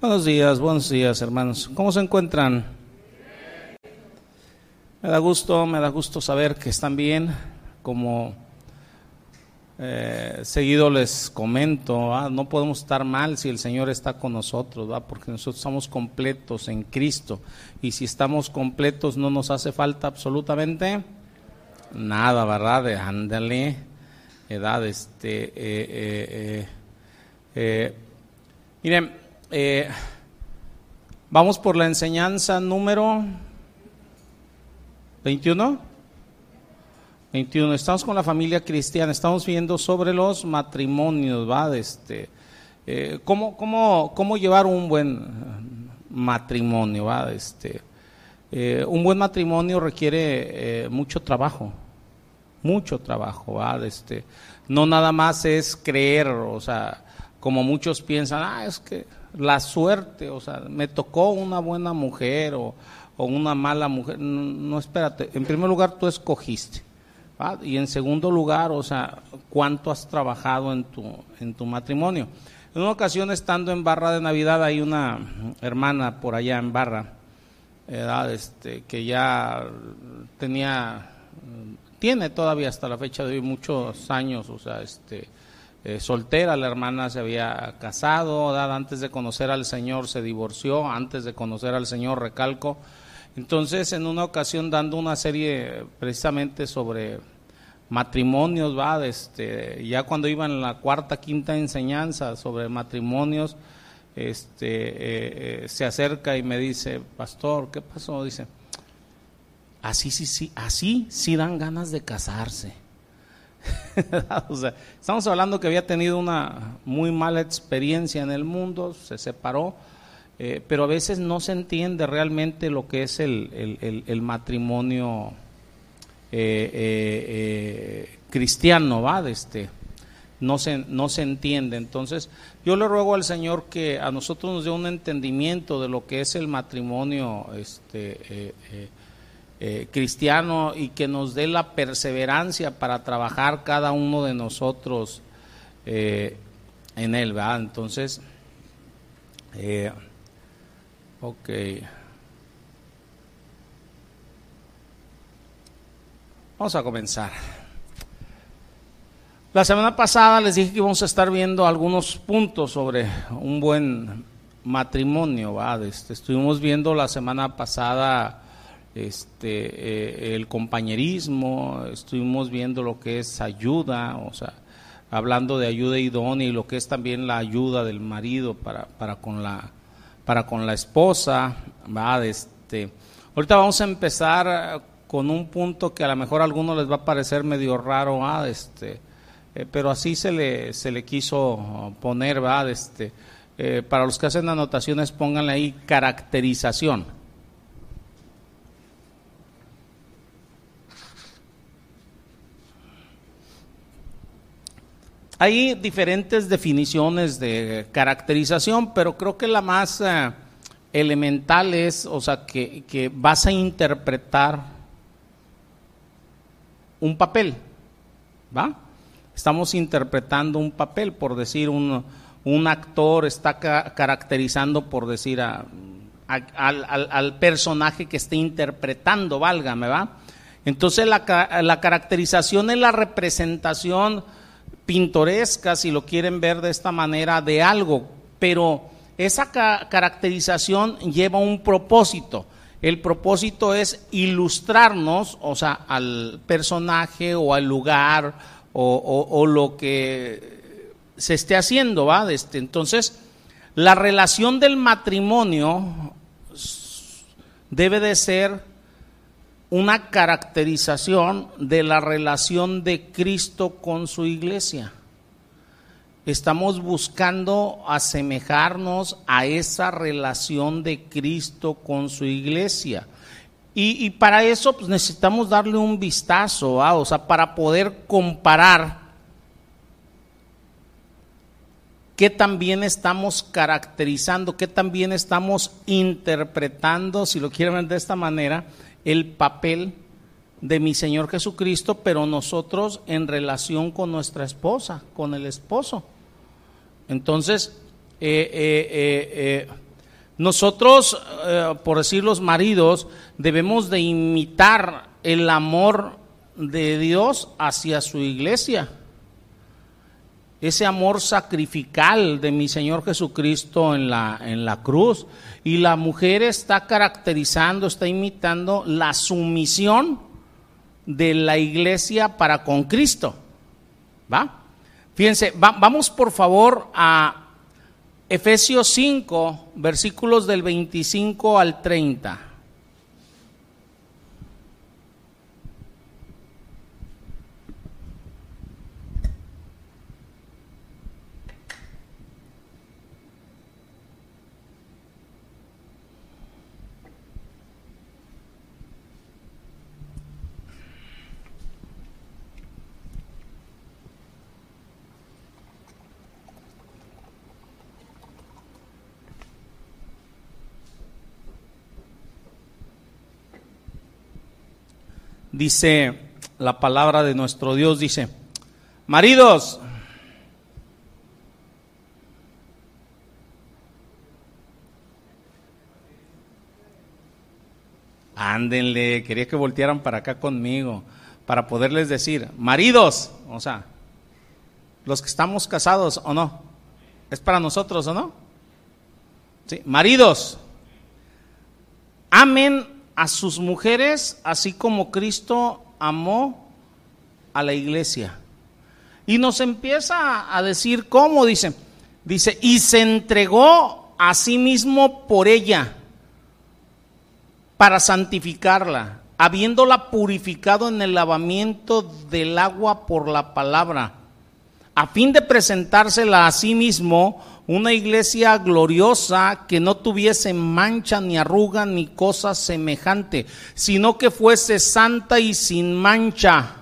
Buenos días, buenos días hermanos. ¿Cómo se encuentran? Me da gusto, me da gusto saber que están bien. Como eh, seguido les comento, no podemos estar mal si el Señor está con nosotros, porque nosotros estamos completos en Cristo. Y si estamos completos no nos hace falta absolutamente nada, ¿verdad? De ándale, edad, este, eh, eh, eh, vamos por la enseñanza número 21. 21. Estamos con la familia cristiana, estamos viendo sobre los matrimonios, ¿va? Este, ¿cómo, cómo, cómo, llevar un buen matrimonio, ¿va? Este, un buen matrimonio requiere mucho trabajo, mucho trabajo, ¿va? Este, no nada más es creer, o sea, como muchos piensan, ah, es que la suerte, o sea, me tocó una buena mujer o, una mala mujer. No, espérate, en primer lugar tú escogiste. Y en segundo lugar, o sea, cuánto has trabajado en tu, en tu matrimonio. En una ocasión, estando en Barra de Navidad, hay una hermana por allá en Barra, Este, que ya tenía tiene todavía hasta la fecha de hoy muchos años, o sea, este, eh, soltera, la hermana se había casado, antes de conocer al Señor se divorció, antes de conocer al Señor recalco. Entonces, en una ocasión dando una serie precisamente sobre matrimonios, va, este, ya cuando iba en la cuarta, quinta enseñanza sobre matrimonios, este, eh, eh, se acerca y me dice, pastor, ¿qué pasó? Dice, así sí, sí, así sí dan ganas de casarse. estamos hablando que había tenido una muy mala experiencia en el mundo, se separó, eh, pero a veces no se entiende realmente lo que es el, matrimonio eh, eh, cristiano, ¿va? este, no, se, no se entiende. Entonces, yo le ruego al Señor que a nosotros nos dé un entendimiento de lo que es el matrimonio este, eh, cristiano y que nos dé la perseverancia para trabajar cada uno de nosotros eh, en él, ¿verdad? Entonces, eh, ok. Vamos a comenzar. La semana pasada les dije que íbamos a estar viendo algunos puntos sobre un buen matrimonio, ¿verdad? Este, estuvimos viendo la semana pasada este, eh, el compañerismo, estuvimos viendo lo que es ayuda, o sea, hablando de ayuda idónea y lo que es también la ayuda del marido para, para, con, la, para con la esposa. ¿va? Este, ahorita vamos a empezar con un punto que a lo mejor a algunos les va a parecer medio raro, este, eh, pero así se le, se le quiso poner, ¿va? Este, eh, para los que hacen anotaciones, pónganle ahí caracterización. Hay diferentes definiciones de caracterización, pero creo que la más eh, elemental es, o sea, que, vas a interpretar un papel, ¿va? Estamos interpretando un papel, por decir, un, actor está caracterizando, por decir, al, al, personaje que esté interpretando, válgame, ¿va? Entonces la, la caracterización es la representación pintoresca, si lo quieren ver de esta manera, de algo, pero esa caracterización lleva un propósito. El propósito es ilustrarnos, o sea, al personaje o al lugar o, lo que se esté haciendo, ¿va? Este, entonces, la relación del matrimonio debe de ser una caracterización de la relación de Cristo con su iglesia. Estamos buscando asemejarnos a esa relación de Cristo con su iglesia. Y, para eso pues, necesitamos darle un vistazo, o sea, para poder comparar qué también estamos caracterizando, qué también estamos interpretando, si lo quieren ver de esta manera, el papel de mi Señor Jesucristo, pero nosotros en relación con nuestra esposa, con el esposo. Entonces, eh, eh, eh, Nosotros, por decir los maridos, debemos de imitar el amor de Dios hacia su iglesia. Ese amor sacrificial de mi Señor Jesucristo en la, en la cruz. Y la mujer está caracterizando, está imitando la sumisión de la iglesia para con Cristo. ¿Va? Fíjense, vamos por favor a Efesios 5, versículos del 25 al 30. Dice la palabra de nuestro Dios, dice, maridos, ándenle, quería que voltearan para acá conmigo, para poderles decir, maridos, o sea, los que estamos casados o no, es para nosotros o no, sí, maridos, amen a sus mujeres, así como Cristo amó a la iglesia. Y nos empieza a decir cómo, dice, dice, y se entregó a sí mismo por ella, para santificarla, habiéndola purificado en el lavamiento del agua por la palabra, a fin de presentársela a sí mismo una iglesia gloriosa que no tuviese mancha ni arruga ni cosa semejante, sino que fuese santa y sin mancha.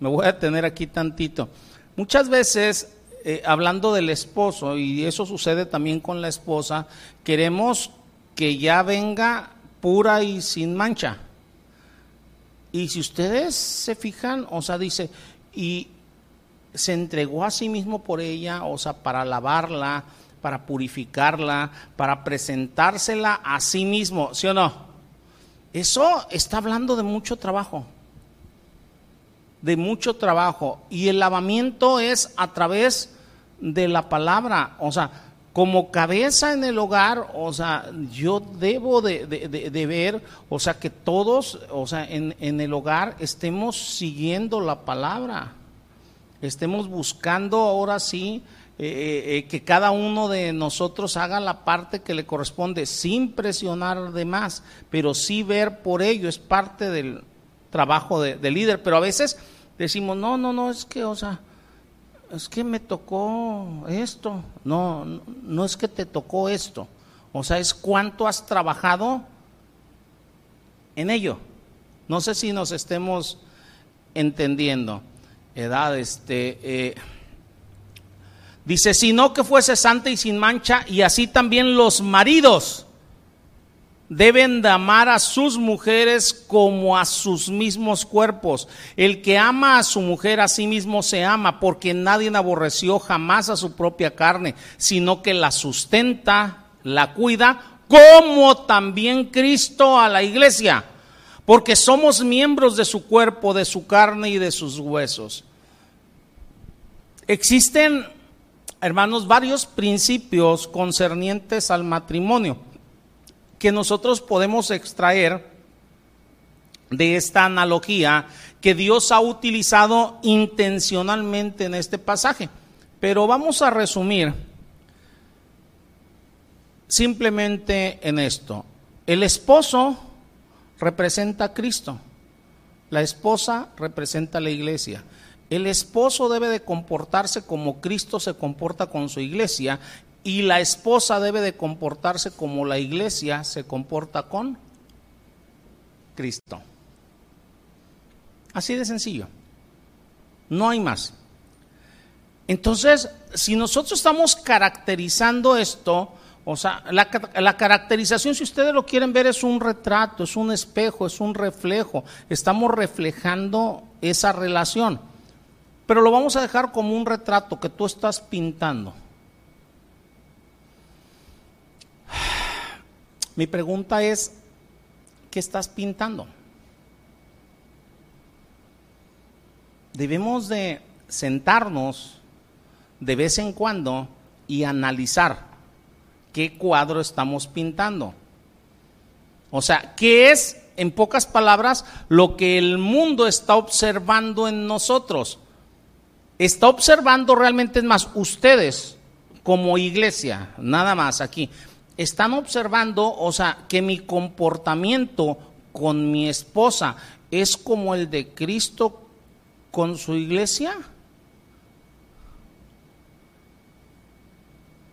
Me voy a tener aquí tantito. Muchas veces, eh, hablando del esposo, y eso sucede también con la esposa, queremos que ya venga pura y sin mancha. Y si ustedes se fijan, o sea, dice, y se entregó a sí mismo por ella, o sea, para lavarla, para purificarla, para presentársela a sí mismo, ¿sí o no? Eso está hablando de mucho trabajo, de mucho trabajo. Y el lavamiento es a través de la palabra, o sea, como cabeza en el hogar, o sea, yo debo de, ver, o sea, que todos, o sea, en, en el hogar estemos siguiendo la palabra estemos buscando ahora sí eh, eh, eh, que cada uno de nosotros haga la parte que le corresponde sin presionar de más, pero sí ver por ello, es parte del trabajo de, líder. Pero a veces decimos, no, no, no, es que, o sea, es que me tocó esto, no, no es que te tocó esto, o sea, es cuánto has trabajado en ello. No sé si nos estemos entendiendo edad, este, eh, dice, sino que fuese santa y sin mancha, y así también los maridos deben de amar a sus mujeres como a sus mismos cuerpos. El que ama a su mujer a sí mismo se ama, porque nadie aborreció jamás a su propia carne, sino que la sustenta, la cuida, como también Cristo a la iglesia porque somos miembros de su cuerpo, de su carne y de sus huesos. Existen, hermanos, varios principios concernientes al matrimonio que nosotros podemos extraer de esta analogía que Dios ha utilizado intencionalmente en este pasaje. Pero vamos a resumir simplemente en esto. El esposo representa a Cristo. La esposa representa a la iglesia. El esposo debe de comportarse como Cristo se comporta con su iglesia y la esposa debe de comportarse como la iglesia se comporta con Cristo. Así de sencillo. No hay más. Entonces, si nosotros estamos caracterizando esto, o sea, la, caracterización, si ustedes lo quieren ver, es un retrato, es un espejo, es un reflejo. Estamos reflejando esa relación. Pero lo vamos a dejar como un retrato que tú estás pintando. Mi pregunta es, ¿qué estás pintando? Debemos de sentarnos de vez en cuando y analizar qué cuadro estamos pintando. O sea, ¿qué es, en pocas palabras, lo que el mundo está observando en nosotros? Está observando realmente, es más, ustedes como iglesia, nada más aquí, están observando, o sea, que mi comportamiento con mi esposa es como el de Cristo con su iglesia?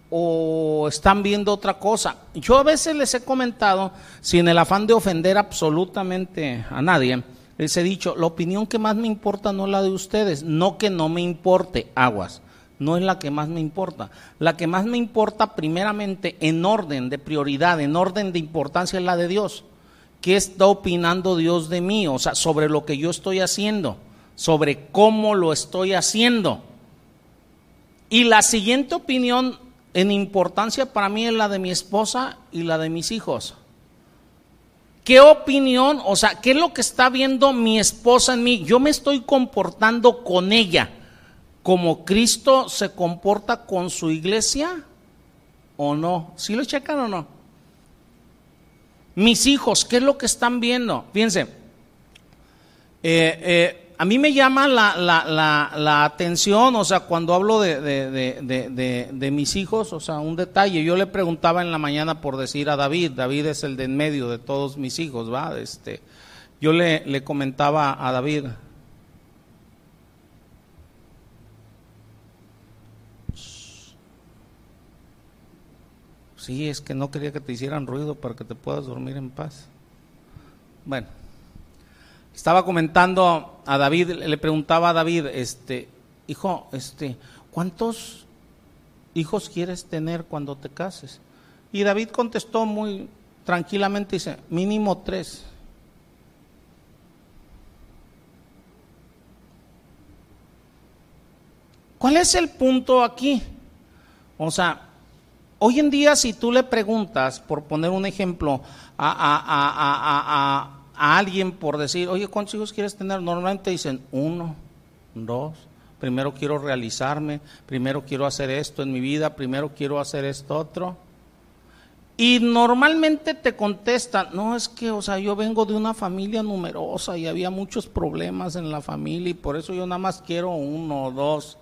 ¿O están viendo otra cosa? Yo a veces les he comentado, sin el afán de ofender absolutamente a nadie, les he dicho, la opinión que más me importa no es la de ustedes, no que no me importe, aguas, no es la que más me importa. La que más me importa primeramente en orden de prioridad, en orden de importancia es la de Dios. ¿Qué está opinando Dios de mí? O sea, sobre lo que yo estoy haciendo sobre cómo lo estoy haciendo. Y la siguiente opinión en importancia para mí es la de mi esposa y la de mis hijos. ¿Qué opinión, o sea, qué es lo que está viendo mi esposa en mí? Yo me estoy comportando con ella como Cristo se comporta con su iglesia o no. ¿Sí lo checan o no? Mis hijos, ¿qué es lo que están viendo? Fíjense, eh, eh, a mí me llama la, la, la, atención, o sea, cuando hablo de, de, mis hijos, o sea, un detalle, yo le preguntaba en la mañana por decir a David, David es el de en medio de todos mis hijos, ¿va? Este, yo le, le comentaba a David, Sí, es que no quería que te hicieran ruido para que te puedas dormir en paz. Bueno. Estaba comentando a David, le preguntaba a David, este, hijo, este, ¿cuántos hijos quieres tener cuando te cases? Y David contestó muy tranquilamente, dice, mínimo tres. ¿Cuál es el punto aquí? O sea, hoy en día si tú le preguntas, por poner un ejemplo, a, a, a a alguien por decir, oye, ¿cuántos hijos quieres tener? Normalmente dicen uno, dos, primero quiero realizarme, primero quiero hacer esto en mi vida, primero quiero hacer esto otro. Y normalmente te contestan, no es que, o sea, yo vengo de una familia numerosa y había muchos problemas en la familia y por eso yo nada más quiero uno o dos.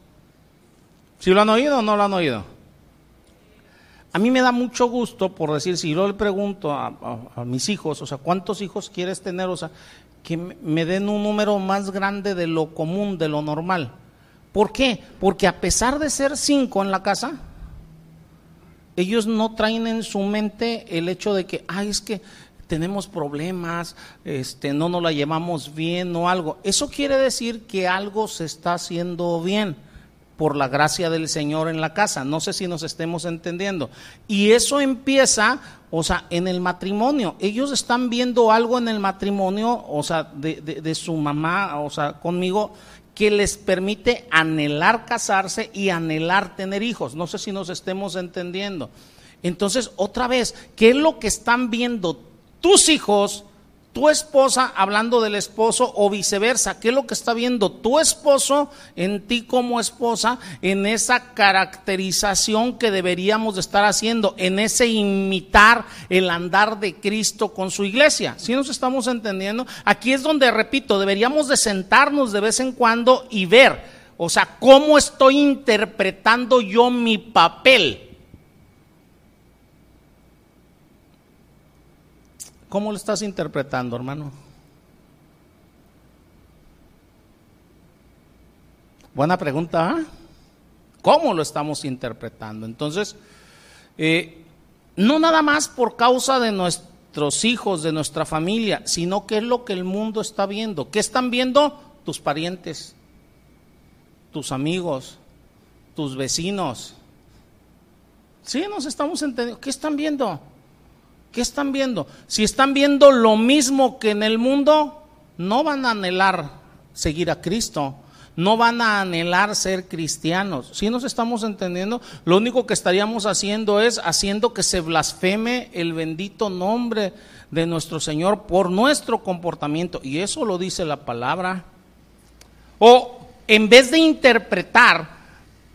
¿Si lo han oído o no lo han oído? A mí me da mucho gusto, por decir, si yo le pregunto a, mis hijos, o sea, ¿cuántos hijos quieres tener? O sea, que me den un número más grande de lo común, de lo normal. ¿Por qué? Porque a pesar de ser cinco en la casa, ellos no traen en su mente el hecho de que, ay, es que tenemos problemas, este, no nos la llevamos bien o algo. Eso quiere decir que algo se está haciendo bien por la gracia del Señor en la casa. No sé si nos estemos entendiendo. Y eso empieza, o sea, en el matrimonio. Ellos están viendo algo en el matrimonio, o sea, de, su mamá, o sea, conmigo, que les permite anhelar casarse y anhelar tener hijos. No sé si nos estemos entendiendo. Entonces, otra vez, ¿qué es lo que están viendo tus hijos? Tu esposa hablando del esposo o viceversa. ¿Qué es lo que está viendo tu esposo en ti como esposa en esa caracterización que deberíamos de estar haciendo, en ese imitar el andar de Cristo con su iglesia? ¿Sí nos estamos entendiendo? Aquí es donde, repito, deberíamos de sentarnos de vez en cuando y ver, o sea, cómo estoy interpretando yo mi papel ¿Cómo lo estás interpretando, hermano? Buena pregunta. ¿ah? ¿Cómo lo estamos interpretando? Entonces, eh, no nada más por causa de nuestros hijos, de nuestra familia, sino que es lo que el mundo está viendo. ¿Qué están viendo? Tus parientes, tus amigos, tus vecinos. Sí, nos estamos entendiendo. ¿Qué están viendo? ¿Qué están viendo? Si están viendo lo mismo que en el mundo, no van a anhelar seguir a Cristo. no van a anhelar ser cristianos. Si nos estamos entendiendo, lo único que estaríamos haciendo es haciendo que se blasfeme el bendito nombre de nuestro Señor por nuestro comportamiento. Y eso lo dice la palabra. O en vez de interpretar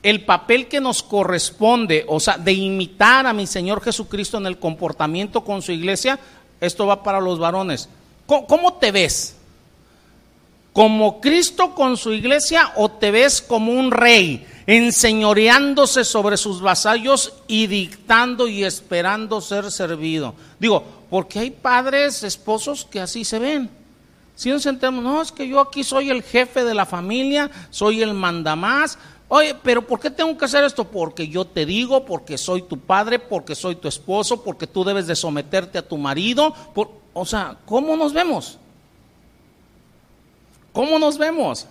el papel que nos corresponde, o sea, de imitar a mi Señor Jesucristo en el comportamiento con su iglesia, esto va para los varones. ¿Cómo, te ves? ¿Como Cristo con su iglesia o te ves como un rey, enseñoreándose sobre sus vasallos y dictando y esperando ser servido? Digo, porque hay padres, esposos que así se ven. Si nos sentamos, no, es que yo aquí soy el jefe de la familia, soy el mandamás. Oye, pero ¿por qué tengo que hacer esto? Porque yo te digo, porque soy tu padre, porque soy tu esposo, porque tú debes de someterte a tu marido. Por, o sea, ¿cómo nos vemos? ¿Cómo nos vemos?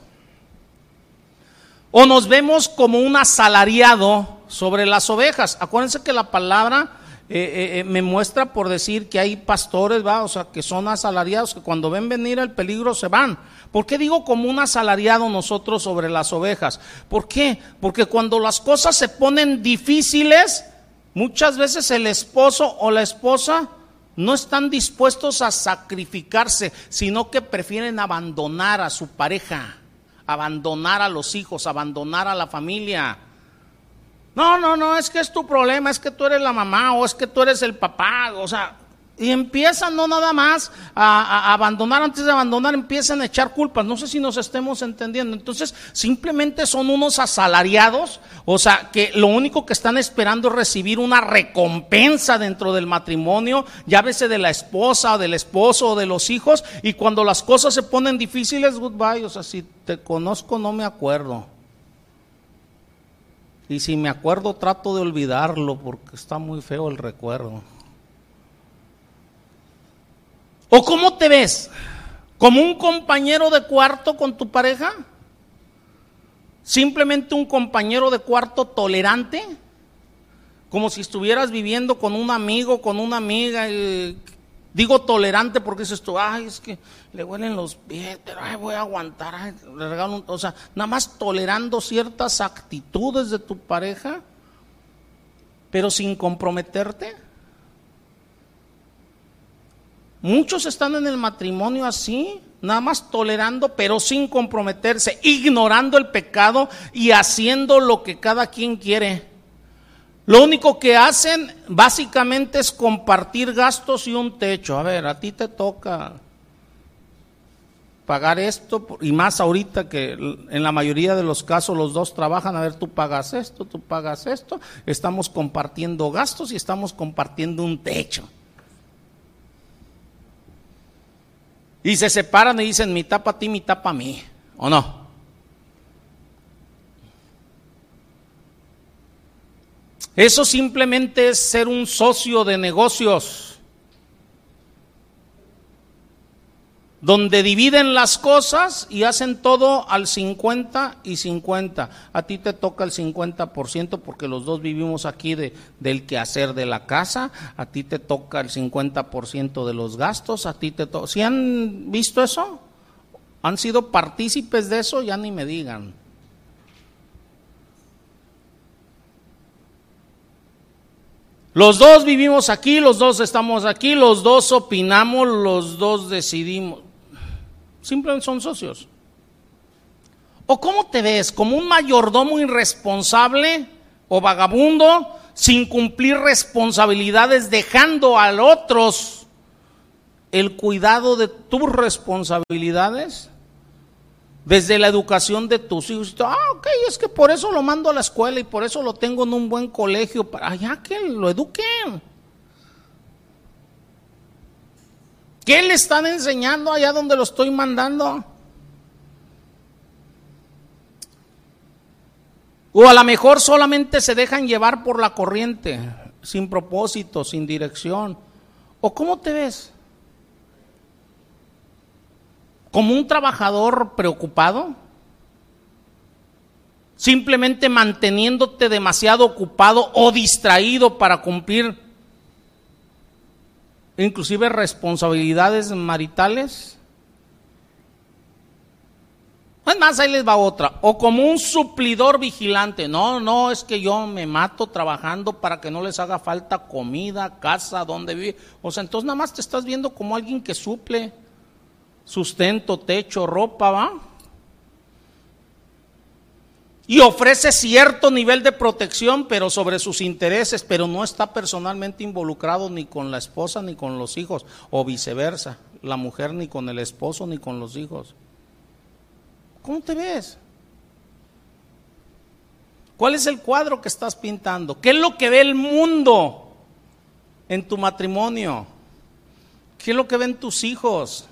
O nos vemos como un asalariado sobre las ovejas. Acuérdense que la palabra eh, eh, eh, me muestra por decir que hay pastores, ¿va? o sea, que son asalariados, que cuando ven venir el peligro se van. ¿Por qué digo como un asalariado nosotros sobre las ovejas? ¿Por qué? Porque cuando las cosas se ponen difíciles, muchas veces el esposo o la esposa no están dispuestos a sacrificarse, sino que prefieren abandonar a su pareja, abandonar a los hijos, abandonar a la familia. No, no, no, es que es tu problema, es que tú eres la mamá o es que tú eres el papá, o sea, y empiezan no nada más a, abandonar, antes de abandonar empiezan a echar culpas. No sé si nos estemos entendiendo. Entonces, simplemente son unos asalariados, o sea, que lo único que están esperando es recibir una recompensa dentro del matrimonio, veces de la esposa o del esposo o de los hijos, y cuando las cosas se ponen difíciles, goodbye, o sea, si te conozco no me acuerdo. Y si me acuerdo trato de olvidarlo porque está muy feo el recuerdo. ¿O cómo te ves? ¿Como un compañero de cuarto con tu pareja? ¿Simplemente un compañero de cuarto tolerante? Como si estuvieras viviendo con un amigo, con una amiga, Digo tolerante porque dices tú, ay, es que le huelen los pies, pero ay, voy a aguantar, le regalo un, o sea, nada más tolerando ciertas actitudes de tu pareja, pero sin comprometerte. Muchos están en el matrimonio así, nada más tolerando, pero sin comprometerse, ignorando el pecado y haciendo lo que cada quien quiere. Lo único que hacen básicamente es compartir gastos y un techo. A ver, a ti te toca pagar esto, y más ahorita que en la mayoría de los casos los dos trabajan, a ver, tú pagas esto, tú pagas esto, estamos compartiendo gastos y estamos compartiendo un techo. Y se separan y dicen, mitad para ti, mitad para mí, ¿o no? Eso simplemente es ser un socio de negocios, donde dividen las cosas y hacen todo al 50 y 50. A ti te toca el 50% porque los dos vivimos aquí de, del quehacer de la casa, a ti te toca el 50% de los gastos, a ti te toca... ¿Si han visto eso? ¿Han sido partícipes de eso? Ya ni me digan. Los dos vivimos aquí, los dos estamos aquí, los dos opinamos, los dos decidimos. Simplemente son socios. ¿O cómo te ves? ¿Como un mayordomo irresponsable o vagabundo sin cumplir responsabilidades, dejando a otros el cuidado de tus responsabilidades? desde la educación de tus hijos. Ah, ok, es que por eso lo mando a la escuela y por eso lo tengo en un buen colegio, para allá que lo eduquen. ¿Qué le están enseñando allá donde lo estoy mandando? O a lo mejor solamente se dejan llevar por la corriente, sin propósito, sin dirección. ¿O cómo te ves? como un trabajador preocupado, simplemente manteniéndote demasiado ocupado o distraído para cumplir inclusive responsabilidades maritales. Es más, ahí les va otra. O como un suplidor vigilante. No, no, es que yo me mato trabajando para que no les haga falta comida, casa, donde vive. O sea, entonces nada más te estás viendo como alguien que suple sustento, techo, ropa, ¿va? Y ofrece cierto nivel de protección, pero sobre sus intereses, pero no está personalmente involucrado ni con la esposa ni con los hijos, o viceversa, la mujer ni con el esposo ni con los hijos. ¿Cómo te ves? ¿Cuál es el cuadro que estás pintando? ¿Qué es lo que ve el mundo en tu matrimonio? ¿Qué es lo que ven tus hijos?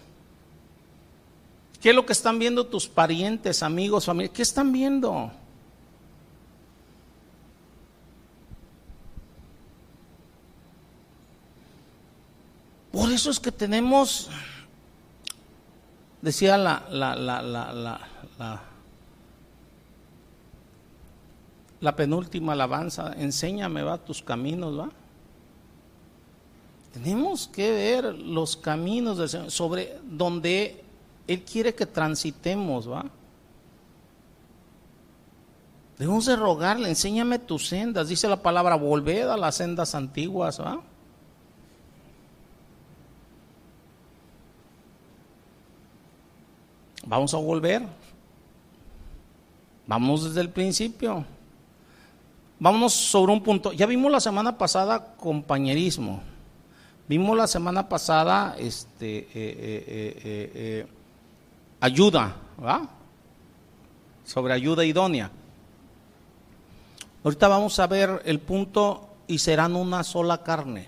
¿Qué es lo que están viendo tus parientes, amigos, familia? ¿Qué están viendo? Por eso es que tenemos, decía la, la, la, la la, penúltima alabanza, enséñame, va, tus caminos, va. Tenemos que ver los caminos del Señor, sobre donde Él quiere que transitemos, va. Debemos de rogarle, enséñame tus sendas, dice la palabra, volved a las sendas antiguas, va. Vamos a volver. Vamos desde el principio. Vámonos sobre un punto. Ya vimos la semana pasada compañerismo. Vimos la semana pasada este, eh, eh, eh, ayuda, ¿va? Sobre ayuda idónea. Ahorita vamos a ver el punto y serán una sola carne.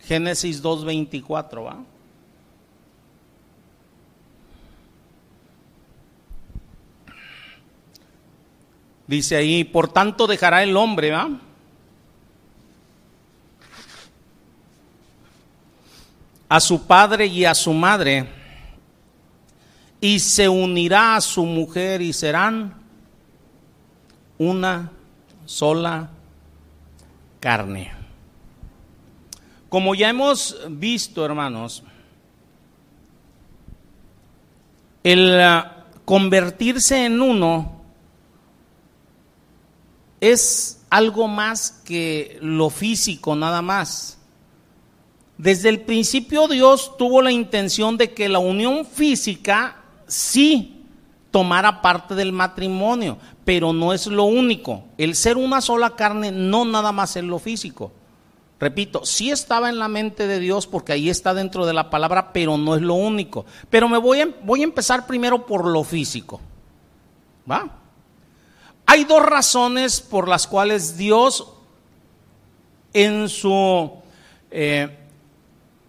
Génesis 2.24, ¿va? Dice ahí, por tanto dejará el hombre. A su padre y a su madre, y se unirá a su mujer y serán una sola carne. Como ya hemos visto, hermanos, el ah, convertirse en uno es algo más que lo físico nada más. Desde el principio Dios tuvo la intención de que la unión física sí tomara parte del matrimonio, pero no es lo único. El ser una sola carne no nada más es lo físico. Repito, sí estaba en la mente de Dios porque ahí está dentro de la palabra, pero no es lo único. Pero me voy a, voy a empezar primero por lo físico. ¿Va? Hay dos razones por las cuales Dios en su eh,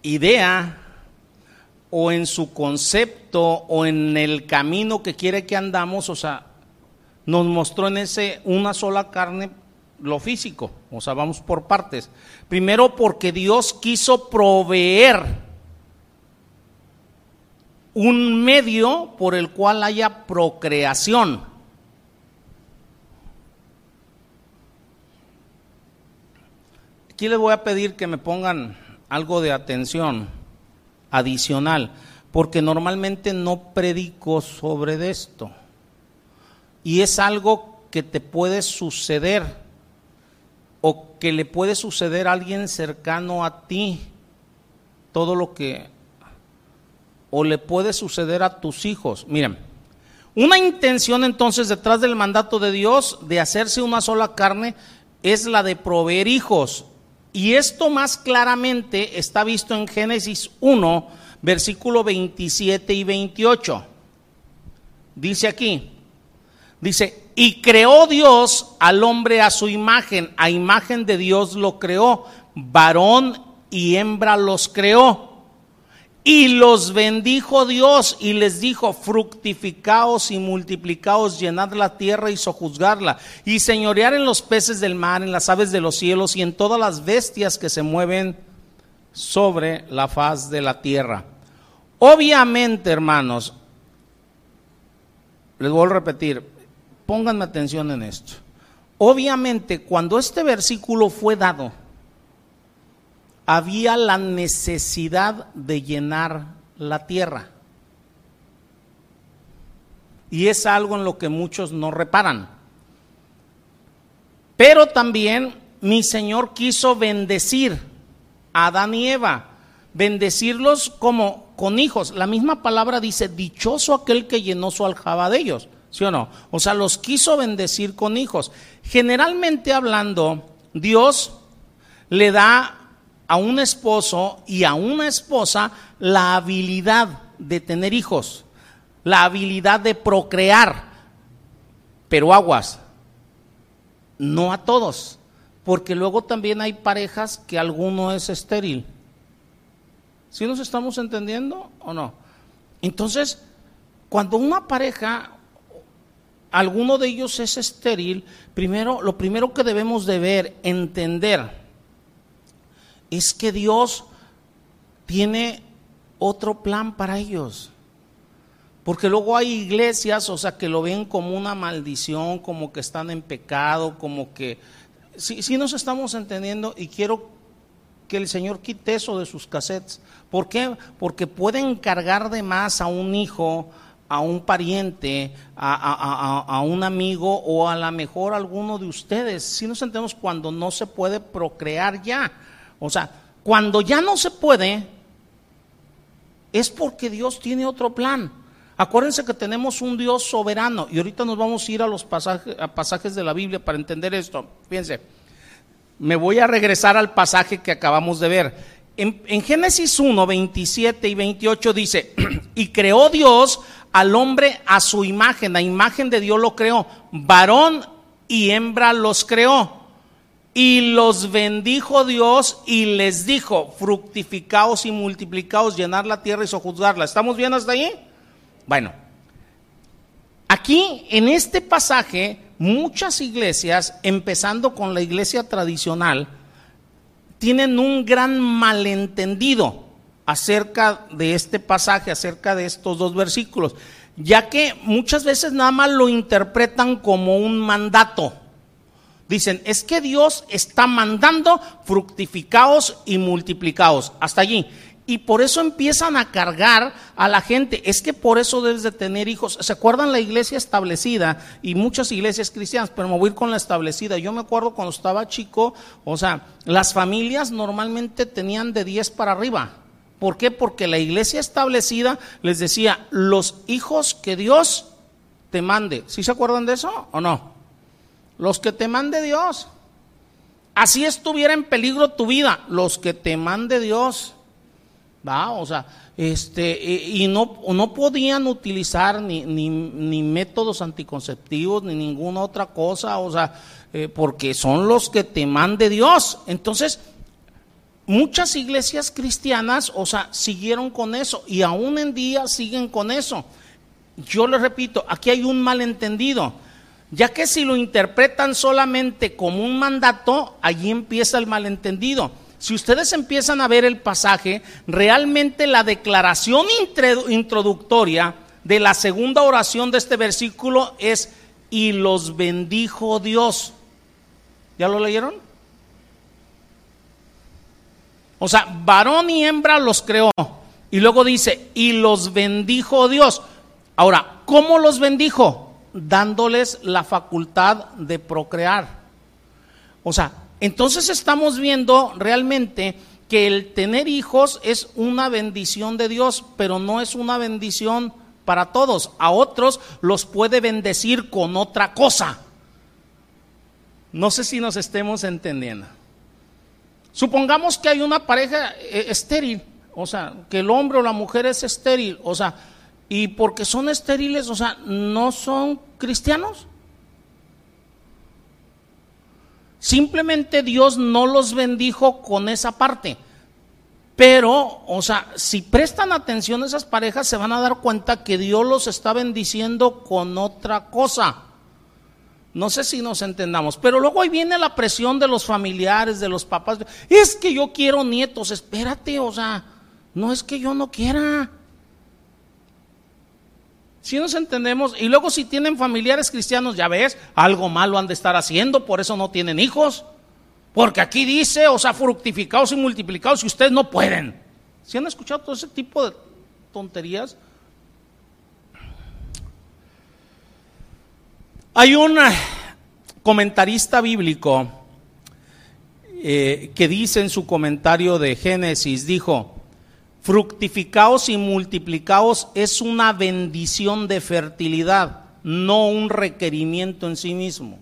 idea o en su concepto o en el camino que quiere que andamos, o sea, nos mostró en ese una sola carne lo físico, o sea, vamos por partes. Primero porque Dios quiso proveer un medio por el cual haya procreación. Aquí les voy a pedir que me pongan algo de atención adicional, porque normalmente no predico sobre esto. Y es algo que te puede suceder o que le puede suceder a alguien cercano a ti. Todo lo que o le puede suceder a tus hijos. Miren, una intención entonces detrás del mandato de Dios de hacerse una sola carne es la de proveer hijos. Y esto más claramente está visto en Génesis 1, versículo 27 y 28. Dice aquí, dice, y creó Dios al hombre a su imagen, a imagen de Dios lo creó, varón y hembra los creó. Y los bendijo Dios y les dijo, fructificaos y multiplicaos, llenad la tierra y sojuzgarla, y señorear en los peces del mar, en las aves de los cielos y en todas las bestias que se mueven sobre la faz de la tierra. Obviamente, hermanos, les voy a repetir, pónganme atención en esto. Obviamente, cuando este versículo fue dado, había la necesidad de llenar la tierra. Y es algo en lo que muchos no reparan. Pero también mi Señor quiso bendecir a Adán y Eva, bendecirlos como con hijos. La misma palabra dice, dichoso aquel que llenó su aljaba de ellos, ¿sí o no? O sea, los quiso bendecir con hijos. Generalmente hablando, Dios le da a un esposo y a una esposa la habilidad de tener hijos, la habilidad de procrear, pero aguas, no a todos, porque luego también hay parejas que alguno es estéril. ¿Sí nos estamos entendiendo o no? Entonces, cuando una pareja, alguno de ellos es estéril, primero, lo primero que debemos de ver, entender, es que Dios tiene otro plan para ellos. Porque luego hay iglesias, o sea, que lo ven como una maldición, como que están en pecado, como que... Sí nos estamos entendiendo y quiero que el Señor quite eso de sus cassettes. ¿Por qué? Porque pueden cargar de más a un hijo, a un pariente, a, a, un amigo o a lo mejor a alguno de ustedes. Si nos entendemos cuando no se puede procrear ya. O sea, cuando ya no se puede, es porque Dios tiene otro plan. Acuérdense que tenemos un Dios soberano y ahorita nos vamos a ir a los pasajes, a pasajes de la Biblia para entender esto. Fíjense, me voy a regresar al pasaje que acabamos de ver. En, Génesis 1, 27 y 28 dice, y creó Dios al hombre a su imagen, la imagen de Dios lo creó, varón y hembra los creó. Y los bendijo Dios y les dijo, fructificaos y multiplicaos, llenar la tierra y sojuzgarla. ¿Estamos bien hasta ahí? Bueno, aquí en este pasaje, muchas iglesias, empezando con la iglesia tradicional, tienen un gran malentendido acerca de este pasaje, acerca de estos dos versículos, ya que muchas veces nada más lo interpretan como un mandato Dicen, es que Dios está mandando fructificaos y multiplicaos. Hasta allí. Y por eso empiezan a cargar a la gente. Es que por eso debes de tener hijos. ¿Se acuerdan la iglesia establecida? Y muchas iglesias cristianas, pero me voy a ir con la establecida. Yo me acuerdo cuando estaba chico, o sea, las familias normalmente tenían de 10 para arriba. ¿Por qué? Porque la iglesia establecida les decía, los hijos que Dios te mande. ¿Sí se acuerdan de eso o no? Los que te mande Dios. Así estuviera en peligro tu vida, los que te mande Dios. ¿Va? O sea, este, y no, no podían utilizar ni, ni, métodos anticonceptivos ni ninguna otra cosa, o sea, eh, porque son los que te mande Dios. Entonces, muchas iglesias cristianas, o sea, siguieron con eso y aún en día siguen con eso. Yo les repito, aquí hay un malentendido ya que si lo interpretan solamente como un mandato, allí empieza el malentendido. Si ustedes empiezan a ver el pasaje, realmente la declaración introductoria de la segunda oración de este versículo es, y los bendijo Dios. ¿Ya lo leyeron? O sea, varón y hembra los creó. Y luego dice, y los bendijo Dios. Ahora, ¿cómo los bendijo? Dándoles la facultad de procrear. O sea, entonces estamos viendo realmente que el tener hijos es una bendición de Dios, pero no es una bendición para todos. A otros los puede bendecir con otra cosa. No sé si nos estemos entendiendo. Supongamos que hay una pareja eh, estéril, o sea, que el hombre o la mujer es estéril, o sea, y porque son estériles, o sea, no son cristianos. Simplemente Dios no los bendijo con esa parte. Pero, o sea, si prestan atención a esas parejas, se van a dar cuenta que Dios los está bendiciendo con otra cosa. No sé si nos entendamos, pero luego ahí viene la presión de los familiares, de los papás. Es que yo quiero nietos, espérate, o sea, no es que yo no quiera. Si nos entendemos, y luego si tienen familiares cristianos, ya ves, algo malo han de estar haciendo, por eso no tienen hijos. Porque aquí dice, o sea, fructificados y multiplicados, y ustedes no pueden. Si han escuchado todo ese tipo de tonterías. Hay un comentarista bíblico eh, que dice en su comentario de Génesis, dijo, fructificaos y multiplicaos es una bendición de fertilidad, no un requerimiento en sí mismo.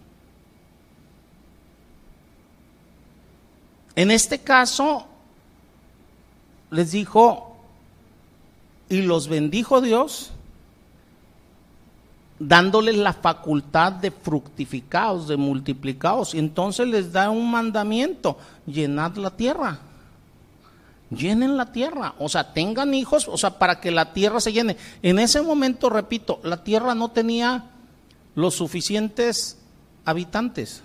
En este caso, les dijo, y los bendijo Dios, dándoles la facultad de fructificados, de multiplicados. Y entonces les da un mandamiento, llenad la tierra. Llenen la tierra, o sea, tengan hijos, o sea, para que la tierra se llene. En ese momento, repito, la tierra no tenía los suficientes habitantes.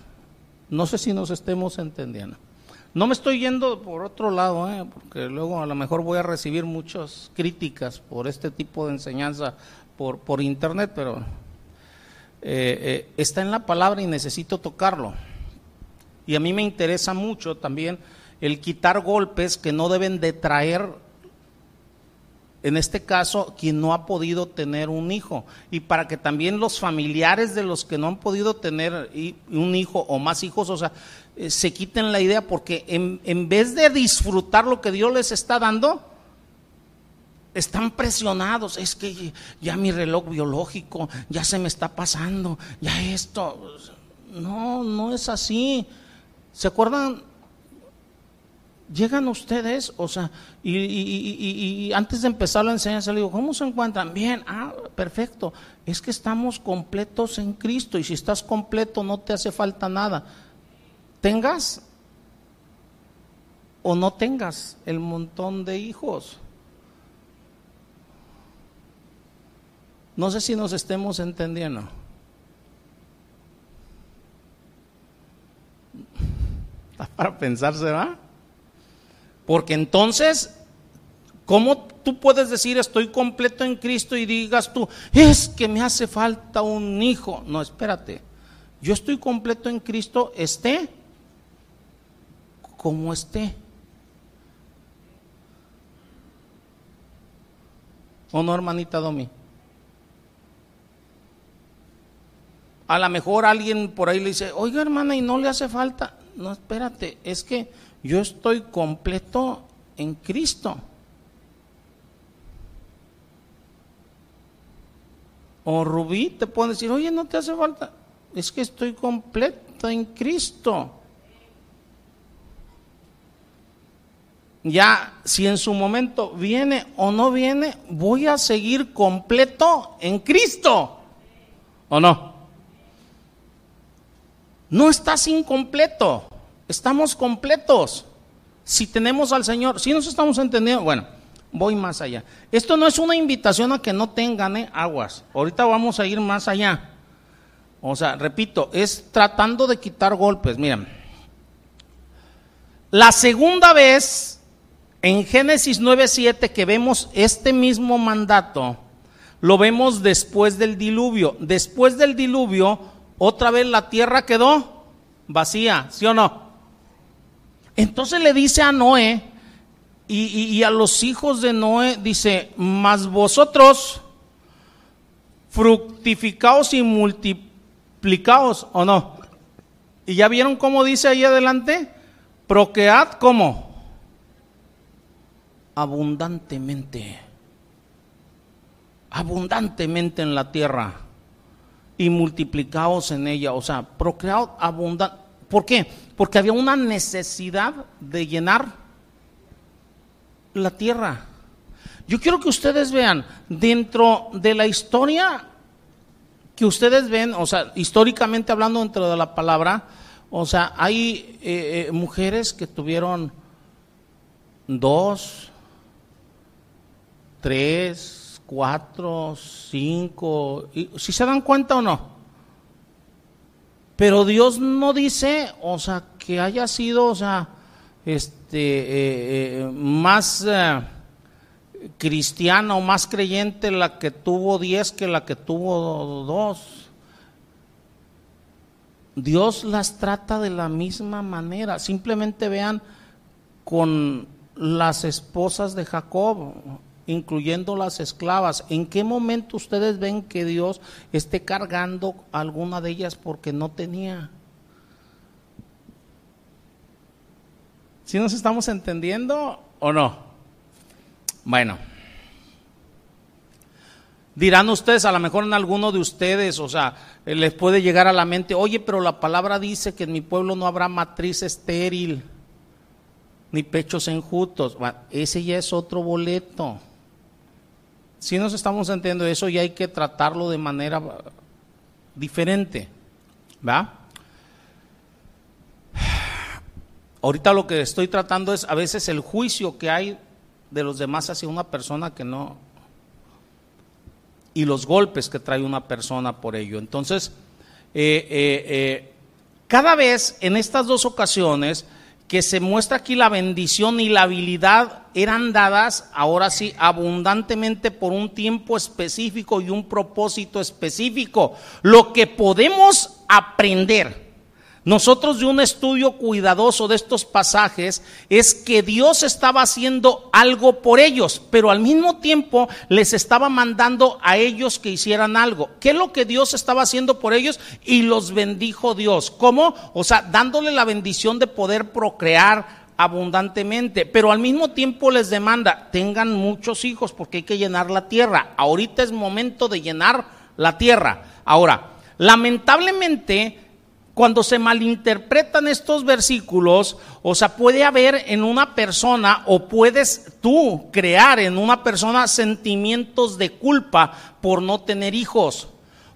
No sé si nos estemos entendiendo. No me estoy yendo por otro lado, ¿eh? porque luego a lo mejor voy a recibir muchas críticas por este tipo de enseñanza por, por internet, pero eh, eh, está en la palabra y necesito tocarlo. Y a mí me interesa mucho también el quitar golpes que no deben de traer, en este caso, quien no ha podido tener un hijo. Y para que también los familiares de los que no han podido tener un hijo o más hijos, o sea, eh, se quiten la idea porque en, vez de disfrutar lo que Dios les está dando, están presionados. Es que ya mi reloj biológico ya se me está pasando, ya esto. No, no es así. ¿Se acuerdan? Llegan ustedes, o sea, y, antes de empezar la enseñanza le digo, ¿cómo se encuentran? Bien, ah, perfecto. Es que estamos completos en Cristo y si estás completo no te hace falta nada tengas o no tengas el montón de hijos. No sé si nos estemos entendiendo. Para pensarse, ¿va? Porque entonces, ¿cómo tú puedes decir estoy completo en Cristo y digas tú, es que me hace falta un hijo? No, espérate. Yo estoy completo en Cristo, esté como esté. ¿O no, hermanita Domi? A lo mejor alguien por ahí le dice, oiga hermana, y no le hace falta. No, espérate, es que yo estoy completo en Cristo. O Rubí te puede decir, oye, no te hace falta. Es que estoy completo en Cristo. ya si en su momento viene o no viene, voy a seguir completo en Cristo. ¿O no? No estás incompleto, estamos completos. Si tenemos al Señor, si nos estamos entendiendo, bueno, voy más allá. Esto no es una invitación a que no tengan ¿eh? aguas. Ahorita vamos a ir más allá. O sea, repito, es tratando de quitar golpes. Miren, la segunda vez en Génesis 9:7 que vemos este mismo mandato, lo vemos después del diluvio. Después del diluvio, otra vez la tierra quedó vacía, ¿sí o no? Entonces le dice a Noé y, a los hijos de Noé, dice, mas vosotros fructificaos y multiplicaos, ¿o no? ¿Y ya vieron cómo dice ahí adelante? Proquead, ¿cómo? abundantemente, abundantemente en la tierra y multiplicaos en ella, o sea, procreaos abundante. ¿Por qué? Porque había una necesidad de llenar la tierra. Yo quiero que ustedes vean, dentro de la historia que ustedes ven, o sea, históricamente hablando dentro de la palabra, o sea, hay eh, eh, mujeres que tuvieron dos, tres, cuatro, cinco, si se dan cuenta o no. Pero Dios no dice, o sea, que haya sido, o sea, este, eh, eh, más eh, cristiana o más creyente la que tuvo diez que la que tuvo dos. Dios las trata de la misma manera. Simplemente vean con las esposas de Jacob incluyendo las esclavas. ¿En qué momento ustedes ven que Dios esté cargando alguna de ellas porque no tenía? ¿Sí nos estamos entendiendo o no? Bueno. Dirán ustedes, a lo mejor en alguno de ustedes, o sea, les puede llegar a la mente, oye, pero la palabra dice que en mi pueblo no habrá matriz estéril ni pechos enjutos. Ese ya es otro boleto. Si nos estamos entendiendo eso, ya hay que tratarlo de manera diferente. ¿Va? Ahorita lo que estoy tratando es a veces el juicio que hay de los demás hacia una persona que no. Y los golpes que trae una persona por ello. Entonces, eh, eh, eh, cada vez en estas dos ocasiones, que se muestra aquí la bendición y la habilidad eran dadas, ahora sí, abundantemente por un tiempo específico y un propósito específico. Lo que podemos aprender nosotros de un estudio cuidadoso de estos pasajes es que Dios estaba haciendo algo por ellos, pero al mismo tiempo les estaba mandando a ellos que hicieran algo. ¿Qué es lo que Dios estaba haciendo por ellos? Y los bendijo Dios. ¿Cómo? O sea, dándole la bendición de poder procrear abundantemente, pero al mismo tiempo les demanda, tengan muchos hijos porque hay que llenar la tierra. Ahorita es momento de llenar la tierra. Ahora, lamentablemente cuando se malinterpretan estos versículos, o sea, puede haber en una persona o puedes tú crear en una persona sentimientos de culpa por no tener hijos.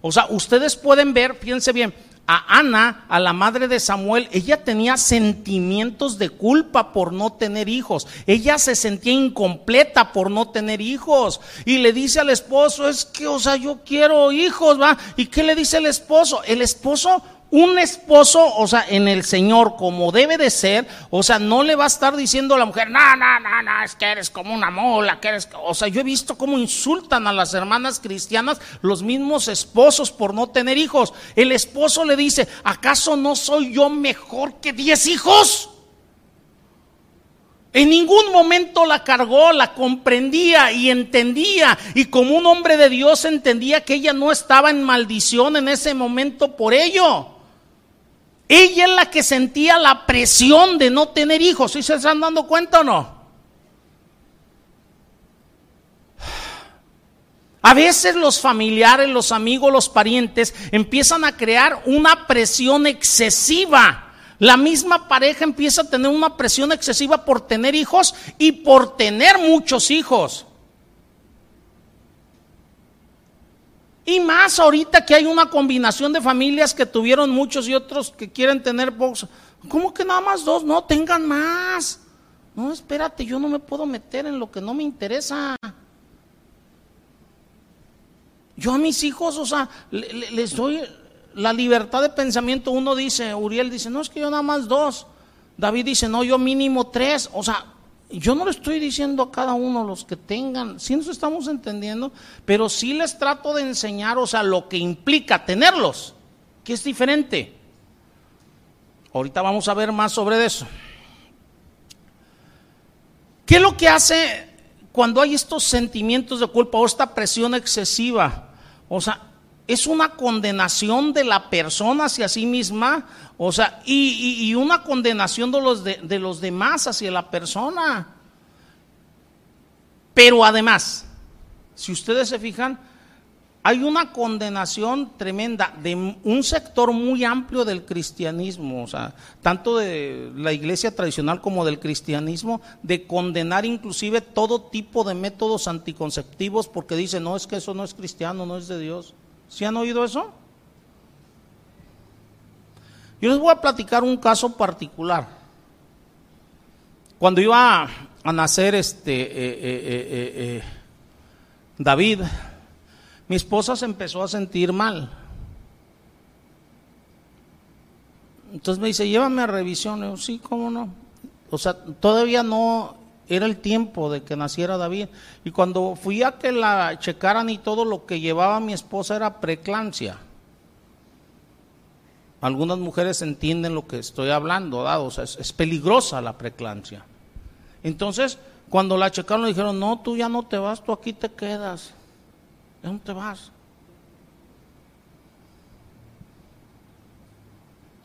O sea, ustedes pueden ver, fíjense bien, a Ana, a la madre de Samuel, ella tenía sentimientos de culpa por no tener hijos. Ella se sentía incompleta por no tener hijos. Y le dice al esposo, es que, o sea, yo quiero hijos, ¿va? ¿Y qué le dice el esposo? El esposo un esposo, o sea, en el Señor, como debe de ser, o sea, no le va a estar diciendo a la mujer, no, no, no, no, es que eres como una mola, que eres, o sea, yo he visto cómo insultan a las hermanas cristianas los mismos esposos por no tener hijos. El esposo le dice, ¿acaso no soy yo mejor que diez hijos? En ningún momento la cargó, la comprendía y entendía. Y como un hombre de Dios entendía que ella no estaba en maldición en ese momento por ello. Ella es la que sentía la presión de no tener hijos. ¿Sí se están dando cuenta o no? A veces los familiares, los amigos, los parientes empiezan a crear una presión excesiva. La misma pareja empieza a tener una presión excesiva por tener hijos y por tener muchos hijos. Y más ahorita que hay una combinación de familias que tuvieron muchos y otros que quieren tener pocos. ¿Cómo que nada más dos? No, tengan más. No, espérate, yo no me puedo meter en lo que no me interesa. Yo a mis hijos, o sea, les doy la libertad de pensamiento. Uno dice, Uriel dice, no, es que yo nada más dos. David dice, no, yo mínimo tres. O sea, yo no le estoy diciendo a cada uno los que tengan, si nos estamos entendiendo, pero sí les trato de enseñar, o sea, lo que implica tenerlos, que es diferente. Ahorita vamos a ver más sobre eso. ¿Qué es lo que hace cuando hay estos sentimientos de culpa o esta presión excesiva? O sea, es una condenación de la persona hacia sí misma, o sea, y, una condenación de los, de, los demás hacia la persona. Pero además, si ustedes se fijan, hay una condenación tremenda de un sector muy amplio del cristianismo, o sea, tanto de la iglesia tradicional como del cristianismo, de condenar inclusive todo tipo de métodos anticonceptivos porque dicen, no, es que eso no es cristiano, no es de Dios. ¿Sí han oído eso? Yo les voy a platicar un caso particular. Cuando iba a nacer este eh, eh, eh, David, mi esposa se empezó a sentir mal. Entonces me dice, llévame a revisión. yo, sí, cómo no. O sea, todavía no era el tiempo de que naciera David. Y cuando fui a que la checaran y todo lo que llevaba mi esposa era preclancia. Algunas mujeres entienden lo que estoy hablando, o sea, es, peligrosa la preclancia. Entonces, Cuando la checaron dijeron, no, tú ya no te vas, tú aquí te quedas. ¿De dónde te vas?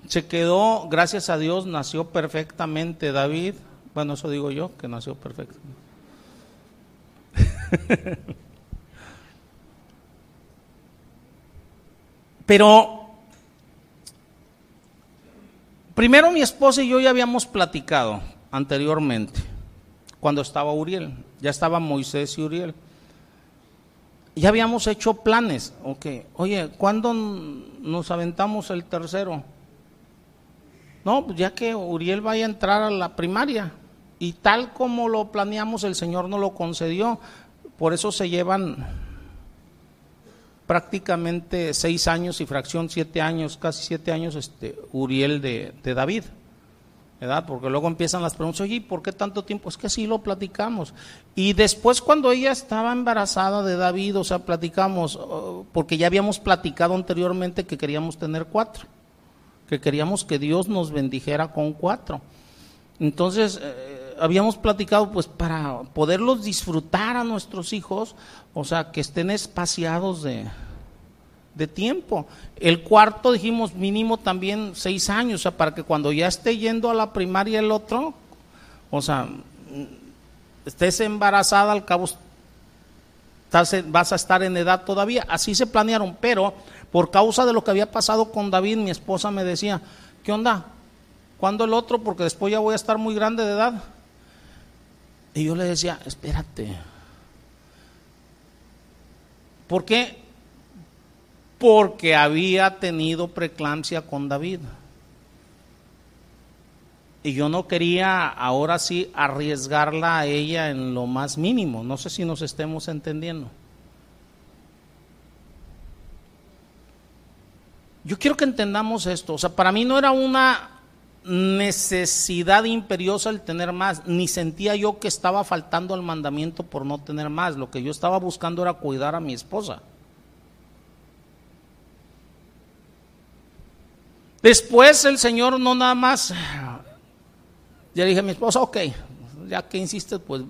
Se quedó, gracias a Dios, nació perfectamente David. Bueno, eso digo yo, que nació perfecto. Pero primero mi esposa y yo ya habíamos platicado anteriormente, cuando estaba Uriel, ya estaba Moisés y Uriel. Ya habíamos hecho planes, ok, oye, ¿cuándo nos aventamos el tercero? No, pues ya que Uriel vaya a entrar a la primaria. Y tal como lo planeamos, el Señor nos lo concedió. Por eso se llevan prácticamente seis años y fracción siete años, casi siete años, este, Uriel de, David. ¿verdad? Porque luego empiezan las preguntas, oye, ¿por qué tanto tiempo? Es que sí lo platicamos. Y después cuando ella estaba embarazada de David, o sea, platicamos, oh, porque ya habíamos platicado anteriormente que queríamos tener cuatro que queríamos que Dios nos bendijera con cuatro. Entonces, eh, habíamos platicado pues para poderlos disfrutar a nuestros hijos, o sea, que estén espaciados de, de tiempo. El cuarto dijimos mínimo también seis años, o sea, para que cuando ya esté yendo a la primaria el otro, o sea, estés embarazada, al cabo vas a estar en edad todavía. Así se planearon, pero por causa de lo que había pasado con David, mi esposa me decía, ¿qué onda? ¿Cuándo el otro? Porque después ya voy a estar muy grande de edad. Y yo le decía, espérate. ¿Por qué? Porque había tenido preclampsia con David. Y yo no quería ahora sí arriesgarla a ella en lo más mínimo. No sé si nos estemos entendiendo. Yo quiero que entendamos esto. O sea, para mí no era una necesidad imperiosa el tener más, ni sentía yo que estaba faltando al mandamiento por no tener más. Lo que yo estaba buscando era cuidar a mi esposa. Después el Señor no nada más, ya dije a mi esposa, ok, ya que insistes, pues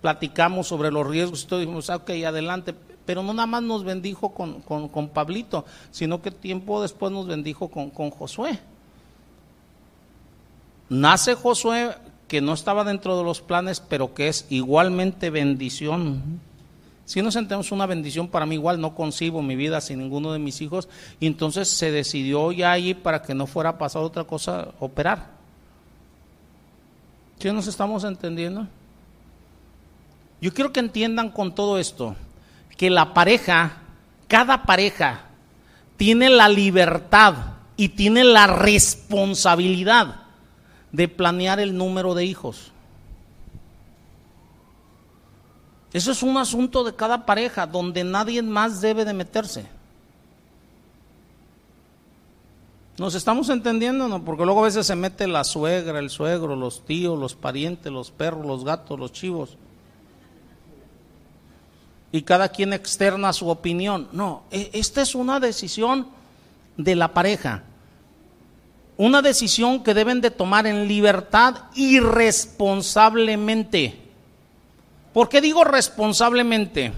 platicamos sobre los riesgos y todo, dijimos, ok, adelante, pero no nada más nos bendijo con, con, Pablito, sino que tiempo después nos bendijo con, con Josué. Nace Josué que no estaba dentro de los planes, pero que es igualmente bendición. Si nos sentimos una bendición para mí igual, no concibo mi vida sin ninguno de mis hijos, y entonces se decidió ya allí para que no fuera a pasar otra cosa, operar. ¿Sí nos estamos entendiendo? Yo quiero que entiendan con todo esto que la pareja, cada pareja, tiene la libertad y tiene la responsabilidad de planear el número de hijos. Eso es un asunto de cada pareja donde nadie más debe de meterse. ¿Nos estamos entendiendo? No? Porque luego a veces se mete la suegra, el suegro, los tíos, los parientes, los perros, los gatos, los chivos y cada quien externa su opinión. No, e, esta es una decisión de la pareja. Una decisión que deben de tomar en libertad y responsablemente. ¿Por qué digo responsablemente?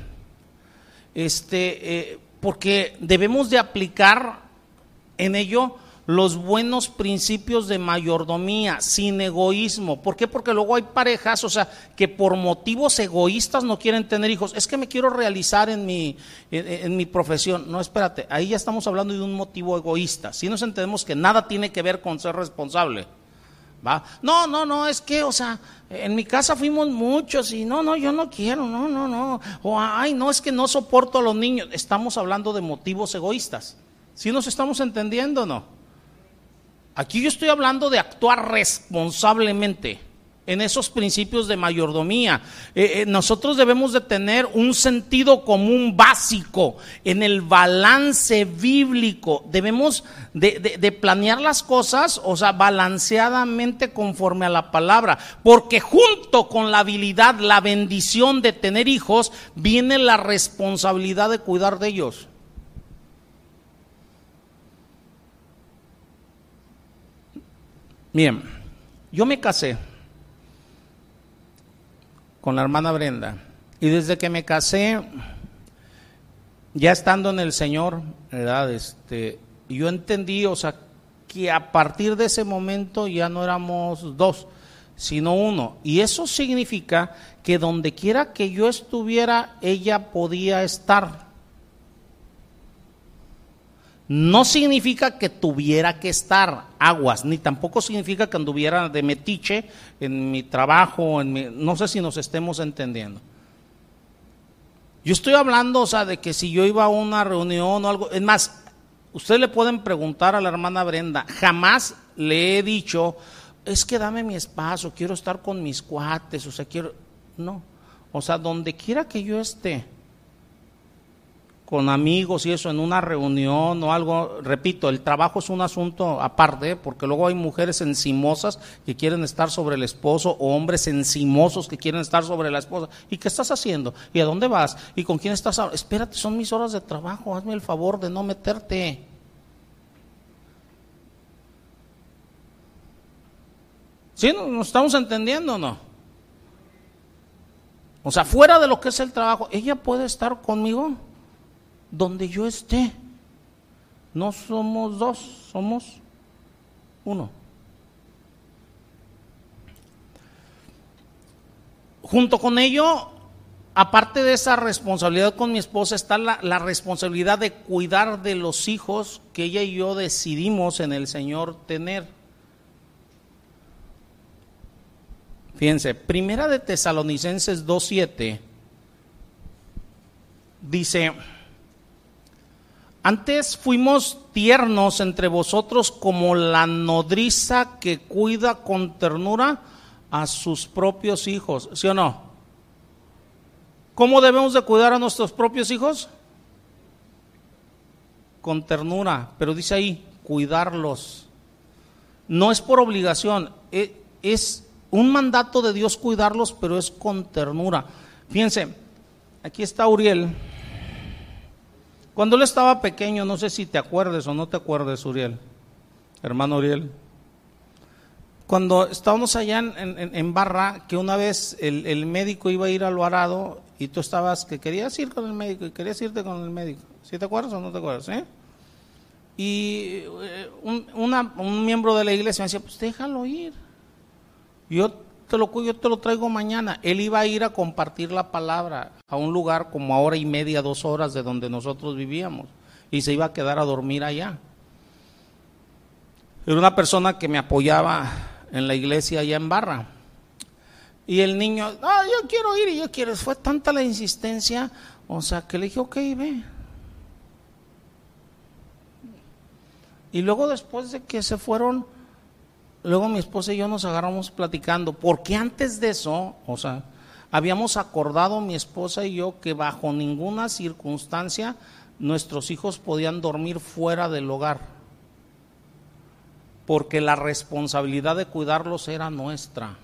Este, eh, porque debemos de aplicar en ello los buenos principios de mayordomía, sin egoísmo. ¿Por qué? Porque luego hay parejas, o sea, que por motivos egoístas no quieren tener hijos. Es que me quiero realizar en mi, en, mi profesión. No, espérate, ahí ya estamos hablando de un motivo egoísta. Si nos entendemos que nada tiene que ver con ser responsable. ¿Va? No, no, no, es que, o sea, en mi casa fuimos muchos y no, no, yo no quiero, no, no, no. O, ay, no, es que no soporto a los niños. Estamos hablando de motivos egoístas. ¿Sí nos estamos entendiendo no? Aquí yo estoy hablando de actuar responsablemente en esos principios de mayordomía. Eh, eh, nosotros debemos de tener un sentido común básico en el balance bíblico. Debemos de, de, planear las cosas, o sea, balanceadamente conforme a la palabra. Porque junto con la habilidad, la bendición de tener hijos, viene la responsabilidad de cuidar de ellos. Bien, yo me casé con la hermana Brenda. Y desde que me casé, ya estando en el Señor. Este, yo entendí, o sea, que a partir de ese momento ya no éramos dos, sino uno. Y eso significa que donde quiera que yo estuviera, ella podía estar. No significa que tuviera que estar aguas, ni tampoco significa que anduviera de metiche en mi trabajo, en no sé si nos estemos entendiendo. Yo estoy hablando, o sea, de que si yo iba a una reunión o algo, es más, ustedes le pueden preguntar a la hermana Brenda, jamás le he dicho, es que dame mi espacio, quiero estar con mis cuates, o sea, quiero, no, o sea, donde quiera que yo esté, con amigos y eso en una reunión o algo, repito, el trabajo es un asunto aparte, porque luego hay mujeres encimosas que quieren estar sobre el esposo o hombres encimosos que quieren estar sobre la esposa. ¿Y qué estás haciendo? ¿Y a dónde vas? ¿Y con quién estás? Espérate, son mis horas de trabajo, hazme el favor de no meterte. ¿Sí? ¿Nos estamos entendiendo o no? O sea, fuera de lo que es el trabajo, ella puede estar conmigo donde yo esté. No somos dos, somos uno. Junto con ello, aparte de esa responsabilidad con mi esposa, está la, responsabilidad de cuidar de los hijos que ella y yo decidimos en el Señor tener. Fíjense, primera de Tesalonicenses 2.7 dice, antes fuimos tiernos entre vosotros como la nodriza que cuida con ternura a sus propios hijos, ¿sí o no? ¿Cómo debemos de cuidar a nuestros propios hijos? Con ternura, pero dice ahí, cuidarlos. No es por obligación, e, es un mandato de Dios cuidarlos, pero es con ternura. Fíjense, aquí está Uriel. Cuando él estaba pequeño, no sé si te acuerdes o no te acuerdes, Uriel, hermano Uriel. Cuando estábamos allá en, Barra, que una vez el, médico iba a ir al varado y tú estabas que querías ir con el médico y querías irte con el médico. ¿Sí te acuerdas o no te acuerdas? Eh? Y eh, un, un miembro de la iglesia me decía, pues déjalo ir. Yo te lo, yo te lo traigo mañana. Él iba a ir a compartir la palabra a un lugar como a hora y media, dos horas de donde nosotros vivíamos. Y se iba a quedar a dormir allá. Era una persona que me apoyaba en la iglesia allá en Barra. Y el niño, ah, yo quiero ir y yo quiero. Fue tanta la insistencia, o sea, que le dije, ok, ve. Y luego después de que se fueron luego mi esposa y yo nos agarramos platicando, porque antes de eso, o sea, habíamos acordado mi esposa y yo que bajo ninguna circunstancia nuestros hijos podían dormir fuera del hogar, porque la responsabilidad de cuidarlos era nuestra.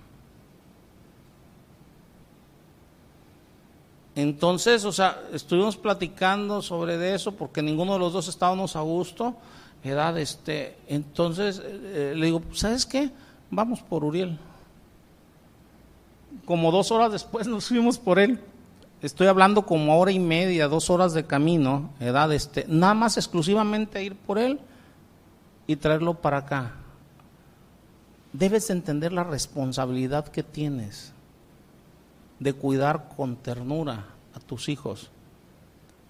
Entonces, o sea, estuvimos platicando sobre eso porque ninguno de los dos estábamos a gusto edad, este, entonces eh, le digo, ¿sabes qué? Vamos por Uriel. Como dos horas después nos fuimos por él. Estoy hablando como hora y media, dos horas de camino, edad, este, nada más exclusivamente ir por él y traerlo para acá. Debes entender la responsabilidad que tienes de cuidar con ternura a tus hijos.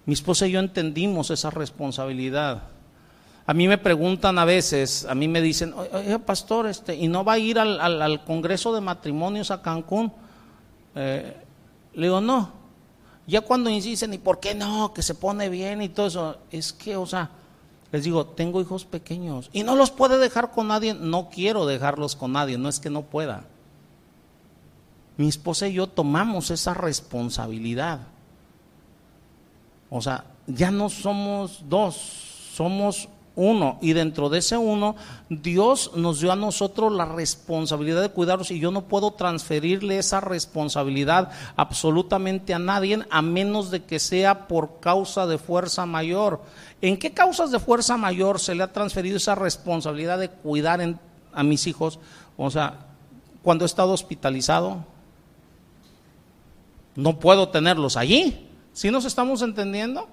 Mi esposa y yo entendimos esa responsabilidad. A mí me preguntan a veces, a mí me dicen, oye, pastor, este, ¿y no va a ir al, al, Congreso de Matrimonios a Cancún? Eh, le digo, no. Ya cuando insisten, ¿y por qué no? Que se pone bien y todo eso. Es que, o sea, les digo, tengo hijos pequeños y no los puede dejar con nadie. No quiero dejarlos con nadie, no es que no pueda. Mi esposa y yo tomamos esa responsabilidad. O sea, ya no somos dos, somos uno. Y dentro de ese uno, Dios nos dio a nosotros la responsabilidad de cuidarlos y yo no puedo transferirle esa responsabilidad absolutamente a nadie a menos de que sea por causa de fuerza mayor. ¿En qué causas de fuerza mayor se le ha transferido esa responsabilidad de cuidar a mis hijos? O sea, cuando he estado hospitalizado, no puedo tenerlos allí. ¿Sí nos estamos entendiendo?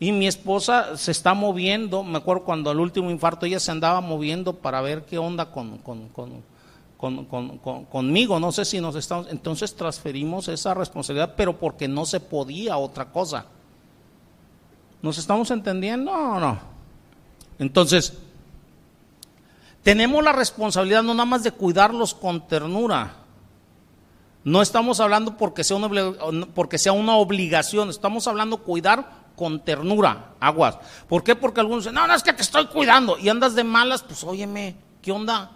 Y mi esposa se está moviendo, me acuerdo cuando al último infarto ella se andaba moviendo para ver qué onda con, con, con, conmigo, no sé si nos estamos, entonces transferimos esa responsabilidad, pero porque no se podía otra cosa. ¿Nos estamos entendiendo o no? Entonces, tenemos la responsabilidad no nada más de cuidarlos con ternura. No estamos hablando porque sea una, porque sea una obligación, estamos hablando cuidar con ternura, aguas. ¿Por qué? Porque algunos dicen, no, no es que te estoy cuidando y andas de malas, pues óyeme, ¿qué onda?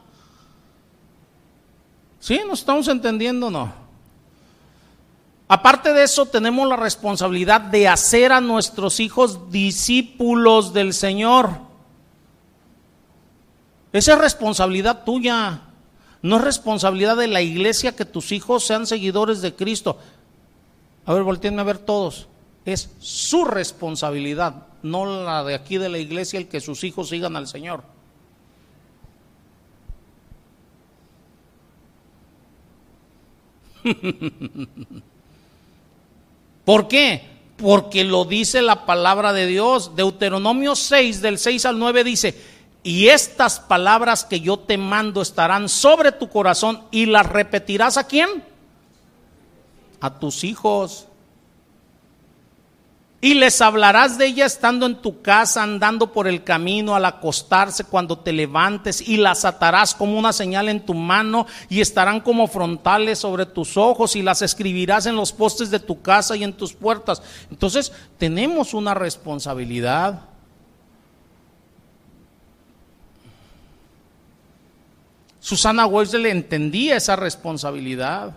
¿Sí? ¿Nos estamos entendiendo no? Aparte de eso, tenemos la responsabilidad de hacer a nuestros hijos discípulos del Señor. Esa es responsabilidad tuya. No es responsabilidad de la iglesia que tus hijos sean seguidores de Cristo. A ver, volteenme a ver todos. Es su responsabilidad, no la de aquí de la iglesia, el que sus hijos sigan al Señor. ¿Por qué? Porque lo dice la palabra de Dios. Deuteronomio 6, del 6 al 9 dice, y estas palabras que yo te mando estarán sobre tu corazón y las repetirás a quién? A tus hijos y les hablarás de ella estando en tu casa, andando por el camino, al acostarse, cuando te levantes, y las atarás como una señal en tu mano, y estarán como frontales sobre tus ojos, y las escribirás en los postes de tu casa y en tus puertas. Entonces, tenemos una responsabilidad. Susana le entendía esa responsabilidad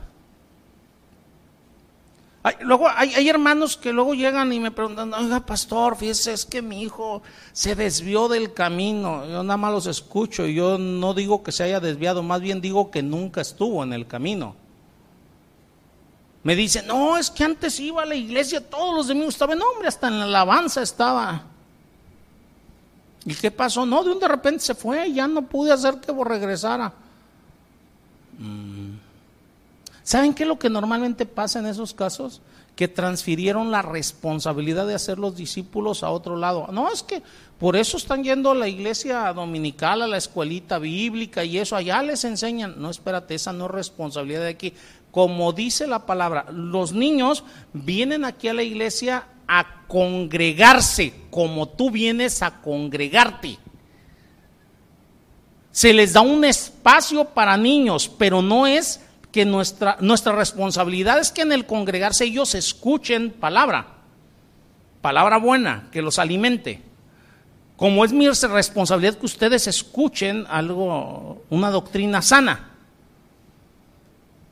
luego hay, hermanos que luego llegan y me preguntan, oiga pastor, fíjese, es que mi hijo se desvió del camino. Yo nada más los escucho y yo no digo que se haya desviado, más bien digo que nunca estuvo en el camino. Me dicen, no, es que antes iba a la iglesia todos los domingos, estaba en hombre, hasta en la alabanza estaba. ¿Y qué pasó? No, de un de repente se fue, ya no pude hacer que regresara. Mm. ¿Saben qué es lo que normalmente pasa en esos casos? Que transfirieron la responsabilidad de hacer los discípulos a otro lado. No, es que por eso están yendo a la iglesia dominical, a la escuelita bíblica y eso, allá les enseñan. No, espérate, esa no es responsabilidad de aquí. Como dice la palabra, los niños vienen aquí a la iglesia a congregarse, como tú vienes a congregarte. Se les da un espacio para niños, pero no es que nuestra, nuestra responsabilidad es que en el congregarse ellos escuchen palabra, palabra buena, que los alimente. Como es mi responsabilidad que ustedes escuchen algo, una doctrina sana.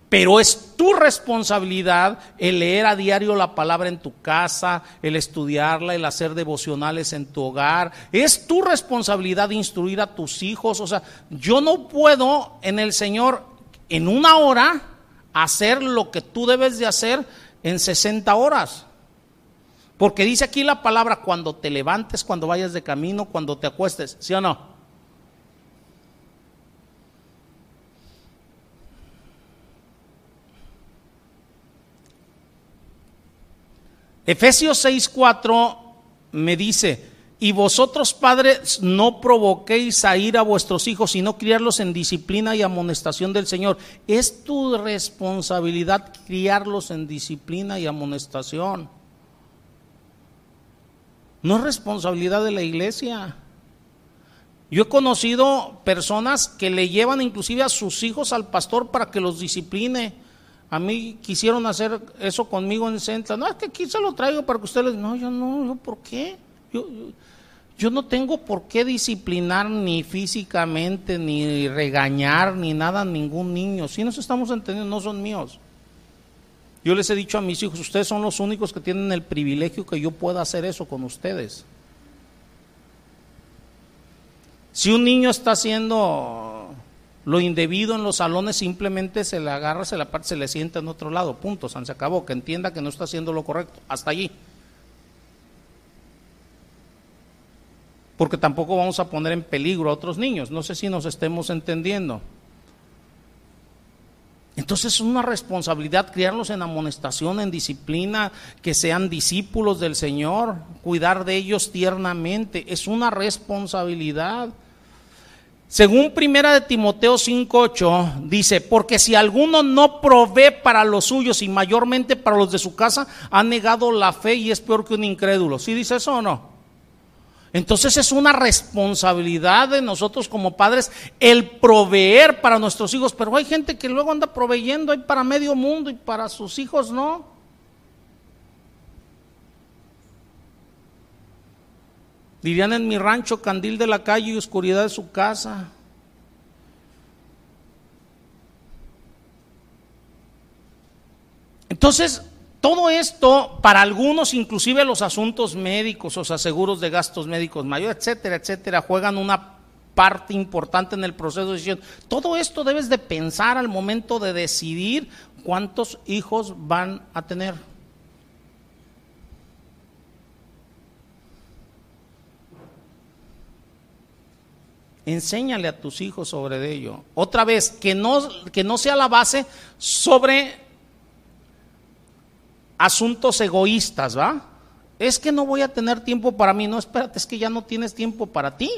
Pero es tu responsabilidad el leer a diario la palabra en tu casa, el estudiarla, el hacer devocionales en tu hogar. Es tu responsabilidad instruir a tus hijos. O sea, yo no puedo en el Señor en una hora hacer lo que tú debes de hacer en 60 horas. Porque dice aquí la palabra cuando te levantes, cuando vayas de camino, cuando te acuestes, ¿sí o no? Efesios 6:4 me dice, y vosotros, padres, no provoquéis a ir a vuestros hijos, sino criarlos en disciplina y amonestación del Señor. Es tu responsabilidad criarlos en disciplina y amonestación. No es responsabilidad de la iglesia. Yo he conocido personas que le llevan inclusive a sus hijos al pastor para que los discipline. A mí quisieron hacer eso conmigo en Centra. No, es que aquí se lo traigo para que ustedes... No, yo no, yo, ¿por qué? Yo, yo no tengo por qué disciplinar ni físicamente, ni regañar, ni nada a ningún niño. Si nos estamos entendiendo, no son míos. Yo les he dicho a mis hijos, ustedes son los únicos que tienen el privilegio que yo pueda hacer eso con ustedes. Si un niño está haciendo lo indebido en los salones, simplemente se le agarra, se le parte, se le sienta en otro lado, punto, se acabó, que entienda que no está haciendo lo correcto, hasta allí. Porque tampoco vamos a poner en peligro a otros niños. No sé si nos estemos entendiendo. Entonces es una responsabilidad criarlos en amonestación, en disciplina, que sean discípulos del Señor, cuidar de ellos tiernamente, es una responsabilidad. Según Primera de Timoteo 5:8 dice, porque si alguno no provee para los suyos y mayormente para los de su casa, ha negado la fe y es peor que un incrédulo. ¿Sí dice eso o no? Entonces es una responsabilidad de nosotros como padres el proveer para nuestros hijos, pero hay gente que luego anda proveyendo ahí para medio mundo y para sus hijos no. Dirían en mi rancho, candil de la calle y oscuridad de su casa. Entonces, todo esto, para algunos, inclusive los asuntos médicos, o sea, seguros de gastos médicos mayores, etcétera, etcétera, juegan una parte importante en el proceso de decisión. Todo esto debes de pensar al momento de decidir cuántos hijos van a tener. Enséñale a tus hijos sobre ello. Otra vez, que no, que no sea la base sobre asuntos egoístas, ¿va? Es que no voy a tener tiempo para mí. No, espérate, es que ya no tienes tiempo para ti.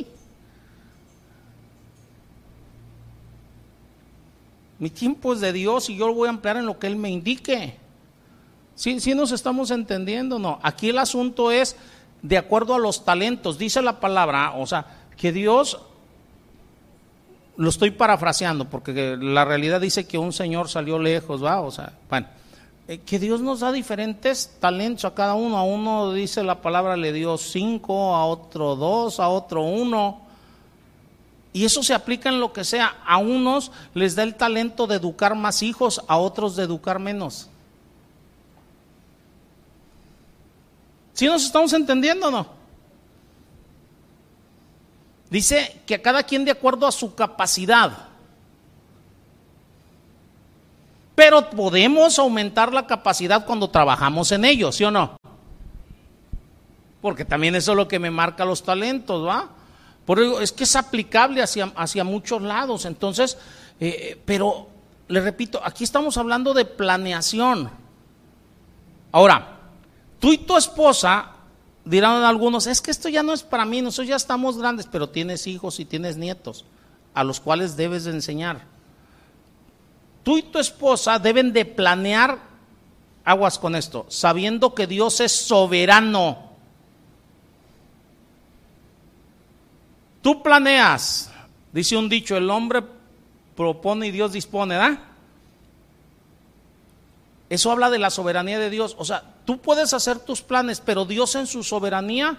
Mi tiempo es de Dios y yo lo voy a emplear en lo que Él me indique. Sí, sí nos estamos entendiendo, ¿no? Aquí el asunto es de acuerdo a los talentos. Dice la palabra, o sea, que Dios lo estoy parafraseando porque la realidad dice que un señor salió lejos, ¿va? O sea, bueno, eh, que Dios nos da diferentes talentos a cada uno. A uno dice la palabra le dio cinco, a otro dos, a otro uno. Y eso se aplica en lo que sea. A unos les da el talento de educar más hijos, a otros de educar menos. ¿Sí nos estamos entendiendo o no? Dice que a cada quien de acuerdo a su capacidad. Pero podemos aumentar la capacidad cuando trabajamos en ello, ¿sí o no? Porque también eso es lo que me marca los talentos, ¿va? Por eso es que es aplicable hacia, hacia muchos lados. Entonces, eh, pero le repito, aquí estamos hablando de planeación. Ahora, tú y tu esposa dirán algunos, es que esto ya no es para mí, nosotros ya estamos grandes, pero tienes hijos y tienes nietos a los cuales debes de enseñar. Tú y tu esposa deben de planear, aguas con esto, sabiendo que Dios es soberano. Tú planeas, dice un dicho, el hombre propone y Dios dispone, ¿verdad? Eso habla de la soberanía de Dios. O sea, tú puedes hacer tus planes, pero Dios en su soberanía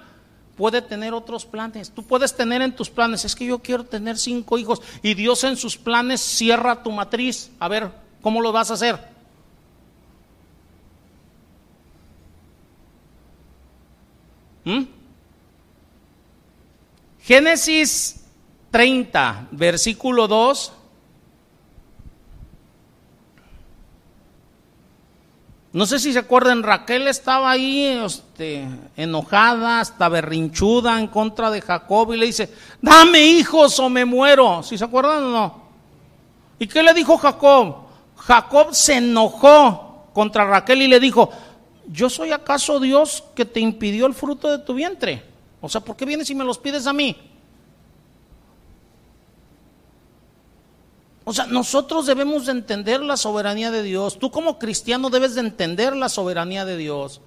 puede tener otros planes. Tú puedes tener en tus planes, es que yo quiero tener cinco hijos y Dios en sus planes cierra tu matriz. A ver, ¿cómo lo vas a hacer? ¿Mm? Génesis 30, versículo 2 No sé si se acuerdan, Raquel estaba ahí este, enojada, hasta berrinchuda en contra de Jacob y le dice, dame hijos o me muero. ¿Si se acuerdan o no? ¿Y qué le dijo Jacob? Jacob se enojó contra Raquel y le dijo, ¿yo soy acaso Dios que te impidió el fruto de tu vientre? O sea, ¿por qué vienes y me los pides a mí? O sea, nosotros debemos de entender la soberanía de Dios. Tú como cristiano debes de entender la soberanía de Dios.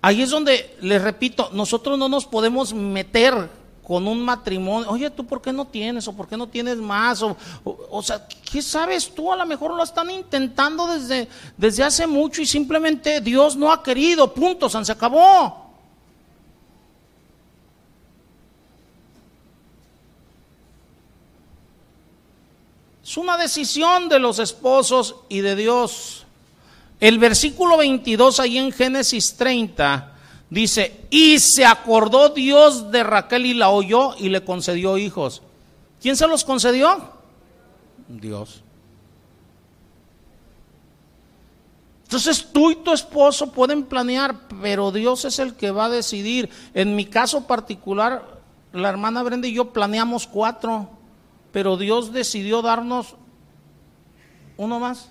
Ahí es donde, les repito, nosotros no nos podemos meter con un matrimonio. Oye, ¿tú por qué no tienes? ¿O por qué no tienes más? O, o, sea, ¿qué sabes tú? A lo mejor lo están intentando desde, desde hace mucho y simplemente Dios no ha querido. Punto, se acabó. Es una decisión de los esposos y de Dios. El versículo 22 ahí en Génesis 30 dice, y se acordó Dios de Raquel y la oyó y le concedió hijos. ¿Quién se los concedió? Dios. Entonces tú y tu esposo pueden planear, pero Dios es el que va a decidir. En mi caso particular, la hermana Brenda y yo planeamos cuatro pero Dios decidió darnos Uno más.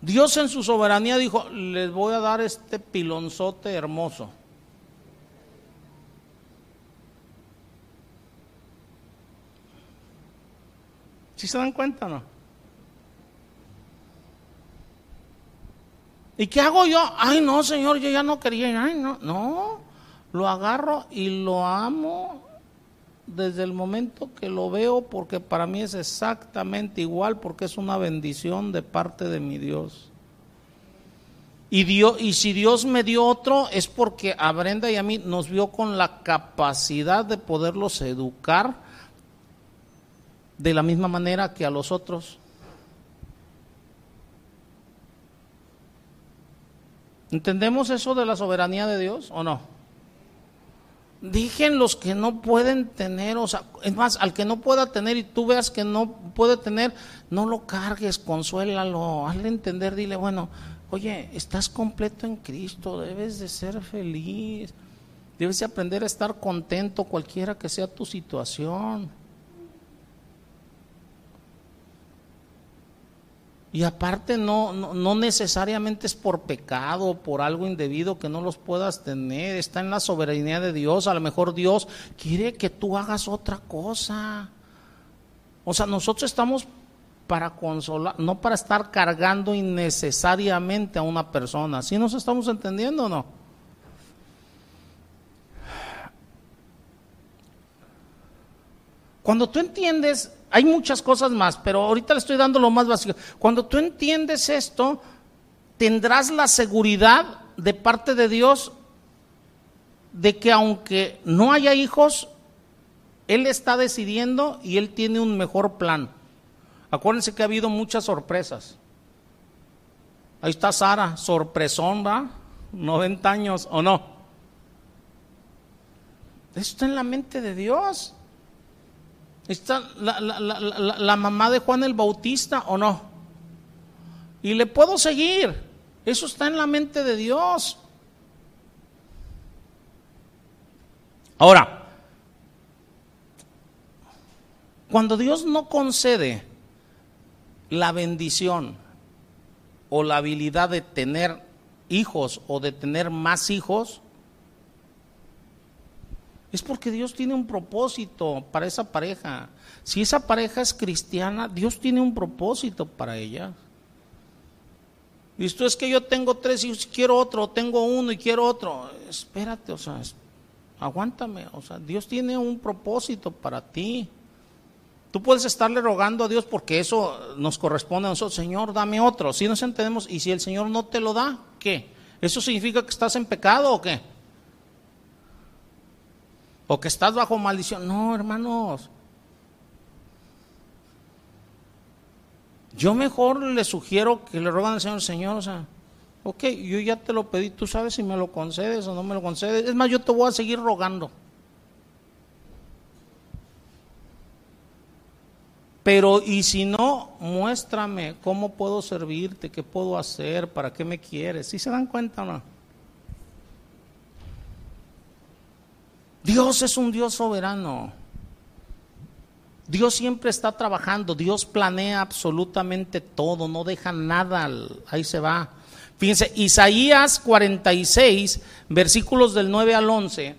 Dios en su soberanía dijo, les voy a dar este pilonzote hermoso. ¿Sí se dan cuenta no? ¿Y qué hago yo? Ay, no, Señor, yo ya no quería. Ay, no, no. Lo agarro y lo amo desde el momento que lo veo porque para mí es exactamente igual porque es una bendición de parte de mi Dios. Y, Dios, y si Dios me dio otro es porque a Brenda y a mí nos vio con la capacidad de poderlos educar de la misma manera que a los otros. ¿Entendemos eso de la soberanía de Dios o no? Dijen los que no pueden tener, o sea, es más, al que no pueda tener y tú veas que no puede tener, no lo cargues, consuélalo, hazle entender, dile, bueno, oye, estás completo en Cristo, debes de ser feliz, debes de aprender a estar contento cualquiera que sea tu situación. Y aparte no, no, necesariamente es por pecado o por algo indebido que no los puedas tener, está en la soberanía de Dios, a lo mejor Dios quiere que tú hagas otra cosa. O sea, nosotros estamos para consolar, no para estar cargando innecesariamente a una persona. ¿Sí nos estamos entendiendo o no? Cuando tú entiendes hay muchas cosas más, pero ahorita le estoy dando lo más básico. Cuando tú entiendes esto, tendrás la seguridad de parte de Dios de que aunque no haya hijos, Él está decidiendo y Él tiene un mejor plan. Acuérdense que ha habido muchas sorpresas. Ahí está Sara, sorpresón, ¿va? 90 años o no. Esto está en la mente de Dios. ¿Está la, la, la, la, mamá de Juan el Bautista o no? Y le puedo seguir. Eso está en la mente de Dios. Ahora, cuando Dios no concede la bendición o la habilidad de tener hijos o de tener más hijos, es porque Dios tiene un propósito para esa pareja. Si esa pareja es cristiana, Dios tiene un propósito para ella. Y esto es que yo tengo tres y quiero otro, tengo uno y quiero otro. Espérate, o sea, aguántame. O sea, Dios tiene un propósito para ti. Tú puedes estarle rogando a Dios porque eso nos corresponde a nosotros. Señor, dame otro. Si nos entendemos, y si el Señor no te lo da, ¿qué? ¿Eso significa que estás en pecado o qué? O que estás bajo maldición. No, hermanos. Yo mejor le sugiero que le rogan al Señor, Señor, o sea, ok, yo ya te lo pedí, tú sabes si me lo concedes o no me lo concedes. Es más, yo te voy a seguir rogando. Pero, y si no, muéstrame cómo puedo servirte, qué puedo hacer, para qué me quieres. ¿Sí se dan cuenta o no? Dios es un Dios soberano. Dios siempre está trabajando, Dios planea absolutamente todo, no deja nada, ahí se va. Fíjense, Isaías 46, versículos del 9 al 11.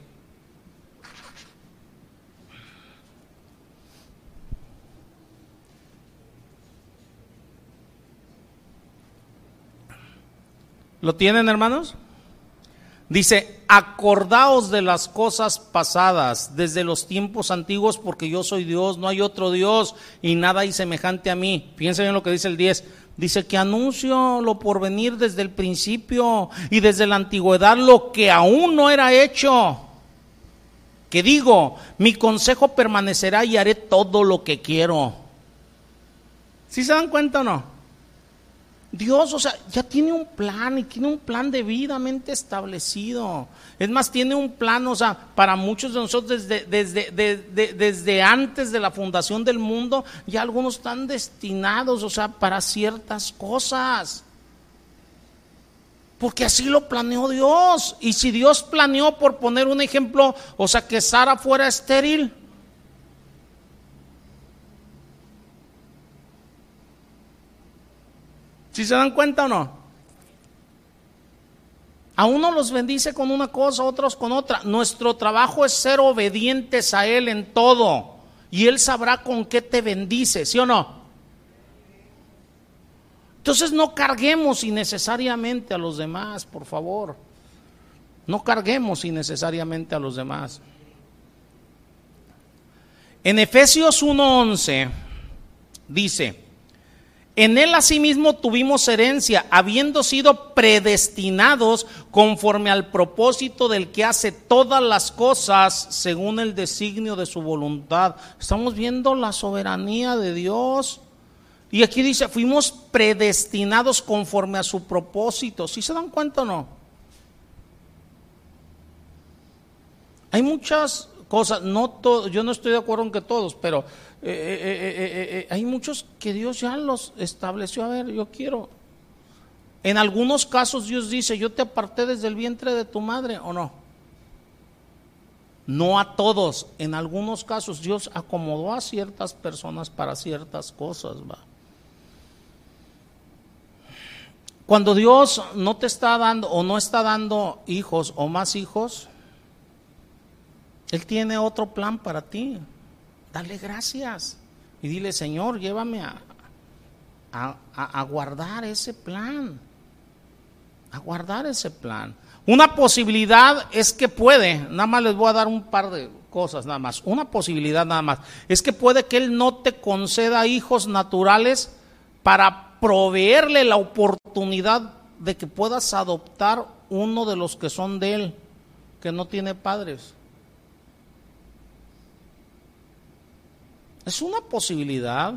¿Lo tienen, hermanos? Dice, acordaos de las cosas pasadas desde los tiempos antiguos, porque yo soy Dios, no hay otro Dios y nada hay semejante a mí. Fíjense en lo que dice el 10. Dice que anuncio lo por venir desde el principio y desde la antigüedad lo que aún no era hecho. Que digo, mi consejo permanecerá y haré todo lo que quiero. ¿Sí se dan cuenta o no? Dios, o sea, ya tiene un plan y tiene un plan debidamente establecido. Es más, tiene un plan, o sea, para muchos de nosotros desde, desde, desde antes de la fundación del mundo, ya algunos están destinados, o sea, para ciertas cosas. Porque así lo planeó Dios. Y si Dios planeó, por poner un ejemplo, o sea, que Sara fuera estéril, ¿Sí se dan cuenta o no? A uno los bendice con una cosa, a otros con otra. Nuestro trabajo es ser obedientes a Él en todo. Y Él sabrá con qué te bendice, ¿sí o no? Entonces no carguemos innecesariamente a los demás, por favor. No carguemos innecesariamente a los demás. En Efesios 1:11 dice, en él asimismo tuvimos herencia, habiendo sido predestinados conforme al propósito del que hace todas las cosas según el designio de su voluntad. Estamos viendo la soberanía de Dios. Y aquí dice, fuimos predestinados conforme a su propósito. ¿Sí se dan cuenta o no? Hay muchas cosas, no todo, yo no estoy de acuerdo en que todos, pero eh, eh, eh, hay muchos que Dios ya los estableció. A ver, yo quiero. En algunos casos Dios dice, yo te aparté desde el vientre de tu madre, ¿o no? No a todos, en algunos casos Dios acomodó a ciertas personas para ciertas cosas, va. Cuando Dios no te está dando o no está dando hijos o más hijos, Él tiene otro plan para ti. Dale gracias y dile, Señor, llévame a, guardar ese plan. A guardar ese plan. Una posibilidad es que puede, nada más les voy a dar un par de cosas nada más, una posibilidad nada más, es que puede que Él no te conceda hijos naturales para proveerle la oportunidad de que puedas adoptar uno de los que son de él, que no tiene padres. Es una posibilidad.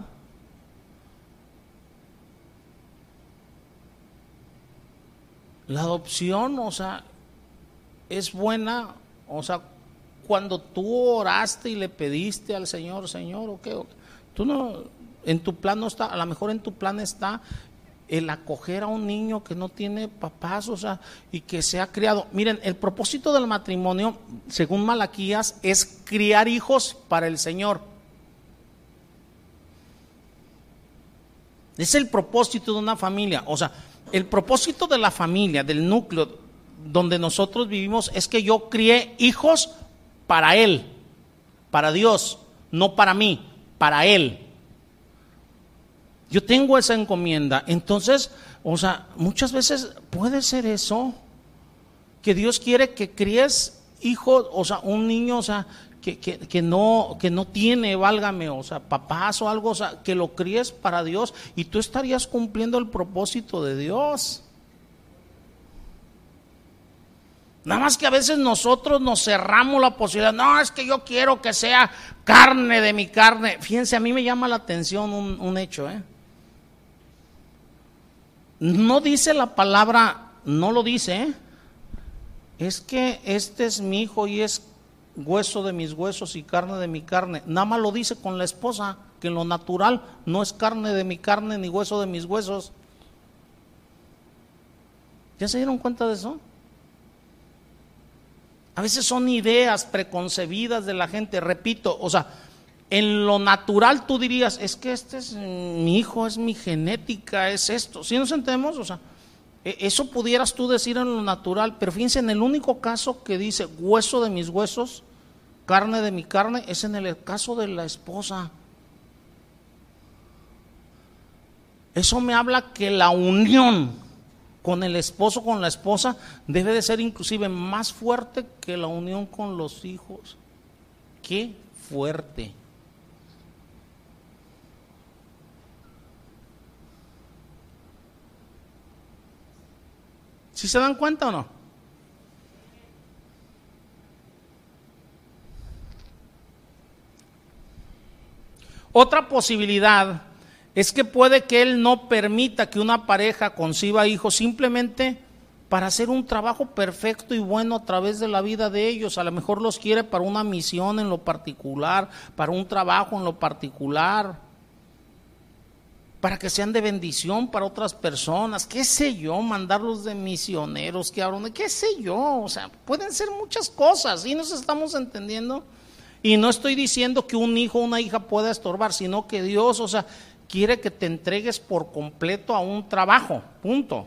La adopción, o sea, es buena, o sea, cuando tú oraste y le pediste al Señor, Señor, o qué, tú no, en tu plan no está, a lo mejor en tu plan está el acoger a un niño que no tiene papás, o sea, y que se ha criado. Miren, el propósito del matrimonio, según Malaquías, es criar hijos para el Señor. Es el propósito de una familia. O sea, el propósito de la familia, del núcleo donde nosotros vivimos, es que yo crié hijos para Él, para Dios, no para mí, para Él. Yo tengo esa encomienda. Entonces, o sea, muchas veces puede ser eso, que Dios quiere que críes hijos, o sea, un niño, o sea, que, no, que no tiene, válgame, o sea, papás o algo, o sea, que lo críes para Dios y tú estarías cumpliendo el propósito de Dios. Nada más que a veces nosotros nos cerramos la posibilidad, no, es que yo quiero que sea carne de mi carne. Fíjense, a mí me llama la atención un, un hecho, ¿eh? No dice la palabra, no lo dice, ¿eh? es que este es mi hijo y es hueso de mis huesos y carne de mi carne. Nada más lo dice con la esposa, que en lo natural no es carne de mi carne ni hueso de mis huesos. ¿Ya se dieron cuenta de eso? A veces son ideas preconcebidas de la gente, repito, o sea, en lo natural tú dirías, es que este es mi hijo, es mi genética, es esto. ¿Sí nos entendemos? O sea, e, eso pudieras tú decir en lo natural, pero fíjense, en el único caso que dice hueso de mis huesos, carne de mi carne, es en el caso de la esposa. Eso me habla que la unión con el esposo, con la esposa, debe de ser inclusive más fuerte que la unión con los hijos. Qué fuerte. ¿Sí se dan cuenta o no? Otra posibilidad es que puede que Él no permita que una pareja conciba hijos simplemente para hacer un trabajo perfecto y bueno a través de la vida de ellos. A lo mejor los quiere para una misión en lo particular, para un trabajo en lo particular para que sean de bendición para otras personas, qué sé yo, mandarlos de misioneros que qué sé yo, o sea, pueden ser muchas cosas y nos estamos entendiendo. Y no estoy diciendo que un hijo o una hija pueda estorbar, sino que Dios, o sea, quiere que te entregues por completo a un trabajo, punto.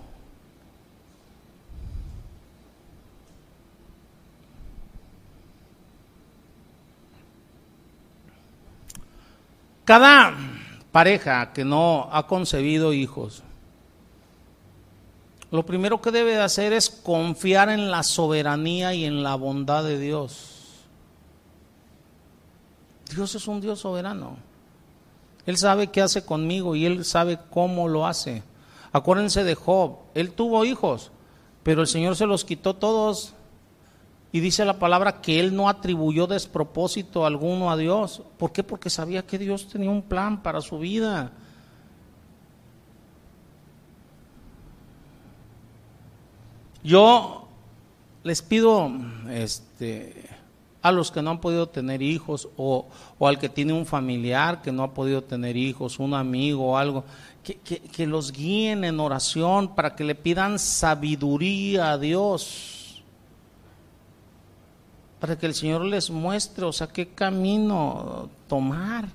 Cada pareja que no ha concebido hijos, lo primero que debe de hacer es confiar en la soberanía y en la bondad de Dios. Dios es un Dios soberano. Él sabe qué hace conmigo y Él sabe cómo lo hace. Acuérdense de Job, Él tuvo hijos, pero el Señor se los quitó todos. Y dice la palabra que Él no atribuyó despropósito alguno a Dios. ¿Por qué? Porque sabía que Dios tenía un plan para su vida. Yo les pido este, a los que no han podido tener hijos o, al que tiene un familiar que no ha podido tener hijos, un amigo o algo, que, que los guíen en oración para que le pidan sabiduría a Dios, para que el Señor les muestre, o sea, qué camino tomar.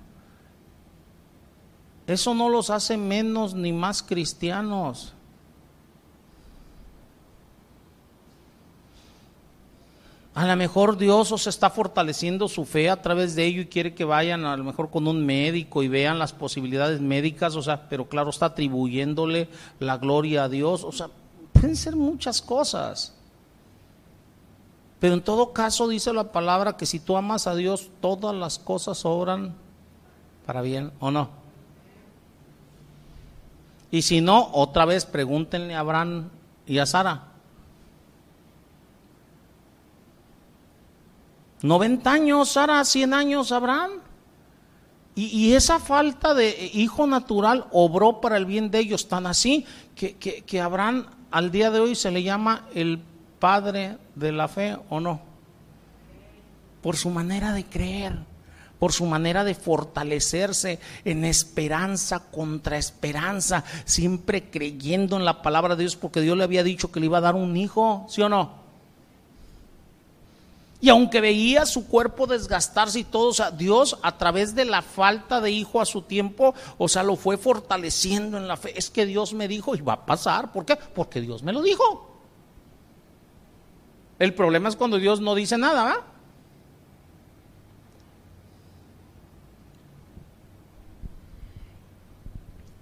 Eso no los hace menos ni más cristianos. A lo mejor Dios os está fortaleciendo su fe a través de ello y quiere que vayan a lo mejor con un médico y vean las posibilidades médicas, o sea, pero claro, está atribuyéndole la gloria a Dios, o sea, pueden ser muchas cosas. Pero en todo caso dice la palabra que si tú amas a Dios, todas las cosas obran para bien, ¿o no? Y si no, otra vez pregúntenle a Abraham y a Sara. 90 años, Sara, 100 años, Abraham. Y, esa falta de hijo natural obró para el bien de ellos, tan así que, que, Abraham al día de hoy se le llama el padre de la fe, ¿o no? Por su manera de creer, por su manera de fortalecerse en esperanza contra esperanza, siempre creyendo en la palabra de Dios, porque Dios le había dicho que le iba a dar un hijo, ¿sí o no? Y aunque veía su cuerpo desgastarse y todo, o sea, Dios a través de la falta de hijo a su tiempo, o sea, lo fue fortaleciendo en la fe. Es que Dios me dijo y va a pasar. ¿Por qué? Porque Dios me lo dijo. El problema es cuando Dios no dice nada, ¿va?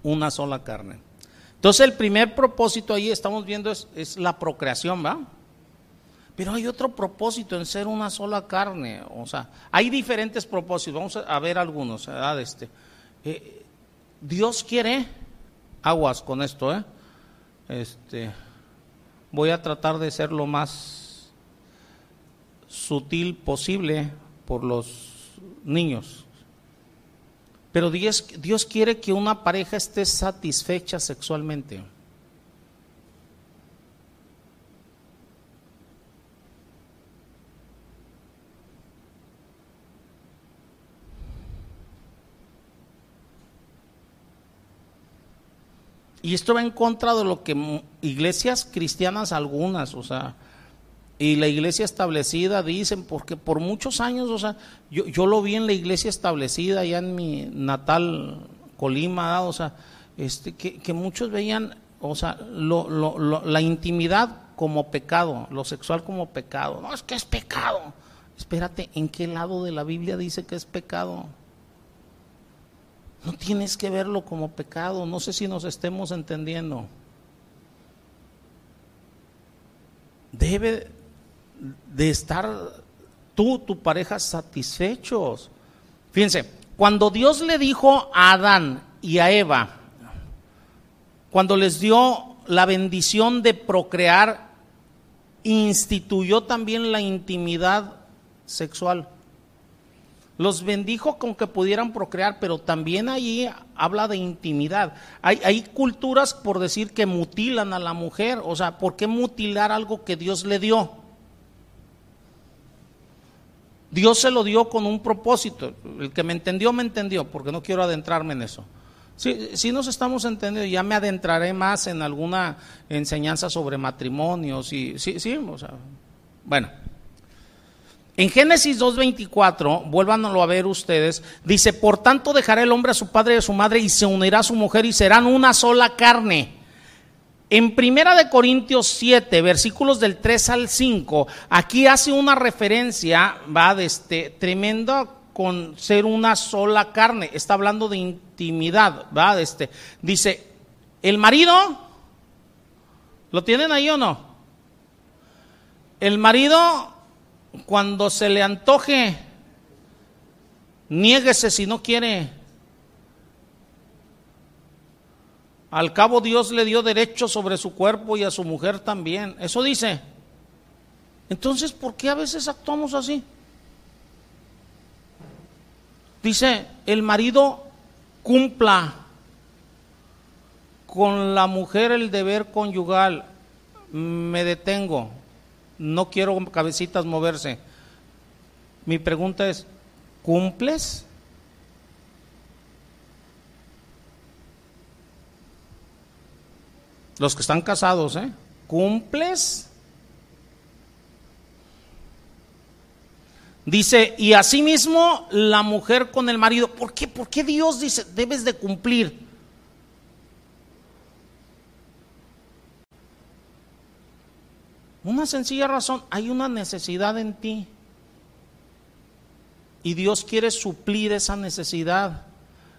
Una sola carne. Entonces el primer propósito ahí estamos viendo es, es la procreación, ¿va? Pero hay otro propósito en ser una sola carne. O sea, hay diferentes propósitos. Vamos a ver algunos. Este, eh, Dios quiere aguas con esto. ¿eh? Este, voy a tratar de ser lo más sutil posible por los niños. Pero Dios, Dios quiere que una pareja esté satisfecha sexualmente. Y esto va en contra de lo que iglesias cristianas algunas, o sea, y la iglesia establecida dicen, porque por muchos años, o sea, yo, yo lo vi en la iglesia establecida allá en mi natal Colima, o sea, este, que, que muchos veían, o sea, lo, lo, la intimidad como pecado, lo sexual como pecado. No, es que es pecado. Espérate, ¿en qué lado de la Biblia dice que es pecado? No tienes que verlo como pecado. No sé si nos estemos entendiendo. Debe de estar tú, tu pareja, satisfechos. Fíjense, cuando Dios le dijo a Adán y a Eva, cuando les dio la bendición de procrear, instituyó también la intimidad sexual. Los bendijo con que pudieran procrear, pero también ahí habla de intimidad. Hay, culturas, por decir, que mutilan a la mujer. O sea, ¿por qué mutilar algo que Dios le dio? Dios se lo dio con un propósito. El que me entendió, me entendió, porque no quiero adentrarme en eso. Si sí, nos estamos entendiendo, ya me adentraré más en alguna enseñanza sobre matrimonios y sí, sí, o sea, bueno. En Génesis 2.24, vuélvanlo a ver ustedes, dice, por tanto dejará el hombre a su padre y a su madre y se unirá a su mujer y serán una sola carne. En Primera de Corintios 7, versículos del 3 al 5, aquí hace una referencia, va, de este, tremenda con ser una sola carne. Está hablando de intimidad, va, de este. Dice, el marido, ¿lo tienen ahí o no? El marido cuando se le antoje, niéguese si no quiere. Al cabo Dios le dio derecho sobre su cuerpo y a su mujer también. Eso dice. Entonces, ¿por qué a veces actuamos así? Dice, el marido cumpla con la mujer el deber conyugal. Me detengo no quiero cabecitas moverse. Mi pregunta es, ¿cumples? Los que están casados, ¿eh? ¿Cumples? Dice, y asimismo la mujer con el marido. ¿Por qué? ¿Por qué Dios dice, debes de cumplir? Una sencilla razón, hay una necesidad en ti. Y Dios quiere suplir esa necesidad.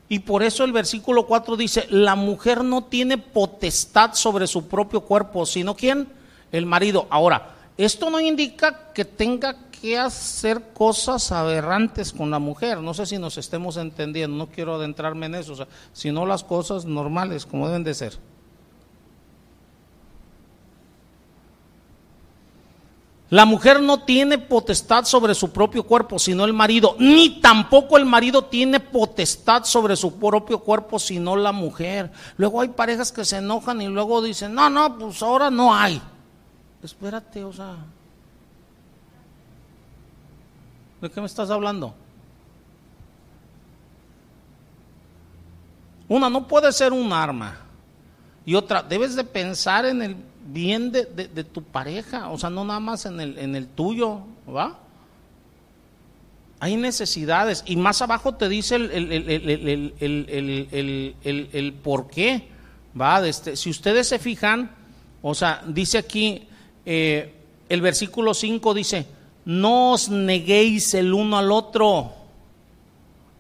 Y por eso el versículo 4 dice, la mujer no tiene potestad sobre su propio cuerpo, sino quién? El marido. Ahora, esto no indica que tenga que hacer cosas aberrantes con la mujer. No sé si nos estemos entendiendo, no quiero adentrarme en eso, sino las cosas normales como deben de ser. La mujer no tiene potestad sobre su propio cuerpo, sino el marido, ni tampoco el marido tiene potestad sobre su propio cuerpo, sino la mujer. Luego hay parejas que se enojan y luego dicen, no, no, pues ahora no hay. Espérate, o sea, ¿de qué me estás hablando? Una no puede ser un arma y otra, debes de pensar en el bien de, tu pareja, o sea, no nada más en el, en el tuyo, ¿va? Hay necesidades y más abajo te dice el, el, por qué, ¿va? Este, si ustedes se fijan, o sea, dice aquí, eh, el versículo 5 dice, no os neguéis el uno al otro,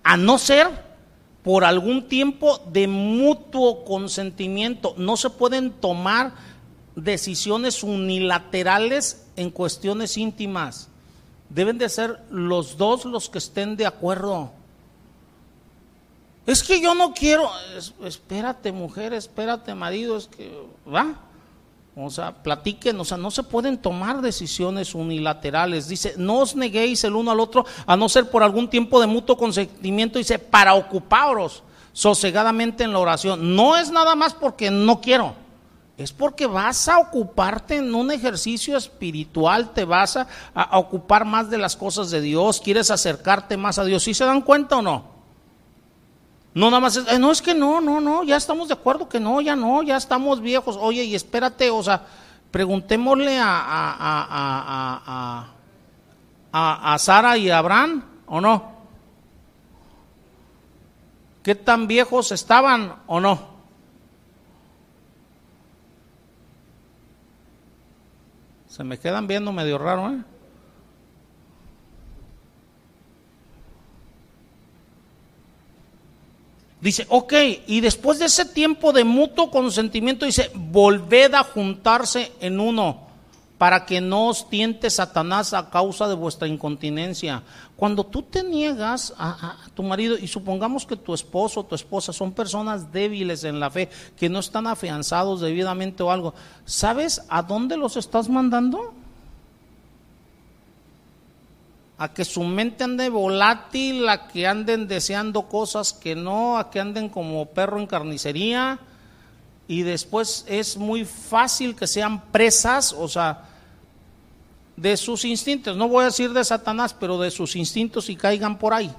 a no ser por algún tiempo de mutuo consentimiento. No se pueden tomar decisiones unilaterales en cuestiones íntimas. Deben de ser los dos los que estén de acuerdo. Es que yo no quiero, espérate mujer, espérate marido, es que, ¿va? O sea, platiquen, o sea, no se pueden tomar decisiones unilaterales. Dice, no os neguéis el uno al otro, a no ser por algún tiempo de mutuo consentimiento, dice, para ocuparos sosegadamente en la oración. No es nada más porque no quiero es porque vas a ocuparte en un ejercicio espiritual, te vas a, ocupar más de las cosas de Dios, quieres acercarte más a Dios. ¿Sí se dan cuenta o no? No nada más no es que no, no, no, ya estamos de acuerdo que no, ya no, ya estamos viejos. Oye, y espérate, o sea, preguntémosle a, a, a, a Sara y a Abraham, ¿o no? ¿Qué tan viejos estaban o no? Se me quedan viendo medio raro, ¿eh? Dice, ok, y después de ese tiempo de mutuo consentimiento, dice, volved a juntarse en uno para que no os tiente Satanás a causa de vuestra incontinencia. Cuando tú te niegas a, tu marido, y supongamos que tu esposo o tu esposa son personas débiles en la fe, que no están afianzados debidamente o algo, ¿sabes a dónde los estás mandando? A que su mente ande volátil, a que anden deseando cosas que no, a que anden como perro en carnicería, y después es muy fácil que sean presas, o sea, de sus instintos, no voy a decir de Satanás, pero de sus instintos y caigan por ahí.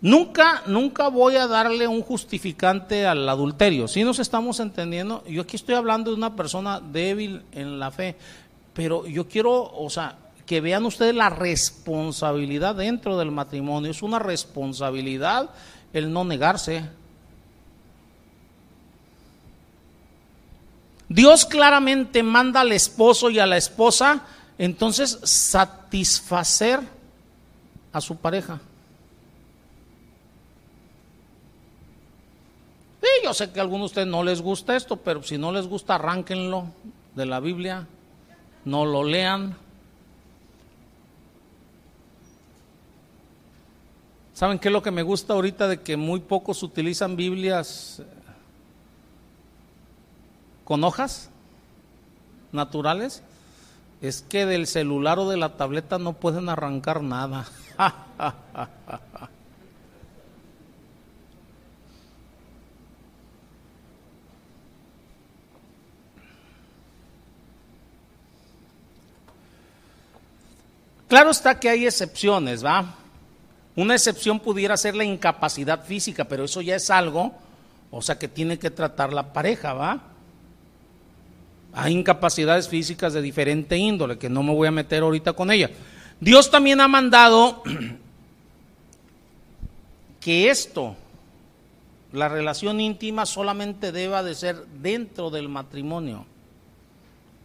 Nunca, nunca voy a darle un justificante al adulterio. Si nos estamos entendiendo, yo aquí estoy hablando de una persona débil en la fe, pero yo quiero, o sea, que vean ustedes la responsabilidad dentro del matrimonio. Es una responsabilidad el no negarse. Dios claramente manda al esposo y a la esposa entonces satisfacer a su pareja. Sí, yo sé que a algunos de ustedes no les gusta esto, pero si no les gusta, arránquenlo de la Biblia, no lo lean. ¿Saben qué es lo que me gusta ahorita de que muy pocos utilizan Biblias con hojas naturales? Es que del celular o de la tableta no pueden arrancar nada. Claro está que hay excepciones, ¿va? Una excepción pudiera ser la incapacidad física, pero eso ya es algo, o sea, que tiene que tratar la pareja, ¿va? Hay incapacidades físicas de diferente índole, que no me voy a meter ahorita con ella. Dios también ha mandado que esto, la relación íntima, solamente deba de ser dentro del matrimonio,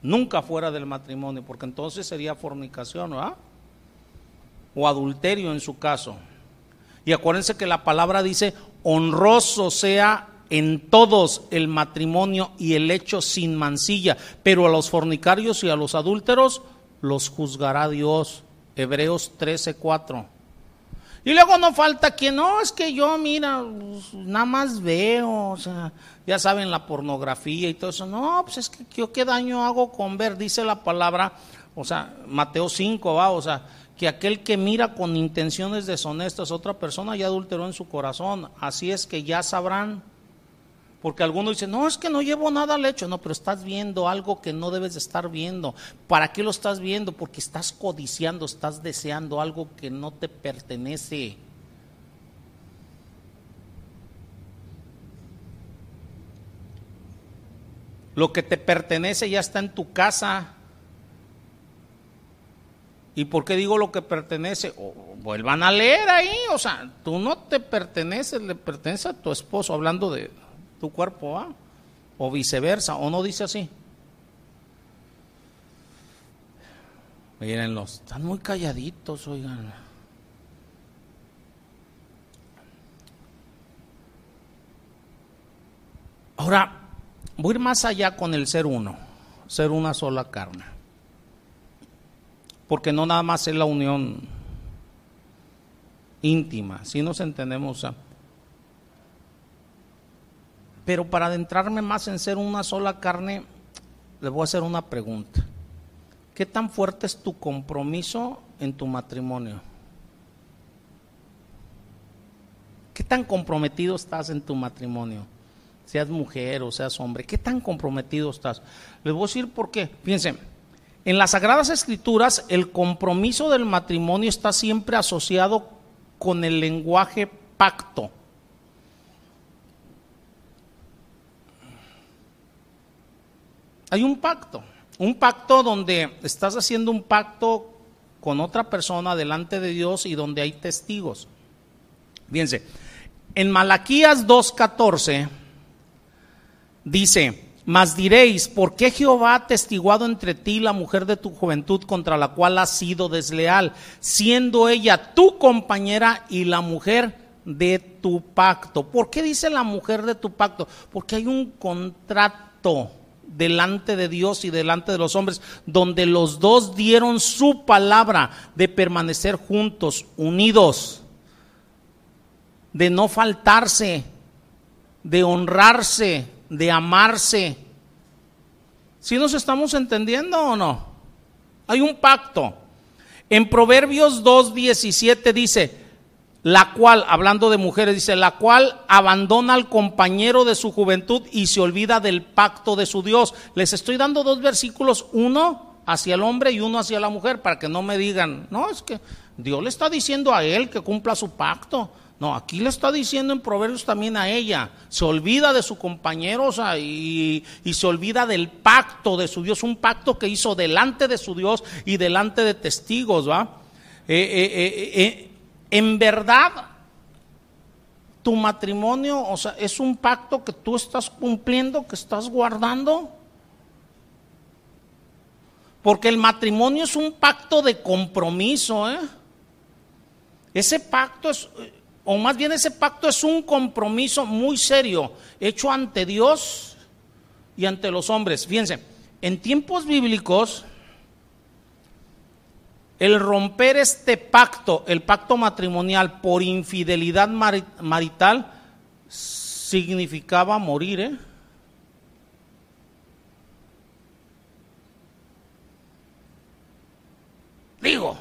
nunca fuera del matrimonio, porque entonces sería fornicación, ¿verdad? o adulterio en su caso. Y acuérdense que la palabra dice, honroso sea en todos el matrimonio y el hecho sin mancilla, pero a los fornicarios y a los adúlteros los juzgará Dios. Hebreos 13:4. Y luego no falta quien, no, es que yo, mira, pues, nada más veo, o sea, ya saben la pornografía y todo eso. No, pues es que yo qué daño hago con ver, dice la palabra, o sea, Mateo 5, va, o sea, que aquel que mira con intenciones deshonestas a otra persona ya adulteró en su corazón. Así es que ya sabrán. Porque algunos dicen, no, es que no llevo nada al hecho. No, pero estás viendo algo que no debes de estar viendo. ¿Para qué lo estás viendo? Porque estás codiciando, estás deseando algo que no te pertenece. Lo que te pertenece ya está en tu casa. ¿Y por qué digo lo que pertenece? vuelvan a leer ahí, o sea, tú no te perteneces, le pertenece a tu esposo, hablando de tu cuerpo, ¿ah? O viceversa, o no dice así. Mírenlos, están muy calladitos, oigan. Ahora, voy a ir más allá con el ser uno, ser una sola carne porque no nada más es la unión íntima, si nos entendemos. Pero para adentrarme más en ser una sola carne, le voy a hacer una pregunta. ¿Qué tan fuerte es tu compromiso en tu matrimonio? ¿Qué tan comprometido estás en tu matrimonio? Seas mujer o seas hombre, ¿qué tan comprometido estás? Les voy a decir por qué. Fíjense, en las Sagradas Escrituras el compromiso del matrimonio está siempre asociado con el lenguaje pacto. Hay un pacto, un pacto donde estás haciendo un pacto con otra persona delante de Dios y donde hay testigos. Fíjense, en Malaquías 2.14 dice, mas diréis, ¿por qué Jehová ha testiguado entre ti la mujer de tu juventud contra la cual has sido desleal, siendo ella tu compañera y la mujer de tu pacto? ¿Por qué dice la mujer de tu pacto? Porque hay un contrato delante de Dios y delante de los hombres, donde los dos dieron su palabra de permanecer juntos, unidos, de no faltarse, de honrarse, de amarse. ¿Sí nos estamos entendiendo o no? Hay un pacto. En Proverbios 2.17 dice, la cual, hablando de mujeres, dice, la cual abandona al compañero de su juventud y se olvida del pacto de su Dios. Les estoy dando dos versículos, uno hacia el hombre y uno hacia la mujer, para que no me digan, no, es que Dios le está diciendo a él que cumpla su pacto. No, aquí le está diciendo en Proverbios también a ella. Se olvida de su compañero y, se olvida del pacto de su Dios, un pacto que hizo delante de su Dios y delante de testigos, ¿va? Eh, eh, eh, en verdad, tu matrimonio, o sea, es un pacto que tú estás cumpliendo, que estás guardando. Porque el matrimonio es un pacto de compromiso, ¿eh? Ese pacto es, o más bien ese pacto es un compromiso muy serio, hecho ante Dios y ante los hombres. Fíjense, en tiempos bíblicos, el romper este pacto, el pacto matrimonial por infidelidad marital, significaba morir, ¿eh? Digo,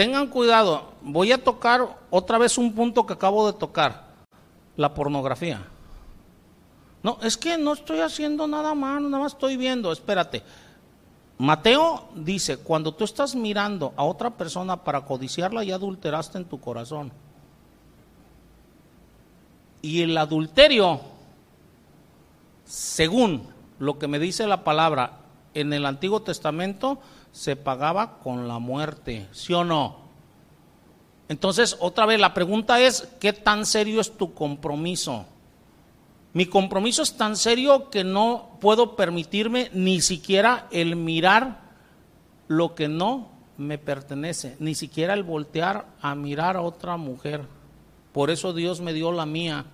Tengan cuidado, voy a tocar otra vez un punto que acabo de tocar, la pornografía. No, es que no estoy haciendo nada malo, nada más estoy viendo, espérate. Mateo dice, cuando tú estás mirando a otra persona para codiciarla, ya adulteraste en tu corazón. Y el adulterio, según lo que me dice la palabra en el Antiguo Testamento, se pagaba con la muerte, ¿sí o no? Entonces, otra vez, la pregunta es, ¿qué tan serio es tu compromiso? Mi compromiso es tan serio que no puedo permitirme ni siquiera el mirar lo que no me pertenece, ni siquiera el voltear a mirar a otra mujer. Por eso Dios me dio la mía.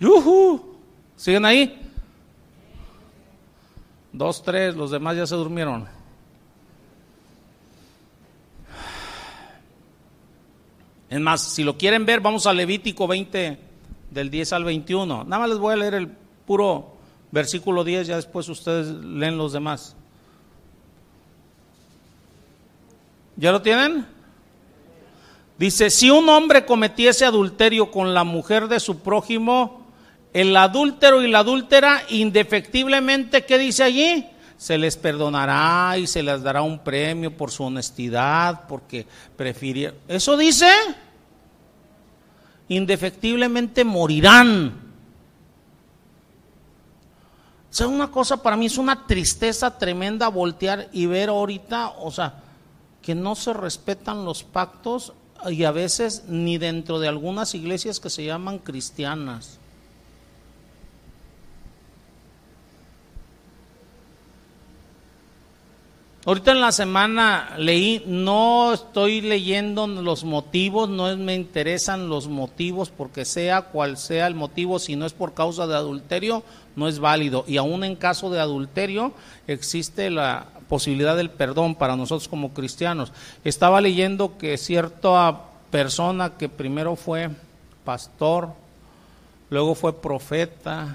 ¡Yuhu! ¿Siguen ahí? Dos, tres, los demás ya se durmieron. Es más, si lo quieren ver, vamos a Levítico 20, del 10 al 21. Nada más les voy a leer el puro versículo 10, ya después ustedes leen los demás. ¿Ya lo tienen? Dice, si un hombre cometiese adulterio con la mujer de su prójimo, el adúltero y la adúltera, indefectiblemente, ¿qué dice allí? Se les perdonará y se les dará un premio por su honestidad, porque prefirieron. ¿Eso dice? Indefectiblemente morirán. O sea, una cosa para mí es una tristeza tremenda voltear y ver ahorita, o sea, que no se respetan los pactos y a veces ni dentro de algunas iglesias que se llaman cristianas. Ahorita en la semana leí, no estoy leyendo los motivos, no me interesan los motivos, porque sea cual sea el motivo, si no es por causa de adulterio, no es válido. Y aún en caso de adulterio existe la posibilidad del perdón para nosotros como cristianos. Estaba leyendo que cierta persona que primero fue pastor, luego fue profeta,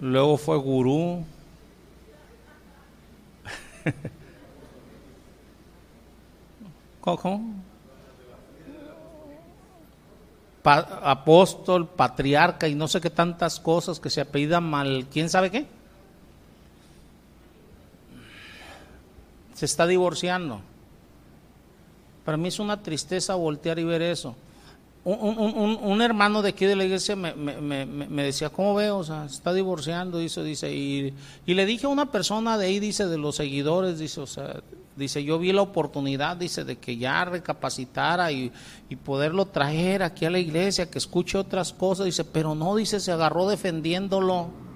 luego fue gurú, ¿Cómo? apóstol, patriarca y no sé qué tantas cosas que se apellida mal, ¿quién sabe qué? Se está divorciando. Para mí es una tristeza voltear y ver eso un, hermano de aquí de la iglesia me, decía, ¿cómo veo? O sea, está divorciando, dice, dice, y, le dije a una persona de ahí, dice, de los seguidores, dice, o sea, dice, yo vi la oportunidad, dice, de que ya recapacitara y, y poderlo traer aquí a la iglesia, que escuche otras cosas, dice, pero no, dice, se agarró defendiéndolo.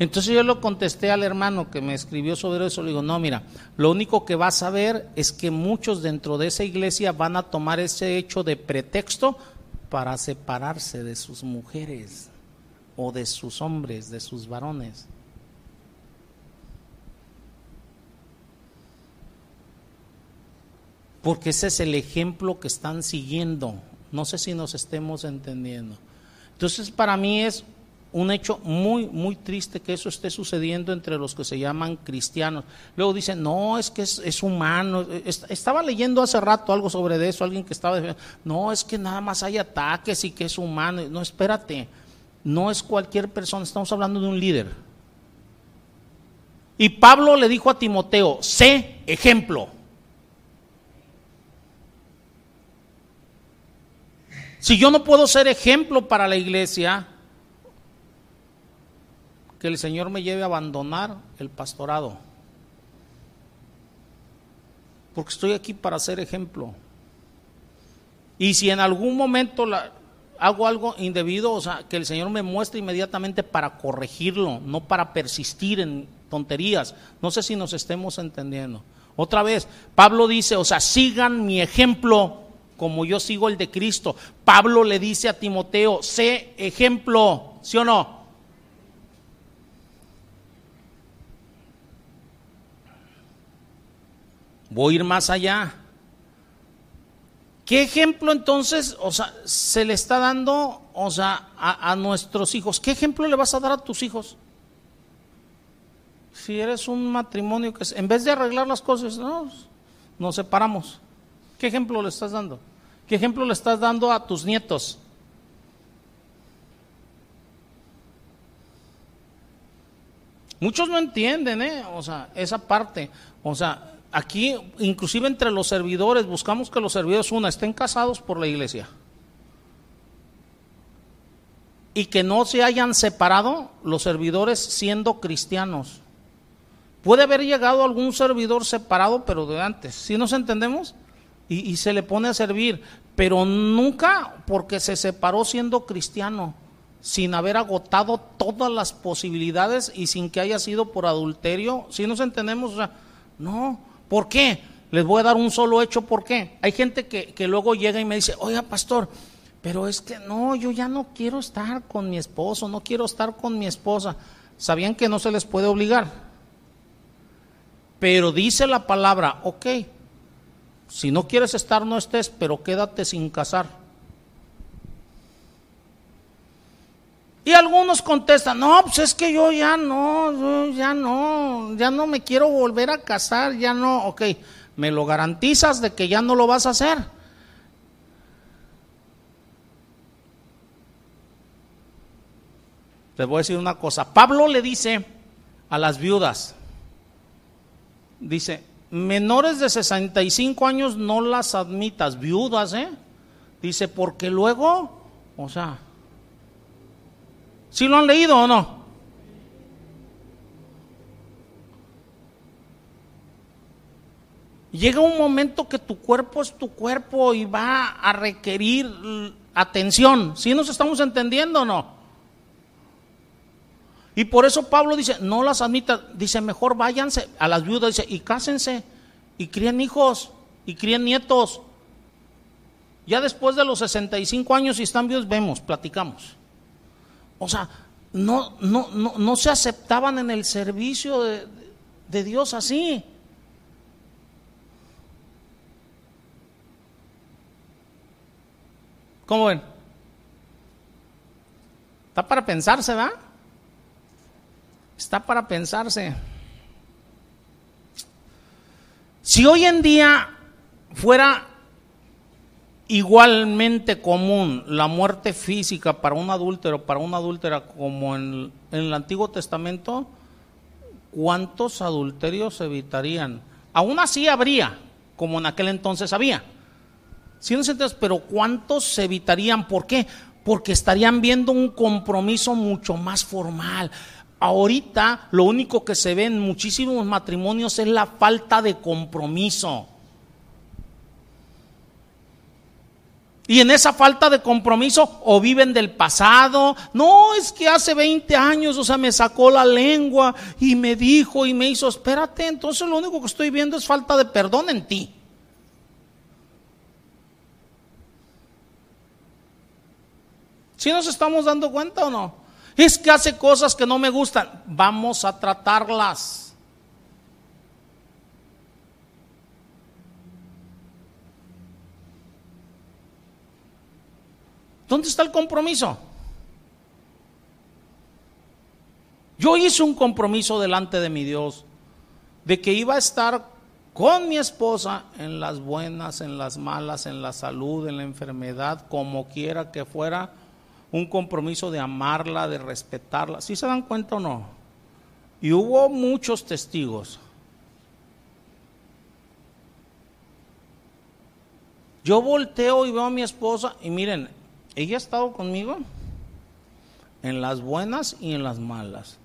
Entonces yo lo contesté al hermano que me escribió sobre eso, le digo, no, mira, lo único que vas a ver es que muchos dentro de esa iglesia van a tomar ese hecho de pretexto para separarse de sus mujeres o de sus hombres, de sus varones. Porque ese es el ejemplo que están siguiendo. No sé si nos estemos entendiendo. Entonces para mí es un hecho muy, muy triste que eso esté sucediendo entre los que se llaman cristianos. Luego dicen, no, es que es, humano. Estaba leyendo hace rato algo sobre eso, alguien que estaba diciendo, no, es que nada más hay ataques y que es humano. No, espérate, no es cualquier persona, estamos hablando de un líder. Y Pablo le dijo a Timoteo, sé ejemplo. Si yo no puedo ser ejemplo para la iglesia, que el Señor me lleve a abandonar el pastorado. Porque estoy aquí para ser ejemplo. Y si en algún momento hago algo indebido, o sea, que el Señor me muestre inmediatamente para corregirlo, no para persistir en tonterías. No sé si nos estemos entendiendo. Otra vez, Pablo dice, o sea, sigan mi ejemplo como yo sigo el de Cristo. Pablo le dice a Timoteo, sé ejemplo, ¿sí o no? Voy a ir más allá. ¿Qué ejemplo entonces, o sea, se le está dando, o sea, a, a nuestros hijos? ¿Qué ejemplo le vas a dar a tus hijos? si eres un matrimonio que en vez de arreglar las cosas, no, nos separamos. ¿Qué ejemplo le estás dando? ¿Qué ejemplo le estás dando a tus nietos? Muchos no entienden, ¿eh? O sea, esa parte. O sea, aquí, inclusive entre los servidores, buscamos que los servidores, una, estén casados por la iglesia. Y que no se hayan separado los servidores siendo cristianos. Puede haber llegado algún servidor separado, pero de antes. ¿Sí nos entendemos? Y, se le pone a servir, pero nunca porque se separó siendo cristiano, sin haber agotado todas las posibilidades y sin que haya sido por adulterio. ¿Sí nos entendemos? O sea, no. ¿Por qué? Les voy a dar un solo hecho. ¿Por qué? Hay gente que, que luego llega y me dice, oiga, pastor, pero es que no, yo ya no quiero estar con mi esposo, no quiero estar con mi esposa. ¿Sabían que no se les puede obligar? Pero dice la palabra, ok, si no quieres estar, no estés, pero quédate sin casar. Y algunos contestan, no, pues es que yo ya no, ya no, ya no me quiero volver a casar, ya no, ok, ¿me lo garantizas de que ya no lo vas a hacer? Les voy a decir una cosa, Pablo le dice a las viudas, Dice, menores de 65 años no las admitas, viudas, ¿eh? Dice, porque luego, o sea, ¿sí lo han leído o no? Llega un momento que tu cuerpo es tu cuerpo y va a requerir atención. ¿Sí nos estamos entendiendo o no? Y por eso Pablo dice, no las admita, dice, mejor váyanse a las viudas, dice, y cásense, y críen hijos, y críen nietos. Ya después de los 65 años, si están viudos, vemos, platicamos. O sea, no, no, no, no se aceptaban en el servicio de, de Dios así. ¿Cómo ven? Está para pensarse, ¿verdad? Está para pensarse. Si hoy en día fuera igualmente común la muerte física para un adúltero, para una adúltera, como en, el Antiguo Testamento, ¿cuántos adulterios evitarían? Aún así habría, como en aquel entonces había. ¿Sí no pero ¿cuántos se evitarían? ¿Por qué? Porque estarían viendo un compromiso mucho más formal. Ahorita lo único que se ve en muchísimos matrimonios es la falta de compromiso. Y en esa falta de compromiso o viven del pasado. No, es que hace 20 años, o sea, me sacó la lengua y me dijo y me hizo, espérate, entonces lo único que estoy viendo es falta de perdón en ti. ¿Sí nos estamos dando cuenta o no? Es que hace cosas que no me gustan. Vamos a tratarlas. ¿Dónde está el compromiso? Yo hice un compromiso delante de mi Dios de que iba a estar con mi esposa en las buenas, en las malas, en la salud, en la enfermedad, como quiera que fuera, un compromiso de amarla, de respetarla. ¿Sí se dan cuenta o no? Y hubo muchos testigos. Yo volteo y veo a mi esposa y miren, ella ha estado conmigo en las buenas y en las malas.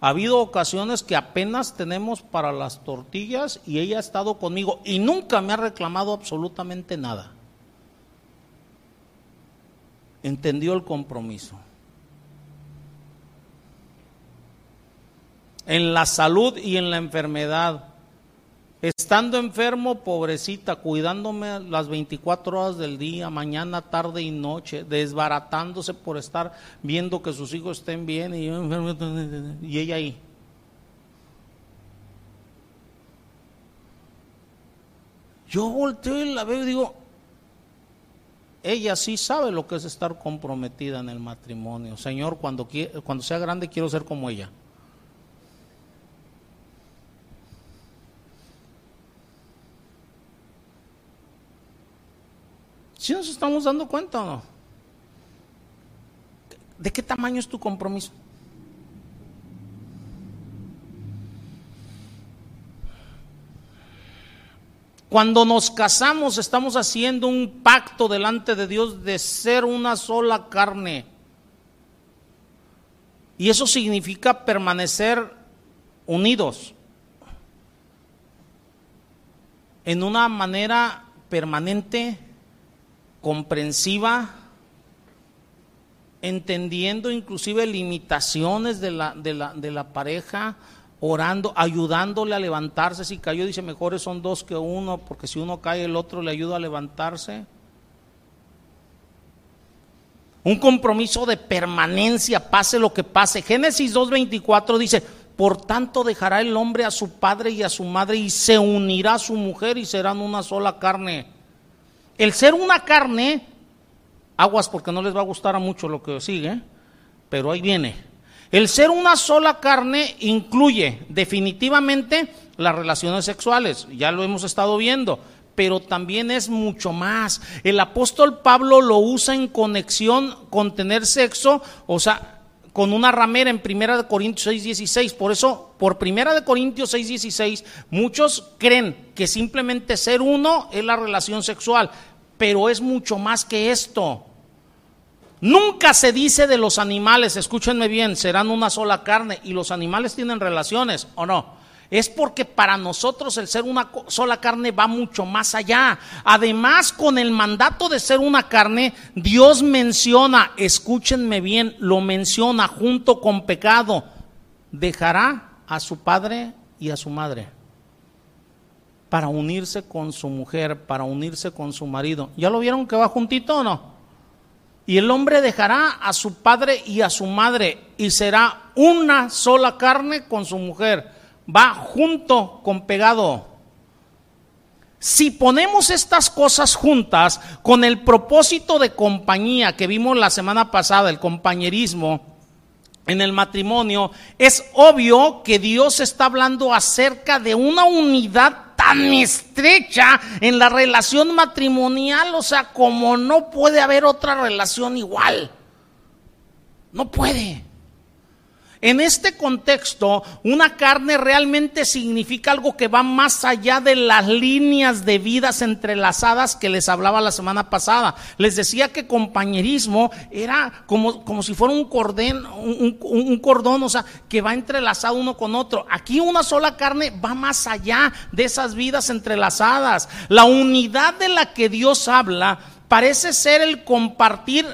Ha habido ocasiones que apenas tenemos para las tortillas y ella ha estado conmigo y nunca me ha reclamado absolutamente nada. Entendió el compromiso. En la salud y en la enfermedad. Estando enfermo, pobrecita, cuidándome las 24 horas del día, mañana, tarde y noche, desbaratándose por estar viendo que sus hijos estén bien y yo enfermo, y ella ahí. Yo volteo y la veo y digo, ella sí sabe lo que es estar comprometida en el matrimonio. Señor, cuando, cuando sea grande quiero ser como ella. ¿Sí nos estamos dando cuenta o no? ¿De qué tamaño es tu compromiso? Cuando nos casamos estamos haciendo un pacto delante de Dios de ser una sola carne. Y eso significa permanecer unidos en una manera permanente comprensiva, entendiendo inclusive limitaciones de la, de la, de la pareja, orando, ayudándole a levantarse. Si cayó, dice, mejores son dos que uno, porque si uno cae, el otro le ayuda a levantarse. Un compromiso de permanencia, pase lo que pase. Génesis 2.24 dice, por tanto dejará el hombre a su padre y a su madre y se unirá a su mujer y serán una sola carne. El ser una carne, aguas porque no les va a gustar a mucho lo que sigue, pero ahí viene. El ser una sola carne incluye definitivamente las relaciones sexuales, ya lo hemos estado viendo, pero también es mucho más. El apóstol Pablo lo usa en conexión con tener sexo, o sea, con una ramera en Primera de Corintios 6:16. Por eso, por Primera de Corintios 6:16, muchos creen que simplemente ser uno es la relación sexual pero es mucho más que esto. Nunca se dice de los animales, escúchenme bien, serán una sola carne y los animales tienen relaciones o no. Es porque para nosotros el ser una sola carne va mucho más allá. Además, con el mandato de ser una carne, Dios menciona, escúchenme bien, lo menciona junto con pecado, dejará a su padre y a su madre para unirse con su mujer, para unirse con su marido. ¿Ya lo vieron que va juntito o no? Y el hombre dejará a su padre y a su madre y será una sola carne con su mujer. Va junto con pegado. Si ponemos estas cosas juntas con el propósito de compañía que vimos la semana pasada, el compañerismo, en el matrimonio, es obvio que Dios está hablando acerca de una unidad tan estrecha en la relación matrimonial, o sea, como no puede haber otra relación igual. No puede. En este contexto, una carne realmente significa algo que va más allá de las líneas de vidas entrelazadas que les hablaba la semana pasada. Les decía que compañerismo era como, como si fuera un cordón, un, un cordón, o sea, que va entrelazado uno con otro. Aquí una sola carne va más allá de esas vidas entrelazadas. La unidad de la que Dios habla parece ser el compartir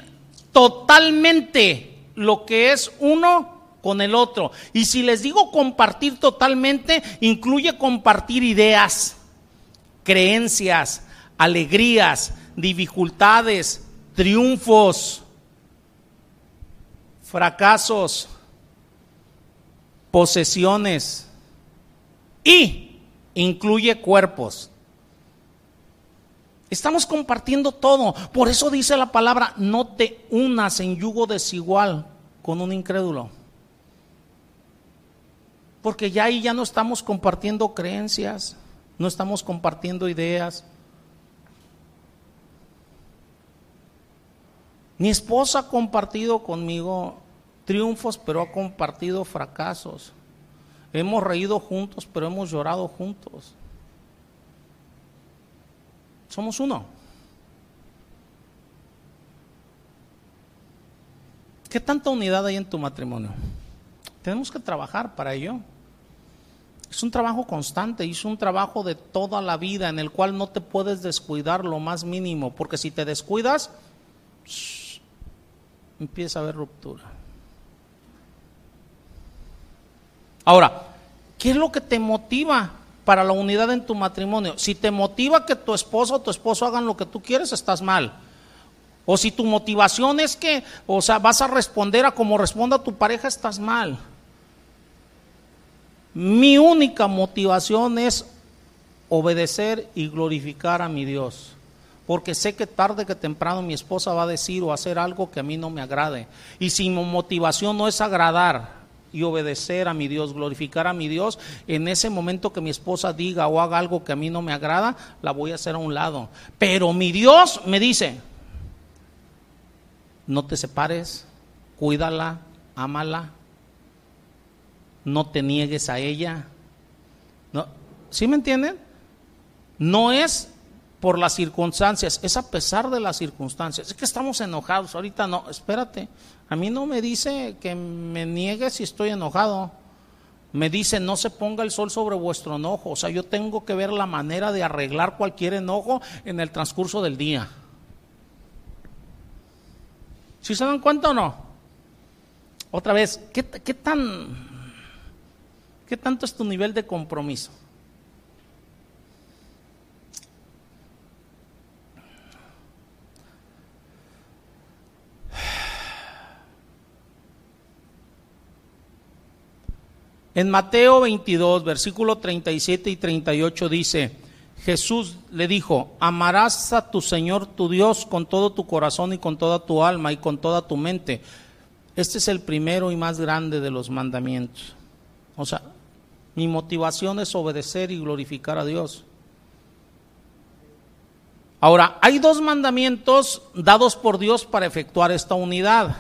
totalmente lo que es uno con el otro. Y si les digo compartir totalmente, incluye compartir ideas, creencias, alegrías, dificultades, triunfos, fracasos, posesiones y incluye cuerpos. Estamos compartiendo todo. Por eso dice la palabra, no te unas en yugo desigual con un incrédulo porque ya ahí ya no estamos compartiendo creencias, no estamos compartiendo ideas. Mi esposa ha compartido conmigo triunfos, pero ha compartido fracasos. Hemos reído juntos, pero hemos llorado juntos. Somos uno. ¿Qué tanta unidad hay en tu matrimonio? Tenemos que trabajar para ello. Es un trabajo constante es un trabajo de toda la vida en el cual no te puedes descuidar lo más mínimo, porque si te descuidas, empieza a haber ruptura. Ahora, ¿qué es lo que te motiva para la unidad en tu matrimonio? Si te motiva que tu esposo o tu esposo hagan lo que tú quieres, estás mal. O si tu motivación es que, o sea, vas a responder a como responda tu pareja, estás mal. Mi única motivación es obedecer y glorificar a mi Dios. Porque sé que tarde que temprano mi esposa va a decir o hacer algo que a mí no me agrade. Y si mi motivación no es agradar y obedecer a mi Dios, glorificar a mi Dios, en ese momento que mi esposa diga o haga algo que a mí no me agrada, la voy a hacer a un lado. Pero mi Dios me dice, no te separes, cuídala, ámala, no te niegues a ella. ¿No? ¿Sí me entienden? No es por las circunstancias, es a pesar de las circunstancias. Es que estamos enojados, ahorita no, espérate, a mí no me dice que me niegue si estoy enojado. Me dice, no se ponga el sol sobre vuestro enojo. O sea, yo tengo que ver la manera de arreglar cualquier enojo en el transcurso del día. ¿Sí se dan cuenta o no? Otra vez, ¿qué, qué tan ¿Qué tanto es tu nivel de compromiso? En Mateo 22, versículo 37 y 38 dice, Jesús le dijo, amarás a tu Señor tu Dios con todo tu corazón y con toda tu alma y con toda tu mente. Este es el primero y más grande de los mandamientos. O sea, mi motivación es obedecer y glorificar a Dios. Ahora, hay dos mandamientos dados por Dios para efectuar esta unidad.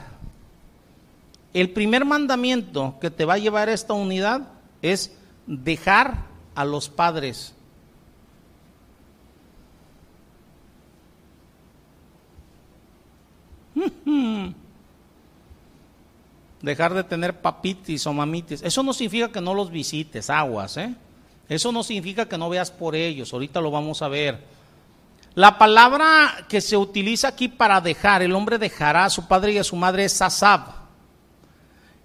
El primer mandamiento que te va a llevar a esta unidad es dejar a los padres. dejar de tener papitis o mamitis. Eso no significa que no los visites, aguas, ¿eh? Eso no significa que no veas por ellos, ahorita lo vamos a ver. La palabra que se utiliza aquí para dejar, el hombre dejará a su padre y a su madre es sasab.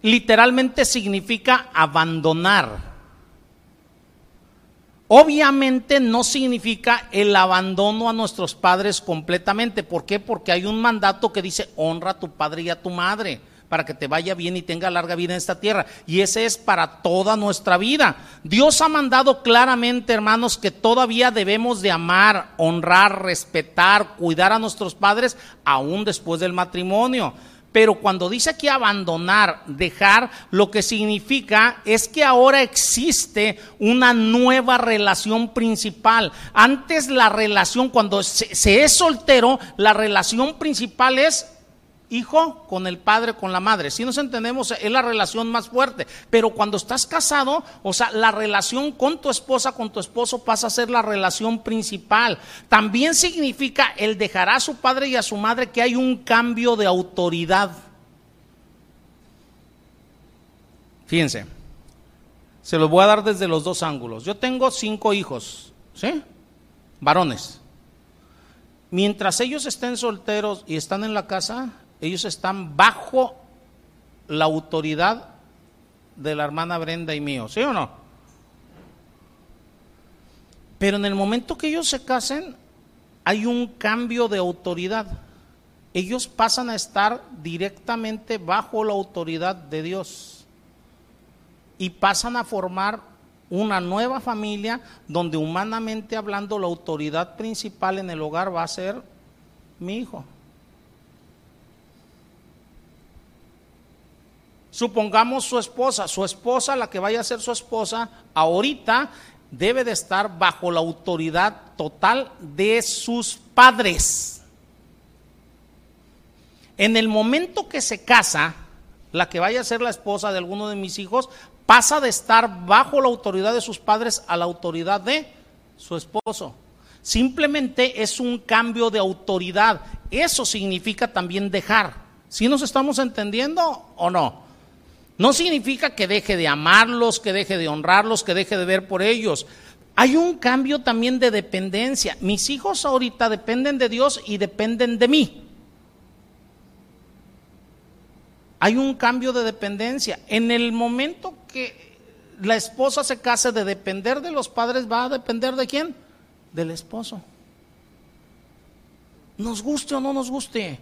Literalmente significa abandonar. Obviamente no significa el abandono a nuestros padres completamente. ¿Por qué? Porque hay un mandato que dice honra a tu padre y a tu madre para que te vaya bien y tenga larga vida en esta tierra. Y ese es para toda nuestra vida. Dios ha mandado claramente, hermanos, que todavía debemos de amar, honrar, respetar, cuidar a nuestros padres, aún después del matrimonio. Pero cuando dice aquí abandonar, dejar, lo que significa es que ahora existe una nueva relación principal. Antes la relación, cuando se, se es soltero, la relación principal es hijo con el padre, con la madre. Si nos entendemos, es la relación más fuerte. Pero cuando estás casado, o sea, la relación con tu esposa, con tu esposo pasa a ser la relación principal. También significa el dejará a su padre y a su madre que hay un cambio de autoridad. Fíjense, se los voy a dar desde los dos ángulos. Yo tengo cinco hijos, ¿sí? Varones. Mientras ellos estén solteros y están en la casa, ellos están bajo la autoridad de la hermana Brenda y mío, ¿sí o no? Pero en el momento que ellos se casen, hay un cambio de autoridad. Ellos pasan a estar directamente bajo la autoridad de Dios y pasan a formar una nueva familia donde humanamente hablando la autoridad principal en el hogar va a ser mi hijo. Supongamos su esposa, su esposa, la que vaya a ser su esposa, ahorita debe de estar bajo la autoridad total de sus padres. En el momento que se casa, la que vaya a ser la esposa de alguno de mis hijos, pasa de estar bajo la autoridad de sus padres a la autoridad de su esposo. Simplemente es un cambio de autoridad. Eso significa también dejar. ¿Sí nos estamos entendiendo o no? No significa que deje de amarlos, que deje de honrarlos, que deje de ver por ellos. Hay un cambio también de dependencia. Mis hijos ahorita dependen de Dios y dependen de mí. Hay un cambio de dependencia. En el momento que la esposa se case de depender de los padres, va a depender de quién? Del esposo. Nos guste o no nos guste.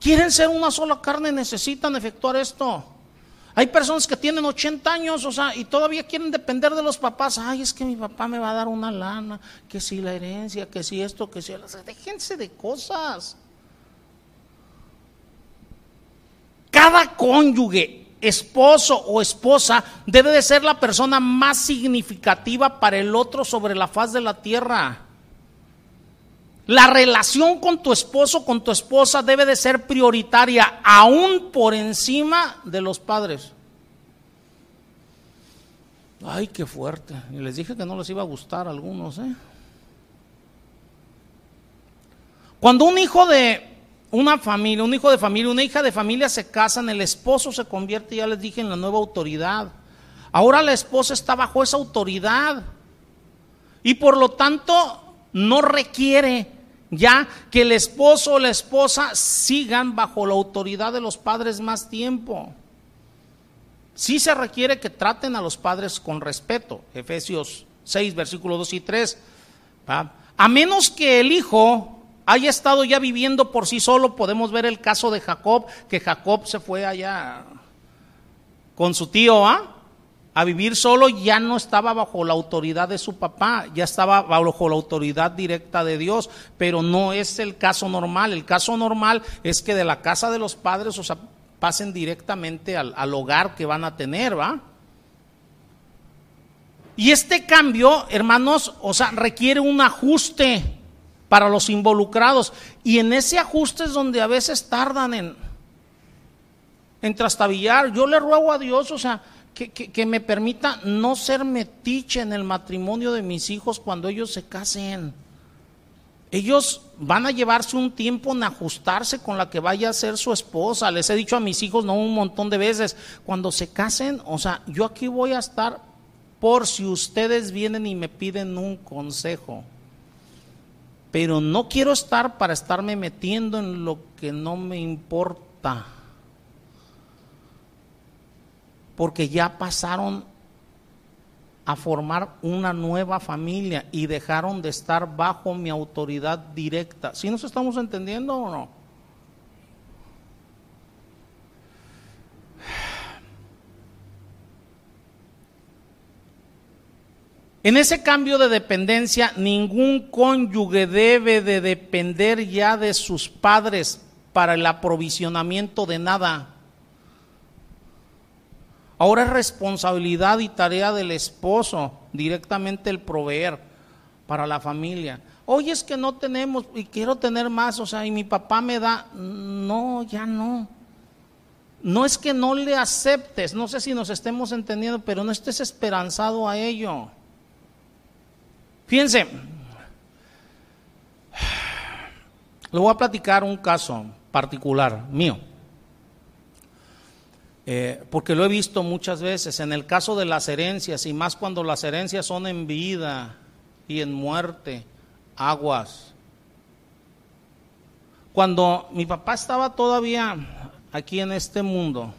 Quieren ser una sola carne, necesitan efectuar esto. Hay personas que tienen 80 años, o sea, y todavía quieren depender de los papás. Ay, es que mi papá me va a dar una lana, que si la herencia, que si esto, que si... Déjense de cosas. Cada cónyuge, esposo o esposa, debe de ser la persona más significativa para el otro sobre la faz de la tierra. La relación con tu esposo, con tu esposa debe de ser prioritaria, aún por encima de los padres. Ay, qué fuerte. Y les dije que no les iba a gustar a algunos. ¿eh? Cuando un hijo de una familia, un hijo de familia, una hija de familia se casan, el esposo se convierte, ya les dije, en la nueva autoridad. Ahora la esposa está bajo esa autoridad. Y por lo tanto no requiere ya que el esposo o la esposa sigan bajo la autoridad de los padres más tiempo. Sí se requiere que traten a los padres con respeto, Efesios 6, versículos 2 y 3. A menos que el hijo haya estado ya viviendo por sí solo, podemos ver el caso de Jacob, que Jacob se fue allá con su tío, ¿ah? A vivir solo, ya no estaba bajo la autoridad de su papá, ya estaba bajo la autoridad directa de Dios, pero no es el caso normal. El caso normal es que de la casa de los padres, o sea, pasen directamente al, al hogar que van a tener, ¿va? Y este cambio, hermanos, o sea, requiere un ajuste para los involucrados. Y en ese ajuste es donde a veces tardan en, en trastabillar. Yo le ruego a Dios, o sea, que, me permita no ser metiche en el matrimonio de mis hijos cuando ellos se casen. Ellos van a llevarse un tiempo en ajustarse con la que vaya a ser su esposa. Les he dicho a mis hijos no un montón de veces, cuando se casen, o sea, yo aquí voy a estar por si ustedes vienen y me piden un consejo. Pero no quiero estar para estarme metiendo en lo que no me importa porque ya pasaron a formar una nueva familia y dejaron de estar bajo mi autoridad directa. ¿Sí nos estamos entendiendo o no? En ese cambio de dependencia, ningún cónyuge debe de depender ya de sus padres para el aprovisionamiento de nada. Ahora es responsabilidad y tarea del esposo directamente el proveer para la familia. Oye, es que no tenemos y quiero tener más, o sea, y mi papá me da. No, ya no. No es que no le aceptes, no sé si nos estemos entendiendo, pero no estés esperanzado a ello. Fíjense, le voy a platicar un caso particular mío. Eh, porque lo he visto muchas veces en el caso de las herencias y más cuando las herencias son en vida y en muerte, aguas. Cuando mi papá estaba todavía aquí en este mundo,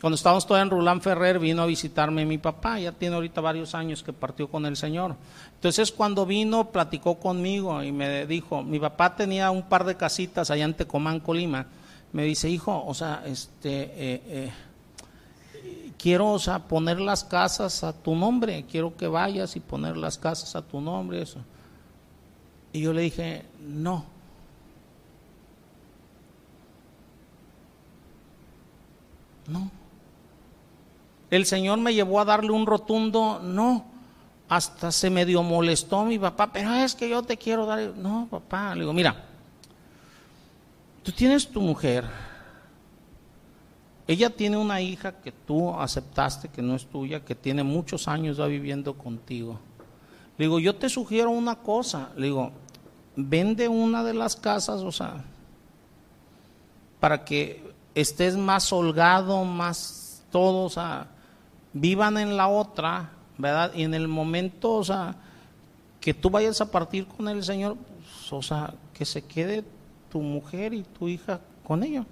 cuando estábamos todavía en Rulán Ferrer, vino a visitarme mi papá, ya tiene ahorita varios años que partió con el Señor. Entonces cuando vino, platicó conmigo y me dijo, mi papá tenía un par de casitas allá en Tecomán, Colima, me dice, hijo, o sea, este, eh, eh, quiero, o sea, poner las casas a tu nombre, quiero que vayas y poner las casas a tu nombre, eso. Y yo le dije, no. No. El Señor me llevó a darle un rotundo no. Hasta se medio molestó mi papá, pero es que yo te quiero dar. No, papá, le digo, mira, tú tienes tu mujer, ella tiene una hija que tú aceptaste que no es tuya, que tiene muchos años ya viviendo contigo. Le digo, yo te sugiero una cosa, le digo, vende una de las casas, o sea, para que estés más holgado, más todo, o sea, vivan en la otra, ¿verdad? Y en el momento, o sea, que tú vayas a partir con el Señor, pues, o sea, que se quede tu mujer y tu hija con ella.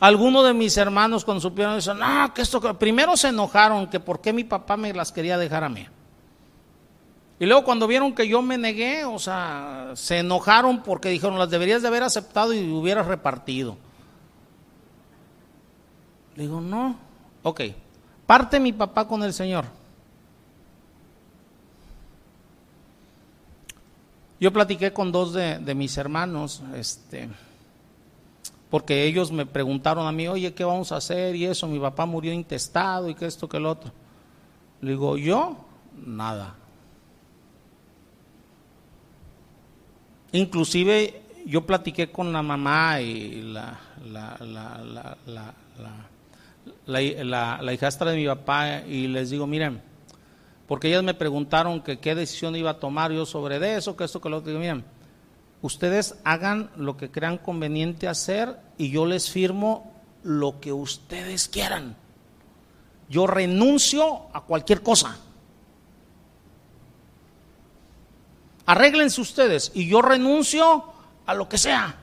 Algunos de mis hermanos cuando supieron eso, no, que esto, primero se enojaron, que por qué mi papá me las quería dejar a mí. Y luego cuando vieron que yo me negué, o sea, se enojaron porque dijeron, las deberías de haber aceptado y hubieras repartido. Digo, no, ok, parte mi papá con el Señor. Yo platiqué con dos de, mis hermanos, este, porque ellos me preguntaron a mí, oye, ¿qué vamos a hacer? Y eso, mi papá murió intestado y que esto, que el otro. Le digo, yo, nada. Inclusive yo platiqué con la mamá y la, la, la, la, la hijastra de mi papá y les digo, miren, porque ellas me preguntaron que qué decisión iba a tomar yo sobre eso, que esto, que lo otro. Miren, ustedes hagan lo que crean conveniente hacer y yo les firmo lo que ustedes quieran. Yo renuncio a cualquier cosa. Arréglense ustedes y yo renuncio a lo que sea.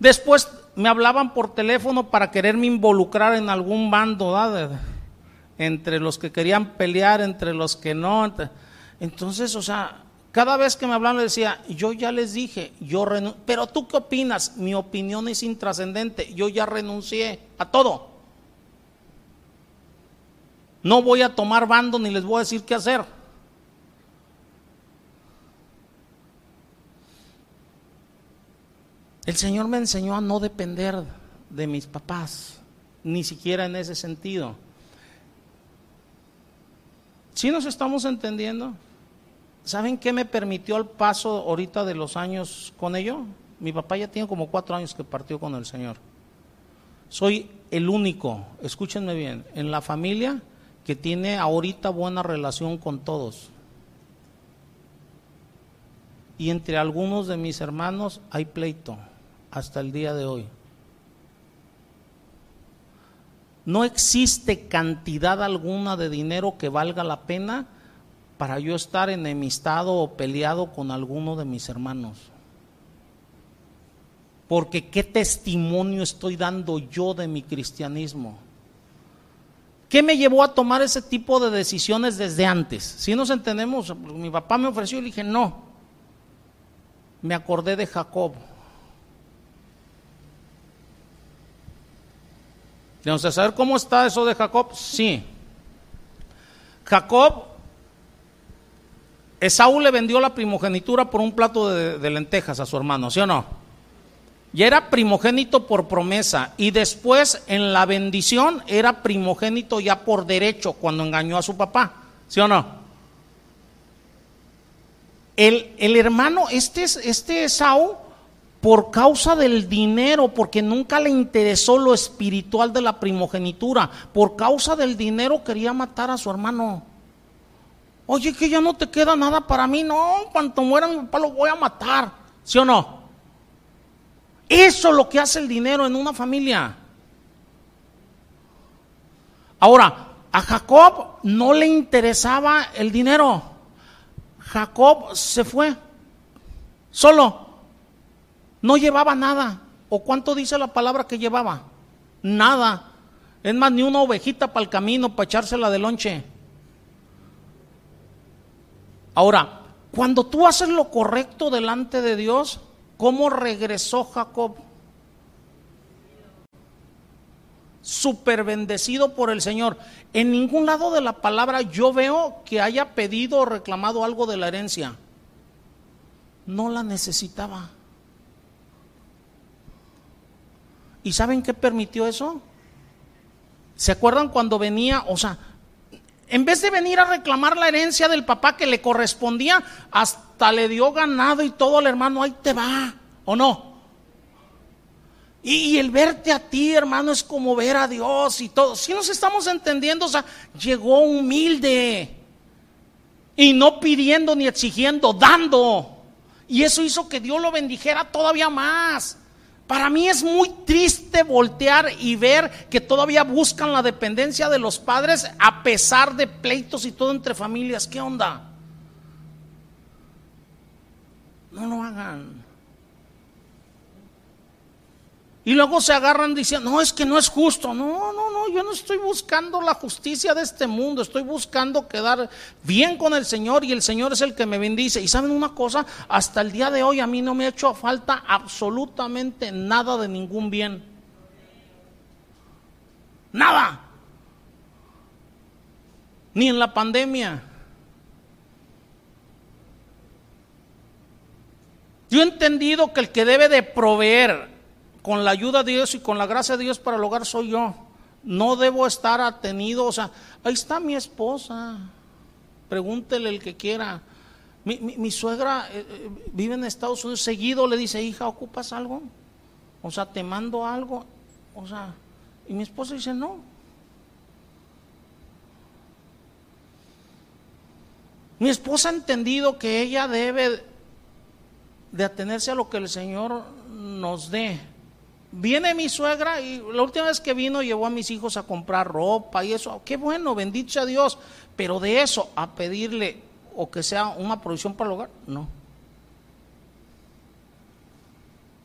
Después me hablaban por teléfono para quererme involucrar en algún bando, entre los que querían pelear, entre los que no. Entonces, o sea, cada vez que me hablaban decía, yo ya les dije, yo renuncio, pero tú qué opinas? Mi opinión es intrascendente, yo ya renuncié a todo. No voy a tomar bando ni les voy a decir qué hacer. El Señor me enseñó a no depender de mis papás, ni siquiera en ese sentido. ¿Sí nos estamos entendiendo? ¿Saben qué me permitió el paso ahorita de los años con ello? Mi papá ya tiene como cuatro años que partió con el Señor. Soy el único, escúchenme bien, en la familia que tiene ahorita buena relación con todos. Y entre algunos de mis hermanos hay pleito hasta el día de hoy. No existe cantidad alguna de dinero que valga la pena para yo estar enemistado o peleado con alguno de mis hermanos. Porque qué testimonio estoy dando yo de mi cristianismo. ¿Qué me llevó a tomar ese tipo de decisiones desde antes? Si nos entendemos, mi papá me ofreció y dije no. Me acordé de Jacob. Vamos a saber cómo está eso de Jacob. Sí. Jacob Esaú le vendió la primogenitura por un plato de, lentejas a su hermano, ¿sí o no? Y era primogénito por promesa y después en la bendición era primogénito ya por derecho cuando engañó a su papá, ¿sí o no? El, el hermano, este, este Esaú, por causa del dinero, porque nunca le interesó lo espiritual de la primogenitura, por causa del dinero quería matar a su hermano. Oye, que ya no te queda nada para mí. No, cuando muera mi papá lo voy a matar. ¿Sí o no? Eso es lo que hace el dinero en una familia. Ahora, a Jacob no le interesaba el dinero. Jacob se fue solo. No llevaba nada. ¿O cuánto dice la palabra que llevaba? Nada. Es más, ni una ovejita para el camino, para echársela de lonche. Ahora, cuando tú haces lo correcto delante de Dios, ¿cómo regresó Jacob? Super bendecido por el Señor. En ningún lado de la palabra yo veo que haya pedido o reclamado algo de la herencia. No la necesitaba. ¿Y saben qué permitió eso? ¿Se acuerdan cuando venía? O sea, En vez de venir a reclamar la herencia del papá que le correspondía, hasta le dio ganado y todo al hermano, ahí te va, ¿o no? Y, el verte a ti, hermano, es como ver a Dios y todo. Si nos estamos entendiendo, o sea, llegó humilde y no pidiendo ni exigiendo, dando. Y eso hizo que Dios lo bendijera todavía más. Para mí es muy triste voltear y ver que todavía buscan la dependencia de los padres a pesar de pleitos y todo entre familias. ¿Qué onda? No lo hagan. Y luego se agarran diciendo, no, es que no es justo. No, no, no, yo no estoy buscando la justicia de este mundo, estoy buscando quedar bien con el Señor y el Señor es el que me bendice. Y saben una cosa, hasta el día de hoy a mí no me ha hecho falta absolutamente nada de ningún bien. Nada. Ni en la pandemia. Yo he entendido que el que debe de proveer con la ayuda de Dios y con la gracia de Dios para el hogar soy yo. No debo estar atenido, o sea, ahí está mi esposa, pregúntele el que quiera. Mi, suegra eh, eh, vive en Estados Unidos, seguido le dice, hija, ¿ocupas algo? O sea, te mando algo. O sea, y mi esposa dice, no. Mi esposa ha entendido que ella debe de atenerse a lo que el Señor nos dé. Viene mi suegra y la última vez que vino llevó a mis hijos a comprar ropa y eso. Qué bueno, bendito a Dios. Pero de eso a pedirle o que sea una provisión para el hogar, no.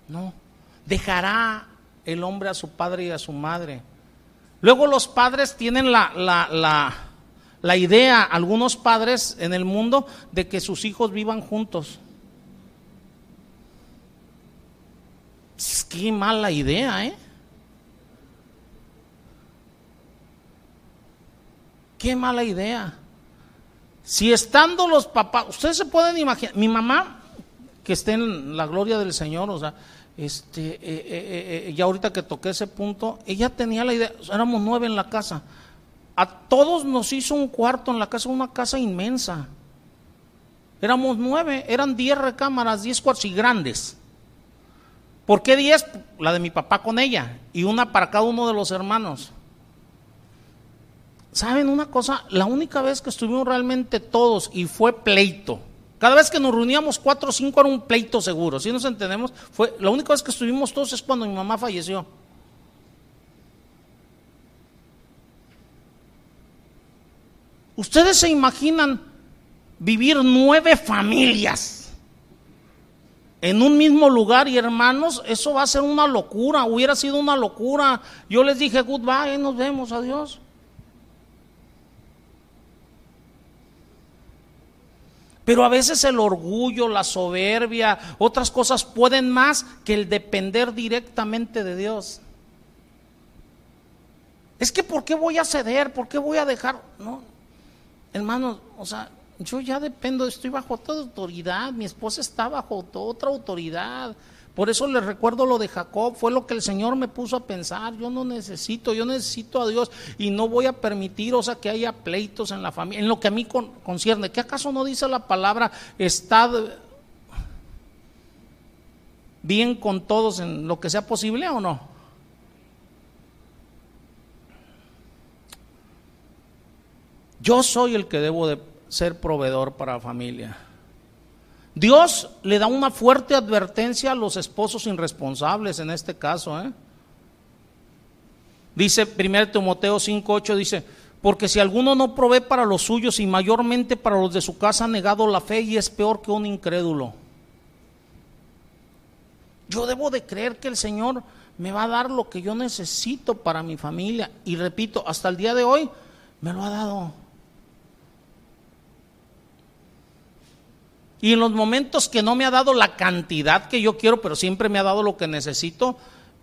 No. Dejará el hombre a su padre y a su madre. Luego los padres tienen la, la, la, la idea, algunos padres en el mundo, de que sus hijos vivan juntos. Qué mala idea, ¿eh? Qué mala idea. Si estando los papás, ustedes se pueden imaginar, mi mamá, que esté en la gloria del Señor, o sea, este, eh, eh, eh, ya ahorita que toqué ese punto, ella tenía la idea, éramos nueve en la casa, a todos nos hizo un cuarto en la casa, una casa inmensa. Éramos nueve, eran diez recámaras, diez cuartos y grandes. ¿Por qué diez? La de mi papá con ella y una para cada uno de los hermanos. ¿Saben una cosa? La única vez que estuvimos realmente todos y fue pleito. Cada vez que nos reuníamos cuatro o cinco era un pleito seguro. Si nos entendemos, fue la única vez que estuvimos todos es cuando mi mamá falleció. Ustedes se imaginan vivir nueve familias en un mismo lugar y hermanos, eso va a ser una locura, hubiera sido una locura. Yo les dije goodbye, nos vemos, adiós. Pero a veces el orgullo, la soberbia, otras cosas pueden más que el depender directamente de Dios. Es que ¿por qué voy a ceder? ¿Por qué voy a dejar? No, hermanos, o sea, yo ya dependo, estoy bajo toda autoridad, mi esposa está bajo otra autoridad. Por eso les recuerdo lo de Jacob, fue lo que el Señor me puso a pensar, yo no necesito, yo necesito a Dios y no voy a permitir, o sea, que haya pleitos en la familia, en lo que a mí concierne. ¿Qué acaso no dice la palabra, estad bien con todos en lo que sea posible o no? Yo soy el que debo de ser proveedor para la familia. Dios le da una fuerte advertencia a los esposos irresponsables en este caso. ¿eh? Dice 1 Timoteo 5.8, dice, porque si alguno no provee para los suyos y mayormente para los de su casa ha negado la fe y es peor que un incrédulo. Yo debo de creer que el Señor me va a dar lo que yo necesito para mi familia. Y repito, hasta el día de hoy me lo ha dado. Y en los momentos que no me ha dado la cantidad que yo quiero, pero siempre me ha dado lo que necesito,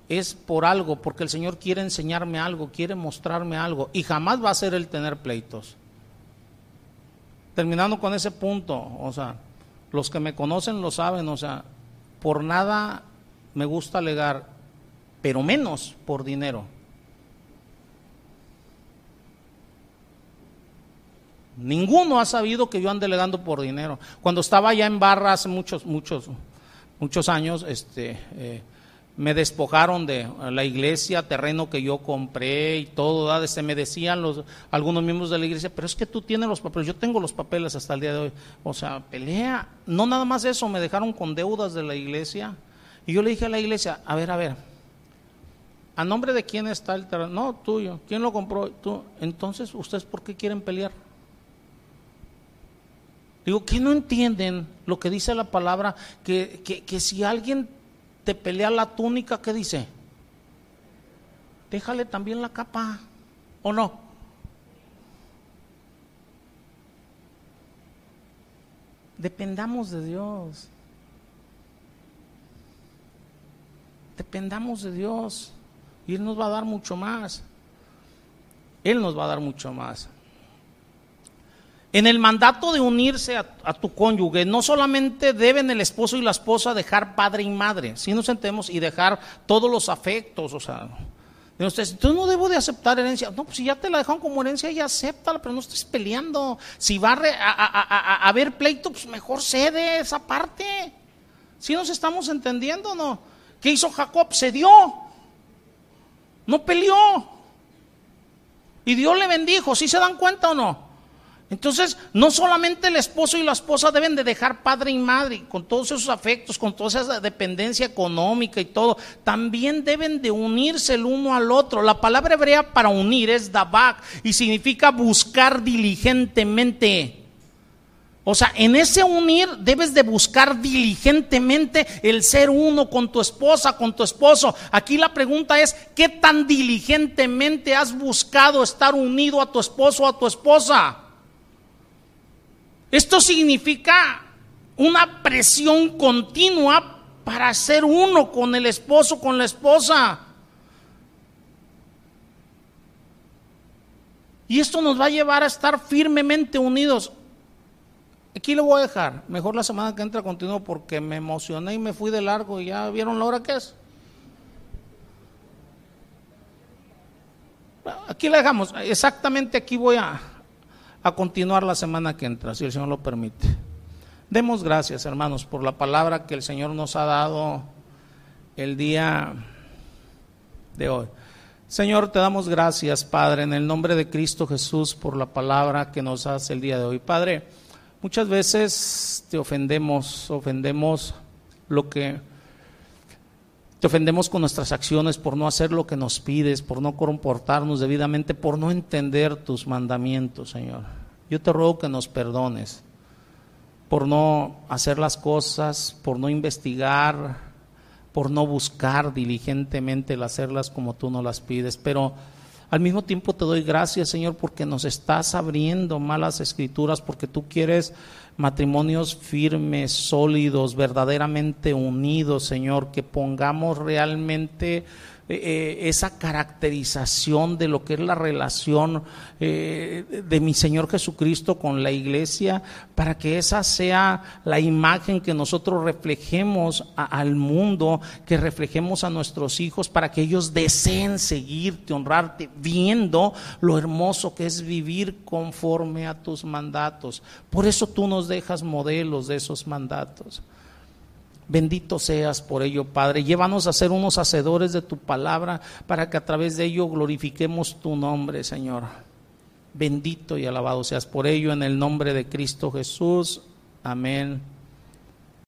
es por algo, porque el Señor quiere enseñarme algo, quiere mostrarme algo, y jamás va a ser el tener pleitos. Terminando con ese punto, o sea, los que me conocen lo saben, o sea, por nada me gusta alegar, pero menos por dinero. Ninguno ha sabido que yo ande legando por dinero. Cuando estaba allá en Barra hace muchos, muchos, muchos años, este, eh, me despojaron de la iglesia, terreno que yo compré y todo, se me decían los, algunos miembros de la iglesia, pero es que tú tienes los papeles, yo tengo los papeles hasta el día de hoy. O sea, pelea, no nada más eso, me dejaron con deudas de la iglesia. Y yo le dije a la iglesia, a ver, a ver, ¿a nombre de quién está el terreno? No, tuyo. ¿Quién lo compró? Tú. Entonces, ¿ustedes por qué quieren pelear? Digo, que no entienden lo que dice la palabra? Que, que, que si alguien te pelea la túnica, ¿qué dice? Déjale también la capa, ¿o no? Dependamos de Dios. Dependamos de Dios. Y Él nos va a dar mucho más. Él nos va a dar mucho más. En el mandato de unirse a, tu cónyuge, no solamente deben el esposo y la esposa dejar padre y madre, si nos sentemos y dejar todos los afectos, o sea, entonces, tú no debo de aceptar herencia. No, pues si ya te la dejaron como herencia, ya acéptala, pero no estés peleando. Si va a, haber pleito, pues mejor cede esa parte. Si nos estamos entendiendo, ¿no? ¿Qué hizo Jacob? Se dio. No peleó. Y Dios le bendijo. ¿Sí se dan cuenta o no? Entonces, no solamente el esposo y la esposa deben de dejar padre y madre, con todos esos afectos, con toda esa dependencia económica y todo, también deben de unirse el uno al otro. La palabra hebrea para unir es dabak y significa buscar diligentemente. O sea, en ese unir debes de buscar diligentemente el ser uno con tu esposa, con tu esposo. Aquí la pregunta es, ¿qué tan diligentemente has buscado estar unido a tu esposo o a tu esposa? Esto significa una presión continua para ser uno con el esposo, con la esposa. Y esto nos va a llevar a estar firmemente unidos. Aquí lo voy a dejar. Mejor la semana que entra continúo porque me emocioné y me fui de largo y ya vieron la hora que es. Aquí la dejamos. Exactamente aquí voy a, a continuar la semana que entra, si el Señor lo permite. Demos gracias, hermanos, por la palabra que el Señor nos ha dado el día de hoy. Señor, te damos gracias, Padre, en el nombre de Cristo Jesús, por la palabra que nos hace el día de hoy. Padre, muchas veces te ofendemos, ofendemos lo que te ofendemos con nuestras acciones por no hacer lo que nos pides, por no comportarnos debidamente, por no entender tus mandamientos, Señor. Yo te ruego que nos perdones por no hacer las cosas, por no investigar, por no buscar diligentemente el hacerlas como tú nos las pides. Pero al mismo tiempo te doy gracias, Señor, porque nos estás abriendo malas escrituras, porque tú quieres matrimonios firmes, sólidos, verdaderamente unidos, Señor, que pongamos realmente eh, eh, esa caracterización de lo que es la relación eh, de mi Señor Jesucristo con la iglesia, para que esa sea la imagen que nosotros reflejemos al mundo, que reflejemos a nuestros hijos, para que ellos deseen seguirte, honrarte, viendo lo hermoso que es vivir conforme a tus mandatos. Por eso tú nos dejas modelos de esos mandatos. Bendito seas por ello, Padre. Llévanos a ser unos hacedores de tu palabra para que a través de ello glorifiquemos tu nombre, Señor. Bendito y alabado seas por ello en el nombre de Cristo Jesús. Amén